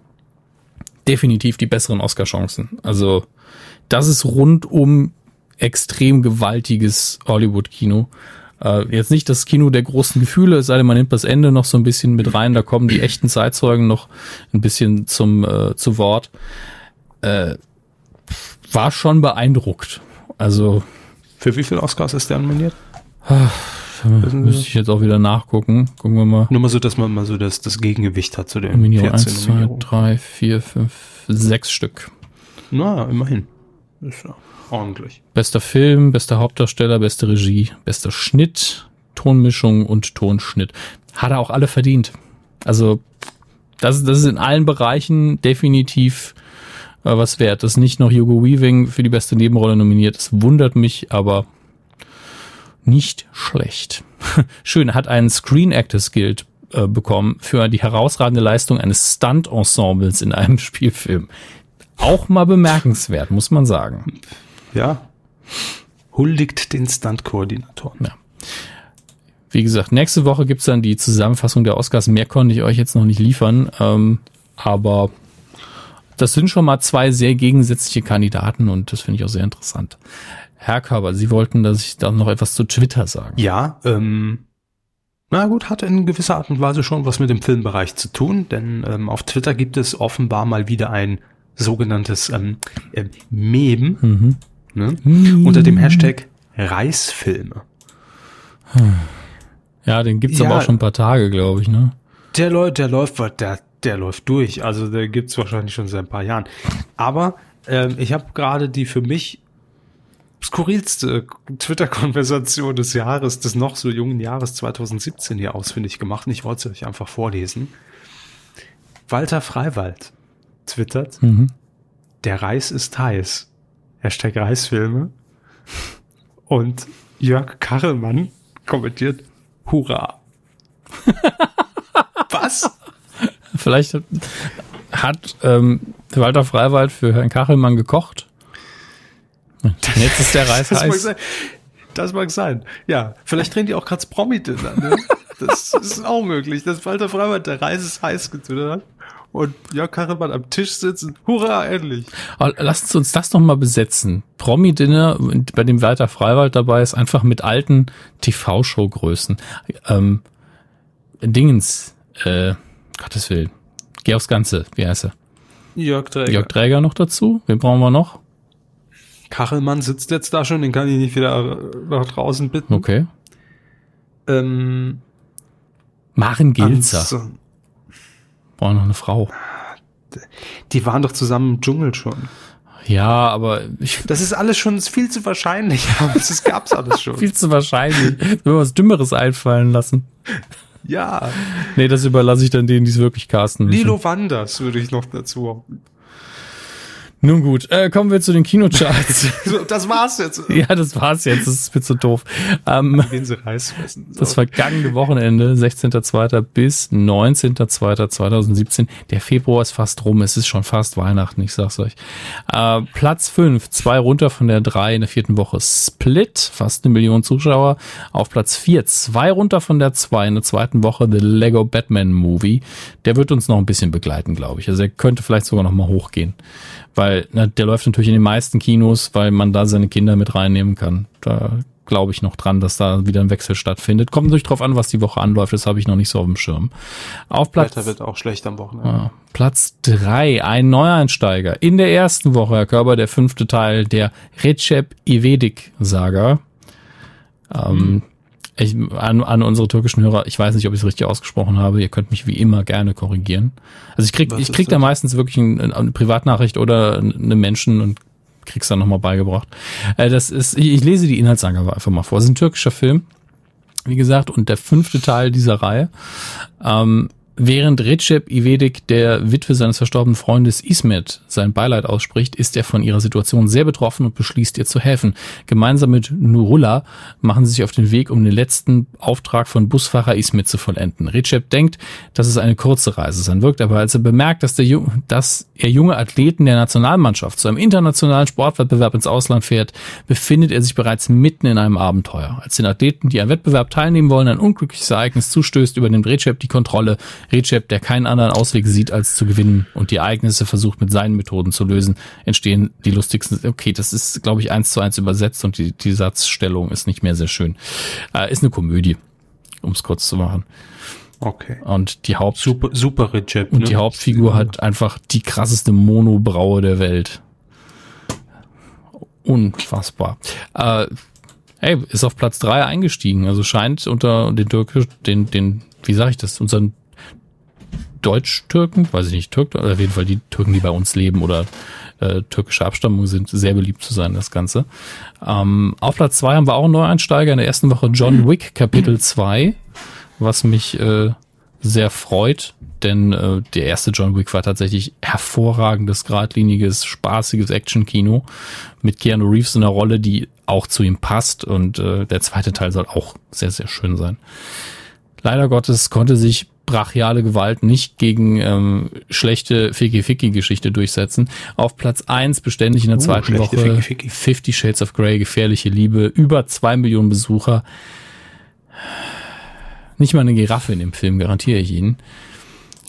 definitiv die besseren Oscar-Chancen. Also das ist rundum extrem gewaltiges Hollywood-Kino. Äh, jetzt nicht das Kino der großen Gefühle, es sei denn, man nimmt das Ende noch so ein bisschen mit rein, da kommen die echten Zeitzeugen noch ein bisschen zum äh, zu Wort. Äh, war schon beeindruckt. Also für wie viele Oscars ist der nominiert? Müsste ich jetzt auch wieder nachgucken. Gucken wir mal. Nur mal so, dass man mal so das, das Gegengewicht hat zu den Nominierungen. 1, 2, 3, 4, 5, 6 Stück. Na, immerhin. Ist ja ordentlich. Bester Film, bester Hauptdarsteller, beste Regie, bester Schnitt, Tonmischung und Tonschnitt. Hat er auch alle verdient. Also, das, das ist in allen Bereichen definitiv äh, was wert. Das ist nicht noch Hugo Weaving für die beste Nebenrolle nominiert. Das wundert mich, aber nicht schlecht. Schön, hat einen Screen Actors Guild äh, bekommen für die herausragende Leistung eines Stunt-Ensembles in einem Spielfilm. Auch mal bemerkenswert, muss man sagen. Ja. Huldigt den Stunt-Koordinatoren. Ja. Wie gesagt, nächste Woche gibt's dann die Zusammenfassung der Oscars. Mehr konnte ich euch jetzt noch nicht liefern. Ähm, aber das sind schon mal zwei sehr gegensätzliche Kandidaten und das finde ich auch sehr interessant. Herr Körber, Sie wollten, dass ich dann noch etwas zu Twitter sagen. Ja, ähm, na gut, hat in gewisser Art und Weise schon was mit dem Filmbereich zu tun, denn ähm, auf Twitter gibt es offenbar mal wieder ein sogenanntes ähm, äh, Meme mhm. ne? unter dem Hashtag Reisfilme. Ja, den gibt's ja, aber auch schon ein paar Tage, glaube ich, ne? Der, läuft, der läuft, der, der läuft durch. Also der gibt's wahrscheinlich schon seit ein paar Jahren. Aber ähm, ich habe gerade die für mich skurrilste Twitter-Konversation des Jahres, des noch so jungen Jahres 2017 hier ausfindig gemacht. Und ich wollte es euch einfach vorlesen. Walter Freiwald twittert, mhm. der Reis ist heiß. Hashtag Reisfilme. Und Jörg Karelmann kommentiert, Hurra. Was? Vielleicht hat ähm, Walter Freiwald für Herrn Kachelmann gekocht. Jetzt ist der Reis das heiß. Mag sein. Das mag sein. Ja, vielleicht drehen die auch gerade Promi-Dinner. Ne? Das ist auch möglich, dass Walter Freiwald der Reis ist heiß getwittert hat und Jörg Kachelmann am Tisch sitzen. Hurra, endlich. lasst uns das noch mal besetzen. Promi-Dinner, bei dem Walter Freiwald dabei ist, einfach mit alten TV-Show-Größen. Ähm, Dingens, äh, Gottes Willen. Geh aufs Ganze, wie heißt er? Jörg Träger. Jörg Träger noch dazu. Wen brauchen wir noch? Kachelmann sitzt jetzt da schon, den kann ich nicht wieder nach draußen bitten. Okay. Ähm, Maren Gilzer. Brauchen noch eine Frau. Die waren doch zusammen im Dschungel schon. Ja, aber ich. Das ist alles schon viel zu wahrscheinlich. Das gab's alles schon. viel zu wahrscheinlich. Wenn wir was Dümmeres einfallen lassen. Ja. Nee, das überlasse ich dann denen, die es wirklich casten müssen. Lilo Wanders würde ich noch dazu nun gut, äh, kommen wir zu den Kinocharts. das war's jetzt. ja, das war's jetzt. Das ist mir zu doof. Ähm. Das vergangene Wochenende, 16.02. bis 19.02.2017. Der Februar ist fast rum. Es ist schon fast Weihnachten, ich sag's euch. Äh, Platz 5, zwei runter von der 3 in der vierten Woche. Split, fast eine Million Zuschauer. Auf Platz 4, zwei runter von der 2 in der zweiten Woche. The Lego Batman Movie. Der wird uns noch ein bisschen begleiten, glaube ich. Also er könnte vielleicht sogar noch mal hochgehen weil na, der läuft natürlich in den meisten Kinos, weil man da seine Kinder mit reinnehmen kann. Da glaube ich noch dran, dass da wieder ein Wechsel stattfindet. Kommt natürlich drauf an, was die Woche anläuft, das habe ich noch nicht so auf dem Schirm. Auf Platz Wetter wird auch schlecht am Wochenende. Ja, Platz drei, ein Neueinsteiger. In der ersten Woche, Herr Körper, der fünfte Teil der Recep Ivedik Saga. Ähm, ich, an, an unsere türkischen Hörer, ich weiß nicht, ob ich es richtig ausgesprochen habe, ihr könnt mich wie immer gerne korrigieren. Also ich krieg, Was ich krieg da meistens wirklich ein, eine Privatnachricht oder eine Menschen und krieg's dann nochmal beigebracht. Äh, das ist, ich, ich lese die Inhaltsangabe einfach mal vor. Es ist ein türkischer Film, wie gesagt, und der fünfte Teil dieser Reihe. Ähm, Während Recep Ivedik der Witwe seines verstorbenen Freundes Ismet sein Beileid ausspricht, ist er von ihrer Situation sehr betroffen und beschließt ihr zu helfen. Gemeinsam mit Nurullah machen sie sich auf den Weg, um den letzten Auftrag von Busfahrer Ismet zu vollenden. Recep denkt, dass es eine kurze Reise sein wird, aber als er bemerkt, dass, der, dass er junge Athleten der Nationalmannschaft zu einem internationalen Sportwettbewerb ins Ausland fährt, befindet er sich bereits mitten in einem Abenteuer. Als den Athleten, die am Wettbewerb teilnehmen wollen, ein unglückliches Ereignis zustößt, übernimmt Recep die Kontrolle Recep, der keinen anderen Ausweg sieht, als zu gewinnen und die Ereignisse versucht mit seinen Methoden zu lösen, entstehen die lustigsten. Okay, das ist, glaube ich, eins zu eins übersetzt und die, die Satzstellung ist nicht mehr sehr schön. Äh, ist eine Komödie, um es kurz zu machen. Okay. Und die Haupt super, super Recep, und ne? die Hauptfigur hat einfach die krasseste Monobraue der Welt. Unfassbar. Äh, Ey, ist auf Platz drei eingestiegen. Also scheint unter den türkisch, den, den, wie sage ich das, unseren Deutsch-Türken, weiß ich nicht, Türk, oder auf jeden Fall die Türken, die bei uns leben oder äh, türkische Abstammung sind, sehr beliebt zu sein, das Ganze. Ähm, auf Platz zwei haben wir auch einen Neueinsteiger in der ersten Woche John Wick Kapitel 2, was mich äh, sehr freut, denn äh, der erste John Wick war tatsächlich hervorragendes, geradliniges, spaßiges Action-Kino mit Keanu Reeves in einer Rolle, die auch zu ihm passt und äh, der zweite Teil soll auch sehr, sehr schön sein. Leider Gottes konnte sich brachiale Gewalt nicht gegen ähm, schlechte Ficky-Ficky-Geschichte durchsetzen. Auf Platz eins beständig in der uh, zweiten Woche Ficky -Ficky. Fifty Shades of Grey, gefährliche Liebe, über zwei Millionen Besucher. Nicht mal eine Giraffe in dem Film, garantiere ich Ihnen.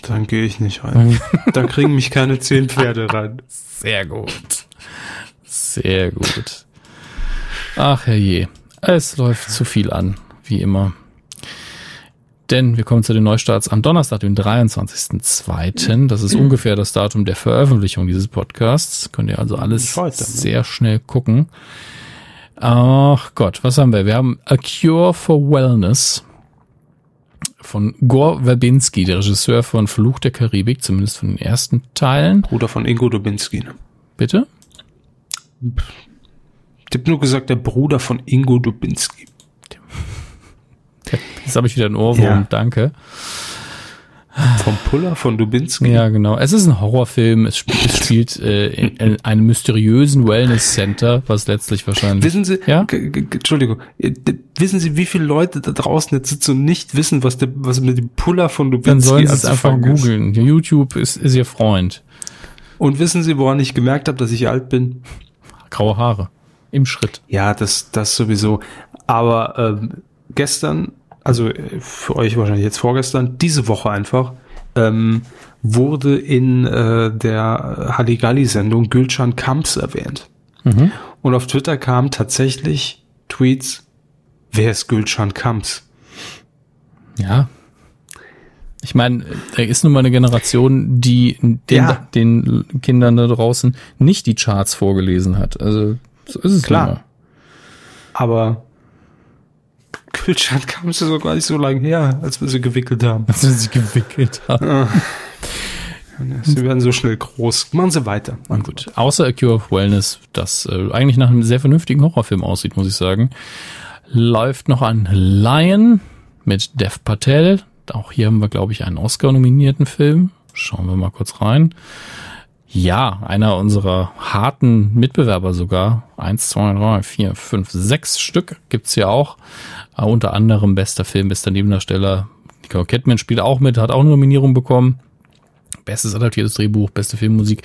Dann gehe ich nicht rein. da kriegen mich keine zehn Pferde rein. Sehr gut. Sehr gut. Ach herrje. Es läuft zu viel an, wie immer. Denn wir kommen zu den Neustarts am Donnerstag, dem 23.02. Das ist ungefähr das Datum der Veröffentlichung dieses Podcasts. Könnt ihr also alles Heute, ne? sehr schnell gucken. Ach Gott, was haben wir? Wir haben A Cure for Wellness von Gore Verbinski, der Regisseur von Fluch der Karibik, zumindest von den ersten Teilen. Bruder von Ingo Dubinski. Ne? Bitte? Ich habe nur gesagt, der Bruder von Ingo Dubinski. Jetzt habe ich wieder ein Ohrwurm, Ja. danke. Vom Puller von Dubinski. Ja, genau. Es ist ein Horrorfilm. Es spielt, es spielt äh, in, in einem mysteriösen Wellness Center, was letztlich wahrscheinlich. Wissen Sie, Ja? Entschuldigung, äh, wissen Sie, wie viele Leute da draußen jetzt sitzen und nicht wissen, was der, was mit dem Puller von Dubinski Dann sollen Sie es einfach googeln. YouTube ist, ist Ihr Freund. Und wissen Sie, woran ich gemerkt habe, dass ich alt bin? Graue Haare. Im Schritt. Ja, das, das sowieso. Aber ähm, gestern, also äh, für euch wahrscheinlich jetzt vorgestern, diese Woche einfach, ähm, wurde in äh, der Halligalli-Sendung Gülcan Kamps erwähnt. Mhm. Und auf Twitter kamen tatsächlich Tweets, wer ist Gülcan Kamps? Ja. Ich meine, da ist nun mal eine Generation, die den, Ja. den Kindern da draußen nicht die Charts vorgelesen hat. Also so ist es Klar. nun Aber Gülcan Kamps ist doch gar nicht so lange her, als wir sie gewickelt haben. Als wir sie gewickelt haben. Sie werden so schnell groß. Machen Sie weiter. Na gut. Außer A Cure of Wellness, das äh, eigentlich nach einem sehr vernünftigen Horrorfilm aussieht, muss ich sagen, läuft noch ein Lion mit Dev Patel. Auch hier haben wir, glaube ich, einen Oscar-nominierten Film. Schauen wir mal kurz rein. Ja, einer unserer harten Mitbewerber sogar. Eins, zwei, drei, vier, fünf, sechs Stück gibt's hier auch. Äh, unter anderem bester Film, bester Nebendarsteller. Nicole Kidman spielt auch mit, hat auch eine Nominierung bekommen. Bestes adaptiertes Drehbuch, beste Filmmusik.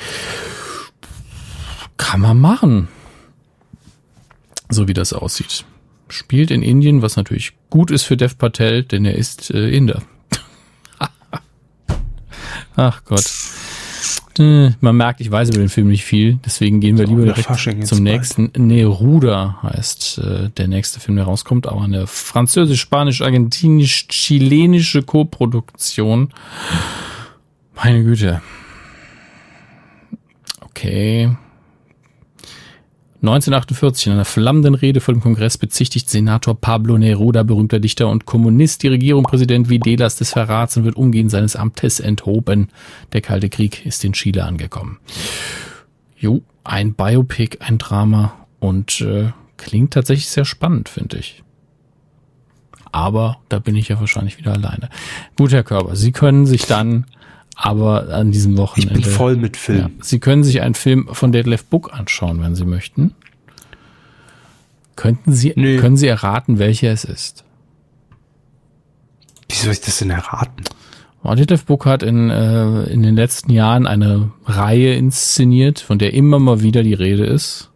Kann man machen. So wie das aussieht. Spielt in Indien, was natürlich gut ist für Dev Patel, denn er ist äh, Inder. Ach Gott. Äh, Man merkt, ich weiß über den Film nicht viel, deswegen gehen wir So, lieber direkt zum bald. nächsten. Neruda heißt äh, der nächste Film, der rauskommt, aber eine französisch-spanisch-argentinisch-chilenische Koproduktion. Meine Güte. Okay. 1948 in einer flammenden Rede vor dem Kongress bezichtigt Senator Pablo Neruda, berühmter Dichter und Kommunist, die Regierung Präsident Videlas des Verrats und wird umgehend seines Amtes enthoben. Der Kalte Krieg ist in Chile angekommen. Jo, ein Biopic, ein Drama und äh, klingt tatsächlich sehr spannend, finde ich. Aber da bin ich ja wahrscheinlich wieder alleine. Gut, Herr Körber, Sie können sich dann aber an diesem Ich Wochenende. bin voll mit Ja. Film. Sie können sich einen Film von Detlef Book anschauen, wenn Sie möchten. Könnten Sie, Nö. können Sie erraten, welcher es ist? Wie soll ich das denn erraten? Oh, Detlef Book hat in, äh, in den letzten Jahren eine Reihe inszeniert, von der immer mal wieder die Rede ist.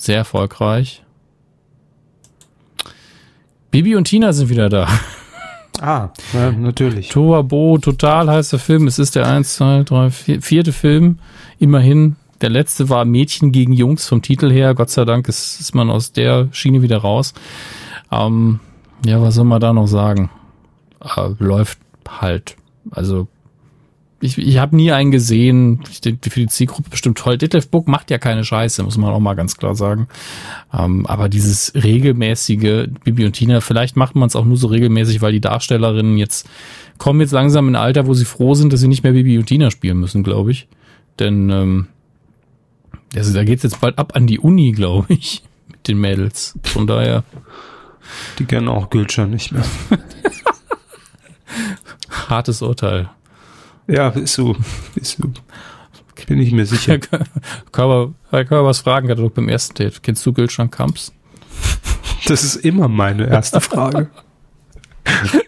Sehr erfolgreich. Bibi und Tina sind wieder da. Ah, ja, natürlich. Toa Bo, total heißer Film. Es ist der 1, 2, 3, 4, vierte Film. Immerhin. Der letzte war Mädchen gegen Jungs vom Titel her. Gott sei Dank ist, ist man aus der Schiene wieder raus. Ähm, ja, was soll man da noch sagen? Äh, läuft halt. Also, ich, ich habe nie einen gesehen. Für die Zielgruppe bestimmt toll. Detlef Book macht ja keine Scheiße, muss man auch mal ganz klar sagen. Ähm, aber dieses regelmäßige Bibi und Tina, vielleicht macht man es auch nur so regelmäßig, weil die Darstellerinnen jetzt kommen jetzt langsam in ein Alter, wo sie froh sind, dass sie nicht mehr Bibi und Tina spielen müssen, glaube ich. Denn ähm, also da geht's jetzt bald ab an die Uni, glaube ich, mit den Mädels. Von daher Die kennen auch Gülcan nicht mehr. hartes Urteil. Ja, ist so. Ist so. Bin ich mir sicher. Körper, Herr Körbers Fragenkatalog beim ersten Date. Kennst du Gülschan Kamps? Das ist immer meine erste Frage.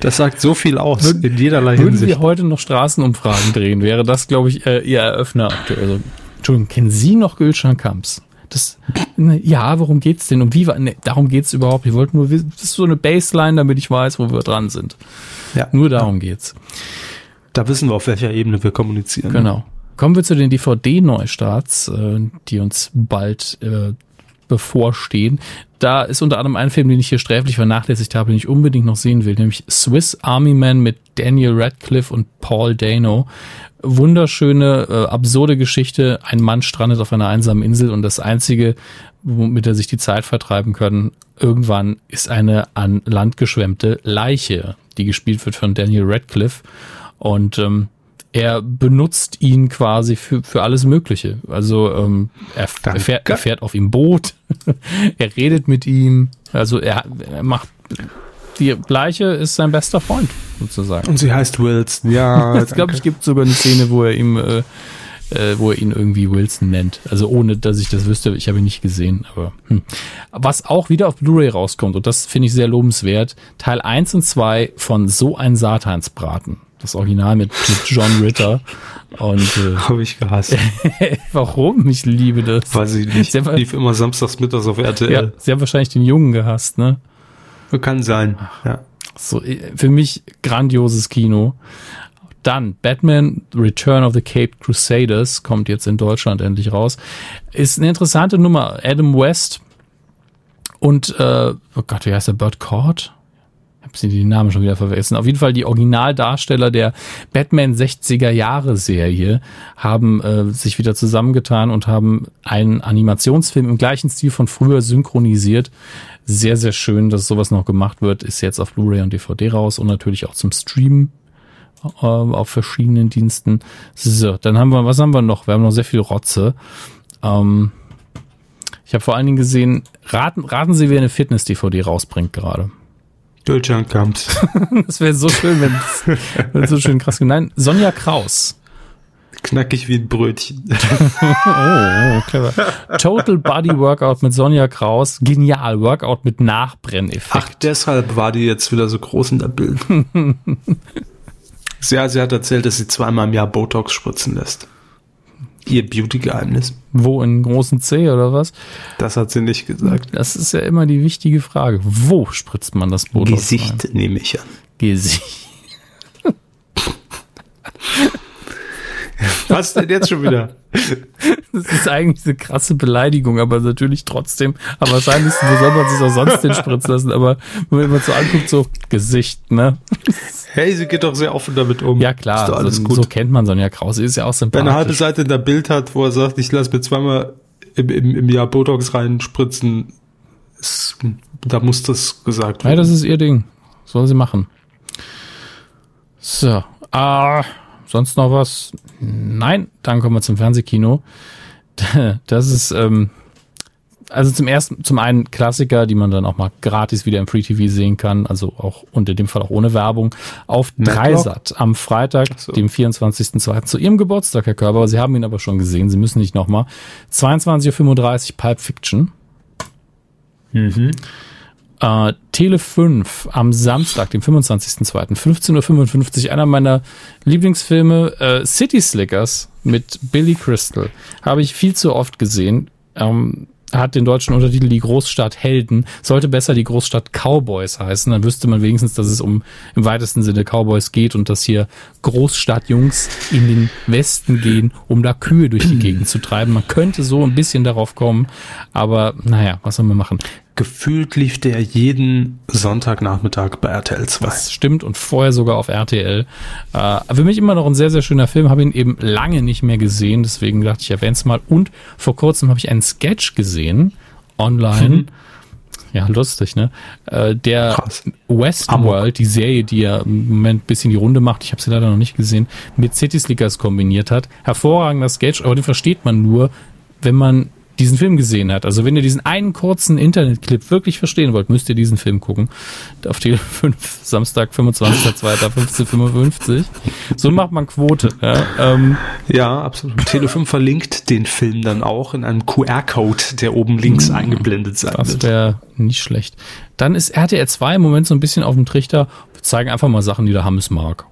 Das sagt so viel aus, in jederlei Würden Sie Hinsicht. heute noch Straßenumfragen drehen, wäre das, glaube ich, äh, Ihr Eröffner aktuell. Also, Entschuldigung, kennen Sie noch Gülschan Kamps? Das, ne, ja, worum geht's denn? Um wie war, ne, darum geht's überhaupt. Ich wollte nur wissen, das ist so eine Baseline, damit ich weiß, wo wir dran sind. Ja, Nur darum geht's. Da wissen wir, auf welcher Ebene wir kommunizieren. Genau. Kommen wir zu den DVD-Neustarts, äh, die uns bald äh, bevorstehen. Da ist unter anderem ein Film, den ich hier sträflich vernachlässigt habe, den ich unbedingt noch sehen will, nämlich Swiss Army Man mit Daniel Radcliffe und Paul Dano. Wunderschöne, äh, absurde Geschichte. Ein Mann strandet auf einer einsamen Insel und das einzige, womit er sich die Zeit vertreiben kann, irgendwann ist eine an Land geschwemmte Leiche, die gespielt wird von Daniel Radcliffe. Und ähm, er benutzt ihn quasi für, für alles Mögliche. Also ähm, er, er, fährt, er fährt auf ihm Boot, er redet mit ihm, also er, er macht die Leiche ist sein bester Freund, sozusagen. Und sie heißt Wilson, ja. ich glaube, es gibt sogar eine Szene, wo er ihm, äh, äh, wo er ihn irgendwie Wilson nennt. Also ohne, dass ich das wüsste, ich habe ihn nicht gesehen, aber hm. was auch wieder auf Blu-ray rauskommt, und das finde ich sehr lobenswert, Teil 1 und 2 von So ein Satansbraten das Original mit, mit John Ritter. Und äh, habe ich gehasst. warum? Ich liebe das. Weil sie nicht. Sie haben, lief immer samstags mittags auf RTL. Ja, sie haben wahrscheinlich den Jungen gehasst, ne? Kann sein. Ja. So äh, für mich grandioses Kino. Dann Batman Return of the Cape Crusaders kommt jetzt in Deutschland endlich raus. Ist eine interessante Nummer. Adam West und äh, oh Gott, wie heißt der? Burt Cord? Habe sie die Namen schon wieder vergessen. Auf jeden Fall die Originaldarsteller der Batman 60er Jahre Serie haben äh, sich wieder zusammengetan und haben einen Animationsfilm im gleichen Stil von früher synchronisiert. Sehr, sehr schön, dass sowas noch gemacht wird. Ist jetzt auf Blu-ray und DVD raus und natürlich auch zum Streamen äh, auf verschiedenen Diensten. So, dann haben wir, was haben wir noch? Wir haben noch sehr viel Rotze. Ähm, ich habe vor allen Dingen gesehen, raten, raten Sie, wer eine Fitness-DVD rausbringt gerade. Deutschland kommt. das wäre so schön, wenn es so schön krass Nein, Sonja Kraus. Knackig wie ein Brötchen. oh, clever. Total Body Workout mit Sonja Kraus. Genial. Workout mit Nachbrenneffekt. Ach, deshalb war die jetzt wieder so groß in der Bild. ja, sie hat erzählt, dass sie zweimal im Jahr Botox spritzen lässt. Ihr Beauty-Geheimnis. Wo, in großen C oder was? Das hat sie nicht gesagt. Das ist ja immer die wichtige Frage. Wo spritzt man das Botox Gesicht rein? nehme ich an. Gesicht. Was denn jetzt schon wieder? Das ist eigentlich eine krasse Beleidigung, aber natürlich trotzdem. Aber wahrscheinlich, wo soll man sich auch sonst den spritzen lassen? Aber wenn man so anguckt, so Gesicht, ne? Hey, sie geht doch sehr offen damit um. Ja, klar. Ist alles so, gut. so kennt man Sonja Krause. Ist ja auch sympathisch. Wenn eine halbe Seite in der Bild hat, wo er sagt, ich lasse mir zweimal im, im, im Jahr Botox reinspritzen, ist, da muss das gesagt werden. Ja, das ist ihr Ding. Soll sie machen. So. Ah. Sonst noch was? Nein, dann kommen wir zum Fernsehkino. Das ist ähm, also zum ersten, zum einen Klassiker, die man dann auch mal gratis wieder im Free TV sehen kann, also auch unter dem Fall auch ohne Werbung, auf Dreisat am Freitag, so. dem 24.02. zu ihrem Geburtstag, Herr Körber. Sie haben ihn aber schon gesehen, Sie müssen nicht nochmal. 22.35 Uhr Pulp Fiction. Mhm. Äh, Tele 5 am Samstag, dem 25.02. 15.55 Uhr, einer meiner Lieblingsfilme, äh, City Slickers mit Billy Crystal. Habe ich viel zu oft gesehen. Ähm, hat den deutschen Untertitel Die Großstadt Helden, sollte besser die Großstadt Cowboys heißen. Dann wüsste man wenigstens, dass es um im weitesten Sinne Cowboys geht und dass hier Großstadtjungs in den Westen gehen, um da Kühe durch die Gegend zu treiben. Man könnte so ein bisschen darauf kommen, aber naja, was soll man machen? Gefühlt lief der jeden Sonntagnachmittag bei RTL 2. Das stimmt und vorher sogar auf RTL. Äh, für mich immer noch ein sehr, sehr schöner Film. Habe ihn eben lange nicht mehr gesehen, deswegen dachte ich, erwähne es mal. Und vor kurzem habe ich einen Sketch gesehen, online. Mhm. Ja, lustig, ne? Äh, der Krass. Westworld, die Serie, die ja im Moment ein bisschen die Runde macht, ich habe sie leider noch nicht gesehen, mit City Slickers kombiniert hat. Hervorragender Sketch, aber den versteht man nur, wenn man diesen Film gesehen hat. Also wenn ihr diesen einen kurzen Internetclip wirklich verstehen wollt, müsst ihr diesen Film gucken. Auf Tele 5, Samstag, 25.02.1555. So macht man Quote. Ja, ähm, ja absolut. Tele 5 verlinkt den Film dann auch in einem QR-Code, der oben links mhm. eingeblendet sein das wird. Das wäre nicht schlecht. Dann ist RTR 2 im Moment so ein bisschen auf dem Trichter. Wir zeigen einfach mal Sachen, die der Hammes mag.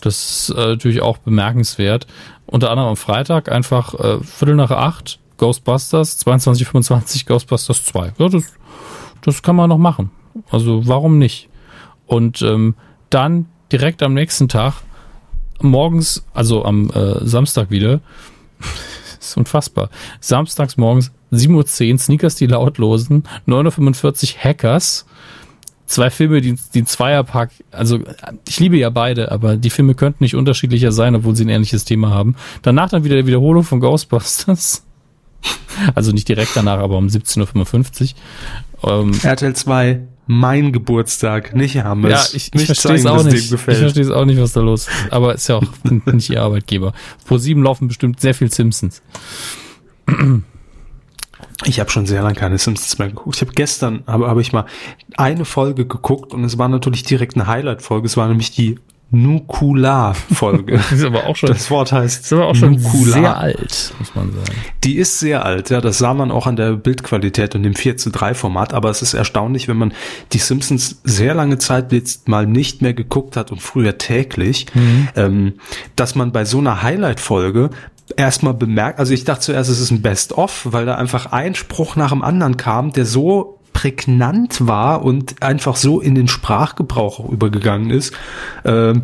Das ist äh, natürlich auch bemerkenswert. Unter anderem am Freitag einfach äh, Viertel nach acht Ghostbusters, 2225 Ghostbusters 2. Ja, das, das kann man noch machen. Also warum nicht? Und ähm, dann direkt am nächsten Tag, morgens, also am äh, Samstag wieder, ist unfassbar, samstags morgens 7.10 Uhr Sneakers die Lautlosen, 9.45 Uhr Hackers, zwei Filme, die, die Zweierpack, also ich liebe ja beide, aber die Filme könnten nicht unterschiedlicher sein, obwohl sie ein ähnliches Thema haben. Danach dann wieder die Wiederholung von Ghostbusters. Also nicht direkt danach, aber um 17.55 Uhr. Ähm, RTL 2, mein Geburtstag, nicht Hammes. Ja, ich, ich verstehe es auch nicht. Ich verstehe es auch nicht, was da los ist. Aber ist ja auch nicht ihr Arbeitgeber. Pro 7 laufen bestimmt sehr viel Simpsons. Ich habe schon sehr lange keine Simpsons mehr geguckt. Ich habe gestern, aber habe ich mal eine Folge geguckt und es war natürlich direkt eine Highlight-Folge. Es war nämlich die Nukular-Folge. das ist aber auch schon. Das Wort heißt. ist aber auch schon Nukular. sehr alt, muss man sagen. Die ist sehr alt, ja. Das sah man auch an der Bildqualität und dem 4 zu 3 Format. Aber es ist erstaunlich, wenn man die Simpsons sehr lange Zeit jetzt mal nicht mehr geguckt hat und früher täglich, mhm. ähm, dass man bei so einer Highlight-Folge erstmal bemerkt, also ich dachte zuerst, es ist ein Best-of, weil da einfach ein Spruch nach dem anderen kam, der so prägnant war und einfach so in den Sprachgebrauch auch übergegangen ist, äh,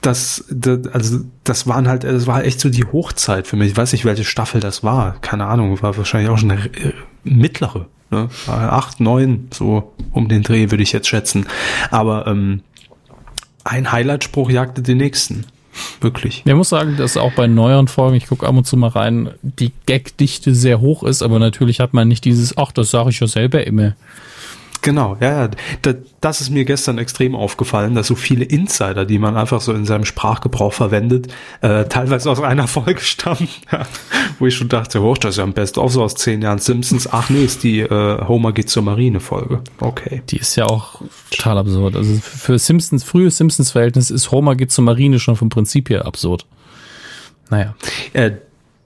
das, das, also das waren halt, das war echt so die Hochzeit für mich. Ich weiß nicht, welche Staffel das war. Keine Ahnung, war wahrscheinlich auch schon eine äh, mittlere. Ne? Acht, neun, so um den Dreh würde ich jetzt schätzen. Aber ähm, ein Highlight-Spruch jagte den nächsten. Wirklich. Ich muss sagen, dass auch bei neueren Folgen, ich gucke ab und zu mal rein, die Gagdichte sehr hoch ist, aber natürlich hat man nicht dieses, ach, das sage ich ja selber immer. Genau, ja, ja. Das ist mir gestern extrem aufgefallen, dass so viele Insider, die man einfach so in seinem Sprachgebrauch verwendet, äh, teilweise aus einer Folge stammen, wo ich schon dachte, hoch, das ist ja am besten auch so aus zehn Jahren Simpsons. Ach nee, ist die äh, Homer geht zur Marine Folge. Okay. Die ist ja auch total absurd. Also für Simpsons, frühe Simpsons-Verhältnis ist Homer geht zur Marine schon vom Prinzip her absurd. Naja. Äh,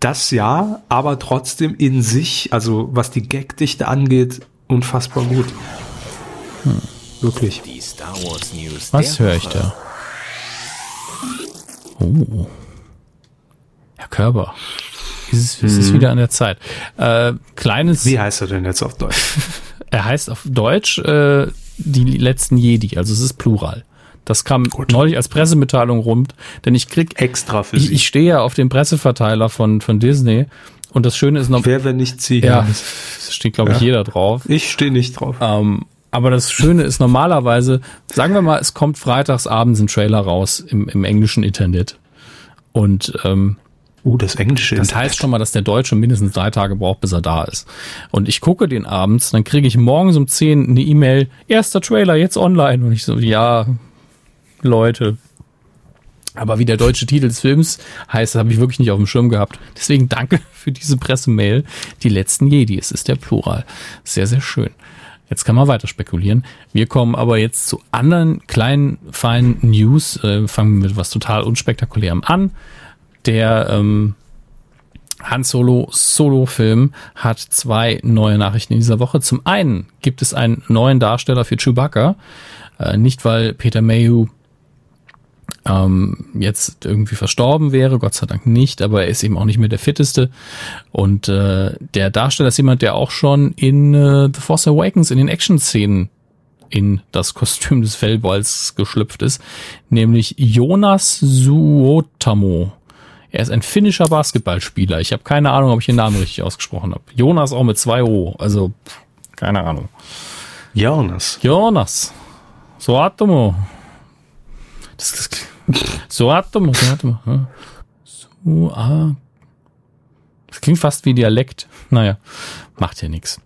das ja, aber trotzdem in sich, also was die Gagdichte angeht, unfassbar gut. Hm. Wirklich. Die Star Wars News Was höre ich da? Oh. Herr Körber. Es ist, es ist hm. wieder an der Zeit. Äh, kleines. Wie heißt er denn jetzt auf Deutsch? er heißt auf Deutsch äh, die letzten Jedi, also es ist Plural. Das kam Gut. neulich als Pressemitteilung rund, denn ich krieg extra für ich, Sie. Ich stehe ja auf dem Presseverteiler von von Disney und das Schöne ist noch. Wer wenn nicht Sie? Ja, steht glaube ich ja. jeder drauf. Ich stehe nicht drauf. Ähm, aber das Schöne ist normalerweise, sagen wir mal, es kommt freitags abends ein Trailer raus im, im englischen Internet. Und ähm, Uh, das englische. Das heißt schon mal, dass der Deutsche mindestens drei Tage braucht, bis er da ist. Und ich gucke den abends, dann kriege ich morgens um zehn eine E-Mail, erster Trailer, jetzt online. Und ich so, ja, Leute. Aber wie der deutsche Titel des Films heißt, habe ich wirklich nicht auf dem Schirm gehabt. Deswegen danke für diese Pressemail. Die letzten Jedi, es ist der Plural. Sehr, sehr schön. Jetzt kann man weiter spekulieren. Wir kommen aber jetzt zu anderen kleinen, feinen News. Äh, fangen mit was total unspektakulärem an. Der ähm, Han Solo Solo-Film hat zwei neue Nachrichten in dieser Woche. Zum einen gibt es einen neuen Darsteller für Chewbacca. Äh, nicht, weil Peter Mayhew ähm, jetzt irgendwie verstorben wäre, Gott sei Dank nicht, aber er ist eben auch nicht mehr der fitteste. Und äh, der Darsteller ist jemand, der auch schon in äh, The Force Awakens in den Action-Szenen in das Kostüm des Fellballs geschlüpft ist, nämlich Jonas Suotamo. Er ist ein finnischer Basketballspieler. Ich habe keine Ahnung, ob ich den Namen richtig ausgesprochen habe. Jonas auch mit zwei O, also keine Ahnung. Jonas. Jonas. Suotamo. Das, das, so Atom, so Atom. So, ah. Das klingt fast wie Dialekt. Naja, macht ja nichts.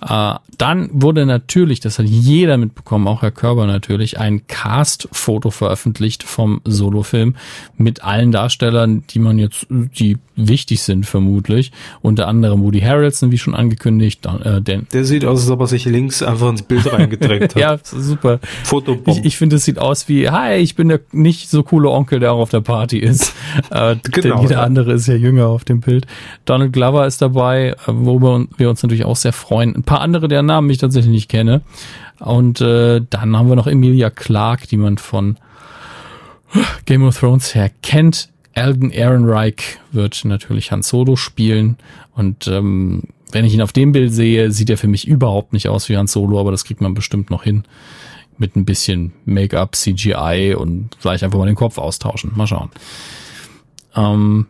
Äh, dann wurde natürlich, das hat jeder mitbekommen, auch Herr Körber natürlich, ein Cast-Foto veröffentlicht vom Solo-Film mit allen Darstellern, die man jetzt, die wichtig sind vermutlich. Unter anderem Woody Harrelson, wie schon angekündigt. Äh, den Der sieht aus, als ob er sich links einfach ins Bild reingedrängt hat. ja, super. Fotobomb. Ich, ich finde, es sieht aus wie, hi, ich bin der nicht so coole Onkel, der auch auf der Party ist. äh, genau, jeder ja. andere ist ja jünger auf dem Bild. Donald Glover ist dabei, äh, worüber wir uns natürlich auch sehr freuen. Ein paar andere, deren Namen ich tatsächlich nicht kenne. Und äh, dann haben wir noch Emilia Clark, die man von Game of Thrones her kennt. Alden Ehrenreich wird natürlich Han Solo spielen. Und ähm, wenn ich ihn auf dem Bild sehe, sieht er für mich überhaupt nicht aus wie Han Solo, aber das kriegt man bestimmt noch hin. Mit ein bisschen Make-up, CGI und vielleicht einfach mal den Kopf austauschen. Mal schauen. Ähm,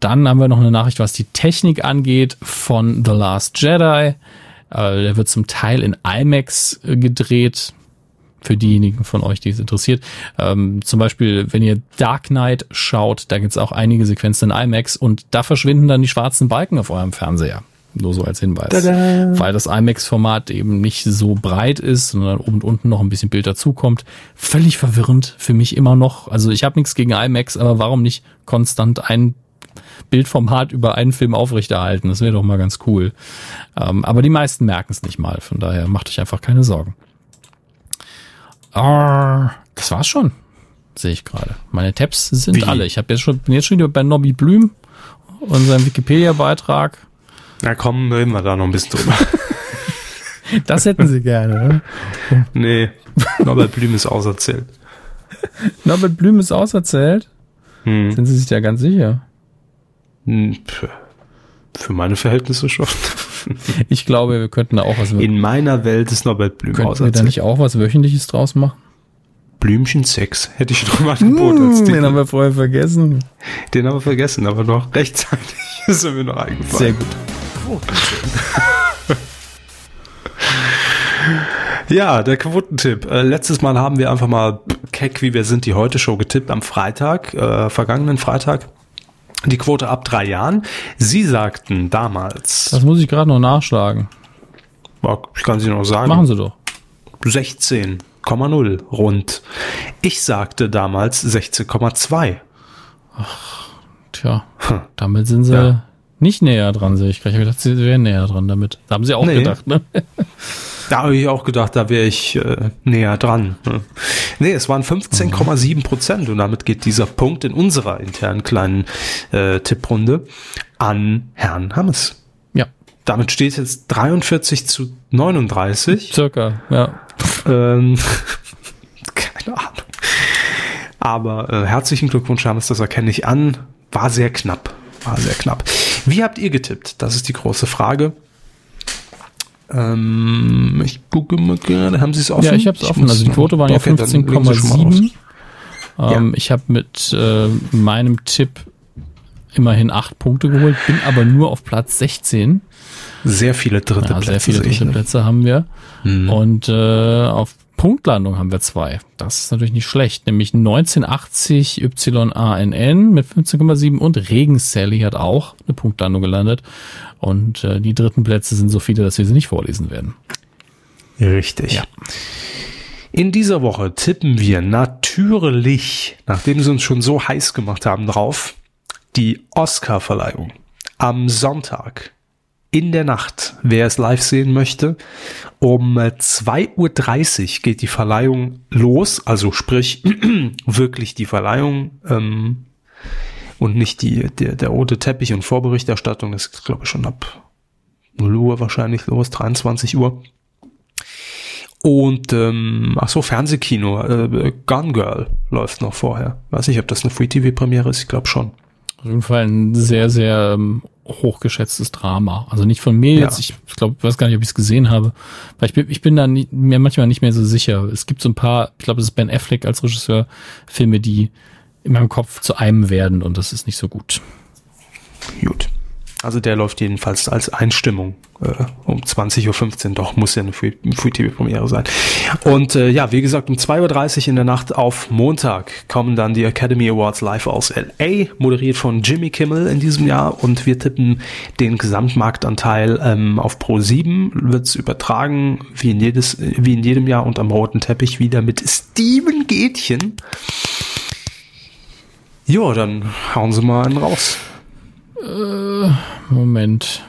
Dann haben wir noch eine Nachricht, was die Technik angeht von The Last Jedi. Äh, der wird zum Teil in IMAX äh, gedreht. Für diejenigen von euch, die es interessiert. Ähm, zum Beispiel, wenn ihr Dark Knight schaut, da gibt es auch einige Sequenzen in IMAX und da verschwinden dann die schwarzen Balken auf eurem Fernseher. Nur so als Hinweis. Tada. Weil das IMAX-Format eben nicht so breit ist, sondern oben und unten noch ein bisschen Bild dazukommt. Völlig verwirrend für mich immer noch. Also ich habe nichts gegen IMAX, aber warum nicht konstant ein Bildformat über einen Film aufrechterhalten? Das wäre doch mal ganz cool. Ähm, aber die meisten merken es nicht mal. Von daher macht euch einfach keine Sorgen. Ah, das war's schon. Sehe ich gerade. Meine Tabs sind Wie? alle. Ich habe jetzt schon, bin jetzt schon wieder bei Nobby Blüm und seinem Wikipedia-Beitrag. Na komm, reden wir da noch ein bisschen drüber. Das hätten sie gerne, ne? Nee, Norbert Blüm ist auserzählt. Norbert Blüm ist auserzählt? Hm. Sind Sie sich da ganz sicher? Hm, für meine Verhältnisse schon. Ich glaube, wir könnten da auch was. In meiner Welt ist Norbert Blüm Könnten auserzählt. wir da nicht auch was Wöchentliches draus machen? Blümchen Sex hätte ich schon mal angeboten. Den haben wir vorher vergessen. Den haben wir vergessen, aber noch rechtzeitig ist er mir noch eingefallen. Sehr gut. Ja, der Quotentipp. Äh, letztes Mal haben wir einfach mal keck, wie wir sind, die Heute-Show getippt am Freitag, äh, vergangenen Freitag. Die Quote ab drei Jahren. Sie sagten damals. Das muss ich gerade noch nachschlagen. Ich kann Sie noch sagen. Machen Sie doch. 16,0 rund. Ich sagte damals 16,2. Ach, tja. Hm. Damit sind Sie ja. Nicht näher dran, sehe ich gerade. Ich habe gedacht, sie wären näher dran damit. Da haben sie auch nee. gedacht, ne? Da habe ich auch gedacht, da wäre ich äh, näher dran. Ne? Nee, es waren 15,7 Prozent und damit geht dieser Punkt in unserer internen kleinen äh, Tipprunde an Herrn Hammes. Ja. Damit steht es jetzt 43 zu 39. Circa, ja. Ähm, keine Ahnung. Aber äh, herzlichen Glückwunsch, Hammes, das erkenne ich an. War sehr knapp. War sehr knapp. Wie habt ihr getippt? Das ist die große Frage. Ähm, ich gucke mal gerade, haben Sie es offen? Ja, ich habe es offen. Also die Quote waren ja 15,7. Ähm, ja. Ich habe mit äh, meinem Tipp immerhin acht Punkte geholt, bin aber nur auf Platz 16. Sehr viele dritte ja, Plätze. Sehr viele dritte Plätze haben wir. Mhm. Und äh, auf Punktlandung haben wir zwei. Das ist natürlich nicht schlecht. Nämlich 1980 YANN mit 15,7 und Regen Sally hat auch eine Punktlandung gelandet. Und äh, die dritten Plätze sind so viele, dass wir sie nicht vorlesen werden. Richtig. Ja. In dieser Woche tippen wir natürlich, nachdem sie uns schon so heiß gemacht haben drauf, die Oscar-Verleihung am Sonntag in der Nacht, wer es live sehen möchte. Um 2.30 Uhr geht die Verleihung los, also sprich wirklich die Verleihung ähm, und nicht die, der, der rote Teppich und Vorberichterstattung. Das ist, glaube ich, schon ab 0 Uhr wahrscheinlich los, 23 Uhr. Und ähm, ach so, Fernsehkino, äh, Gun Girl läuft noch vorher. Weiß nicht, ob das eine Free-TV-Premiere ist, ich glaube schon. Auf jeden Fall ein sehr, sehr ähm, hochgeschätztes Drama. Also nicht von mir ja. jetzt, ich glaube, weiß gar nicht, ob ich es gesehen habe. Weil ich bin, ich bin da nie, mir manchmal nicht mehr so sicher. Es gibt so ein paar, ich glaube, es ist Ben Affleck als Regisseur, Filme, die in meinem Kopf zu einem werden und das ist nicht so gut. Gut. Also der läuft jedenfalls als Einstimmung äh, um 20.15 Uhr. Doch, muss ja eine Free-TV-Premiere sein. Und äh, ja, wie gesagt, um 2.30 Uhr in der Nacht auf Montag kommen dann die Academy Awards live aus L.A., moderiert von Jimmy Kimmel in diesem Jahr. Und wir tippen den Gesamtmarktanteil ähm, auf Pro 7. Wird es übertragen, wie in, jedes, wie in jedem Jahr und am roten Teppich wieder mit Steven Gätchen. Ja, dann hauen Sie mal einen raus. Äh, Moment.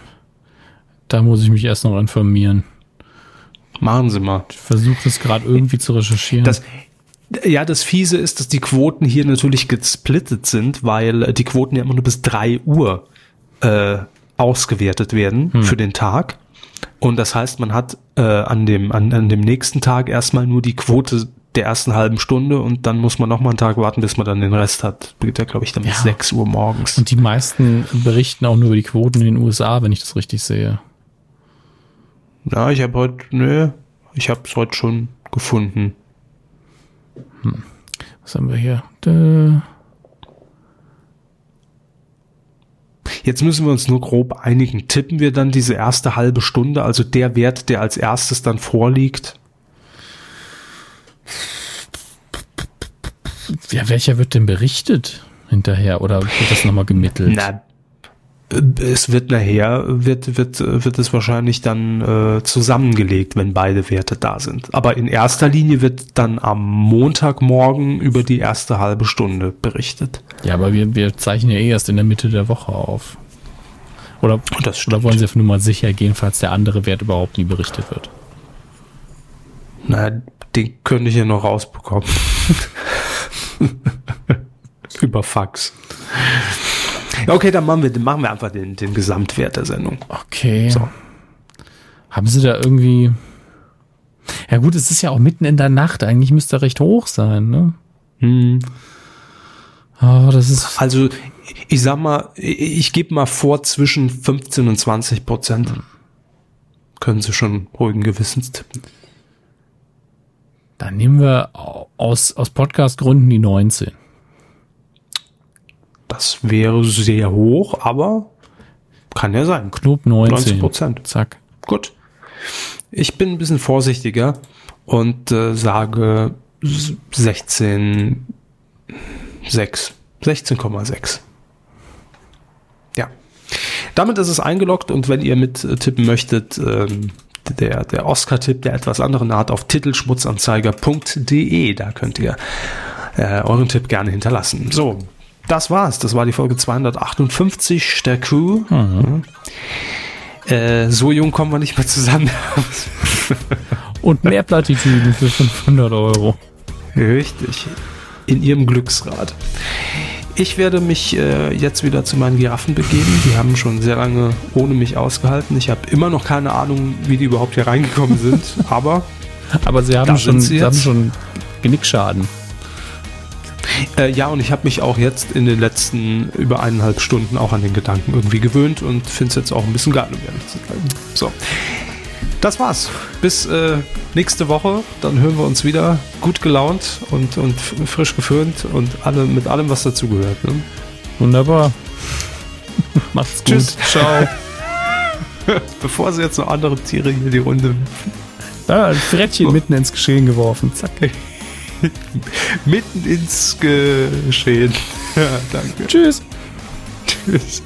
Da muss ich mich erst noch informieren. Machen Sie mal. Ich versuche das gerade irgendwie zu recherchieren. Das, ja, das Fiese ist, dass die Quoten hier natürlich gesplittet sind, weil die Quoten ja immer nur bis drei Uhr äh, ausgewertet werden hm. für den Tag. Und das heißt, man hat äh, an, dem, an, an dem nächsten Tag erstmal nur die Quote der ersten halben Stunde und dann muss man noch mal einen Tag warten, bis man dann den Rest hat. Beginnt ja, glaube ich, dann ja. bis 6 Uhr morgens. Und die meisten berichten auch nur über die Quoten in den USA, wenn ich das richtig sehe. Na, ich habe heute, nö, ich habe es heute schon gefunden. Hm. Was haben wir hier? Dö. Jetzt müssen wir uns nur grob einigen. Tippen wir dann diese erste halbe Stunde, also der Wert, der als erstes dann vorliegt? Ja, welcher wird denn berichtet hinterher oder wird das nochmal gemittelt? Na, es wird nachher, wird, wird, wird es wahrscheinlich dann äh, zusammengelegt, wenn beide Werte da sind. Aber in erster Linie wird dann am Montagmorgen über die erste halbe Stunde berichtet. Ja, aber wir, wir zeichnen ja eh erst in der Mitte der Woche auf. Oder, oder wollen Sie nur mal sicher gehen, falls der andere Wert überhaupt nie berichtet wird? Na, den könnte ich ja noch rausbekommen. über Fax. Okay, dann machen wir, dann machen wir einfach den, den Gesamtwert der Sendung. Okay. So. Haben Sie da irgendwie. Ja, gut, es ist ja auch mitten in der Nacht. Eigentlich müsste er recht hoch sein, ne? Hm. Oh, das ist. Also, ich sag mal, ich, ich gebe mal vor zwischen 15 und 20 Prozent. Können Sie schon ruhigen Gewissens tippen. Dann nehmen wir aus, aus Podcast-Gründen die 19. Das wäre sehr hoch, aber kann ja sein. Knob 19. 90 Prozent. Zack. Gut. Ich bin ein bisschen vorsichtiger und äh, sage 16, 6. 16,6. Ja. Damit ist es eingeloggt und wenn ihr mit äh, tippen möchtet, ähm, der, der Oscar-Tipp der etwas anderen Art auf titelschmutzanzeiger.de, da könnt ihr äh, euren Tipp gerne hinterlassen. So, das war's. Das war die Folge 258 der Crew. Mhm. Äh, so jung kommen wir nicht mehr zusammen. Und mehr Plattitüden für 500 Euro. Richtig. In ihrem Glücksrad. Ich werde mich äh, jetzt wieder zu meinen Giraffen begeben. Die haben schon sehr lange ohne mich ausgehalten. Ich habe immer noch keine Ahnung, wie die überhaupt hier reingekommen sind. Aber, aber sie haben schon, sie, haben schon Genickschaden. Äh, ja, und ich habe mich auch jetzt in den letzten über eineinhalb Stunden auch an den Gedanken irgendwie gewöhnt und finde es jetzt auch ein bisschen geil, um ehrlich zu bleiben. So. Das war's. Bis äh, nächste Woche. Dann hören wir uns wieder gut gelaunt und, und frisch geföhnt und alle, mit allem, was dazugehört. Ne? Wunderbar. Macht's gut. Tschüss. Ciao. Bevor sie jetzt noch andere Tiere hier die Runde. Ah, ein Frettchen so. mitten ins Geschehen geworfen. Zack. Mitten ins Geschehen. Ja, danke. Tschüss. Tschüss.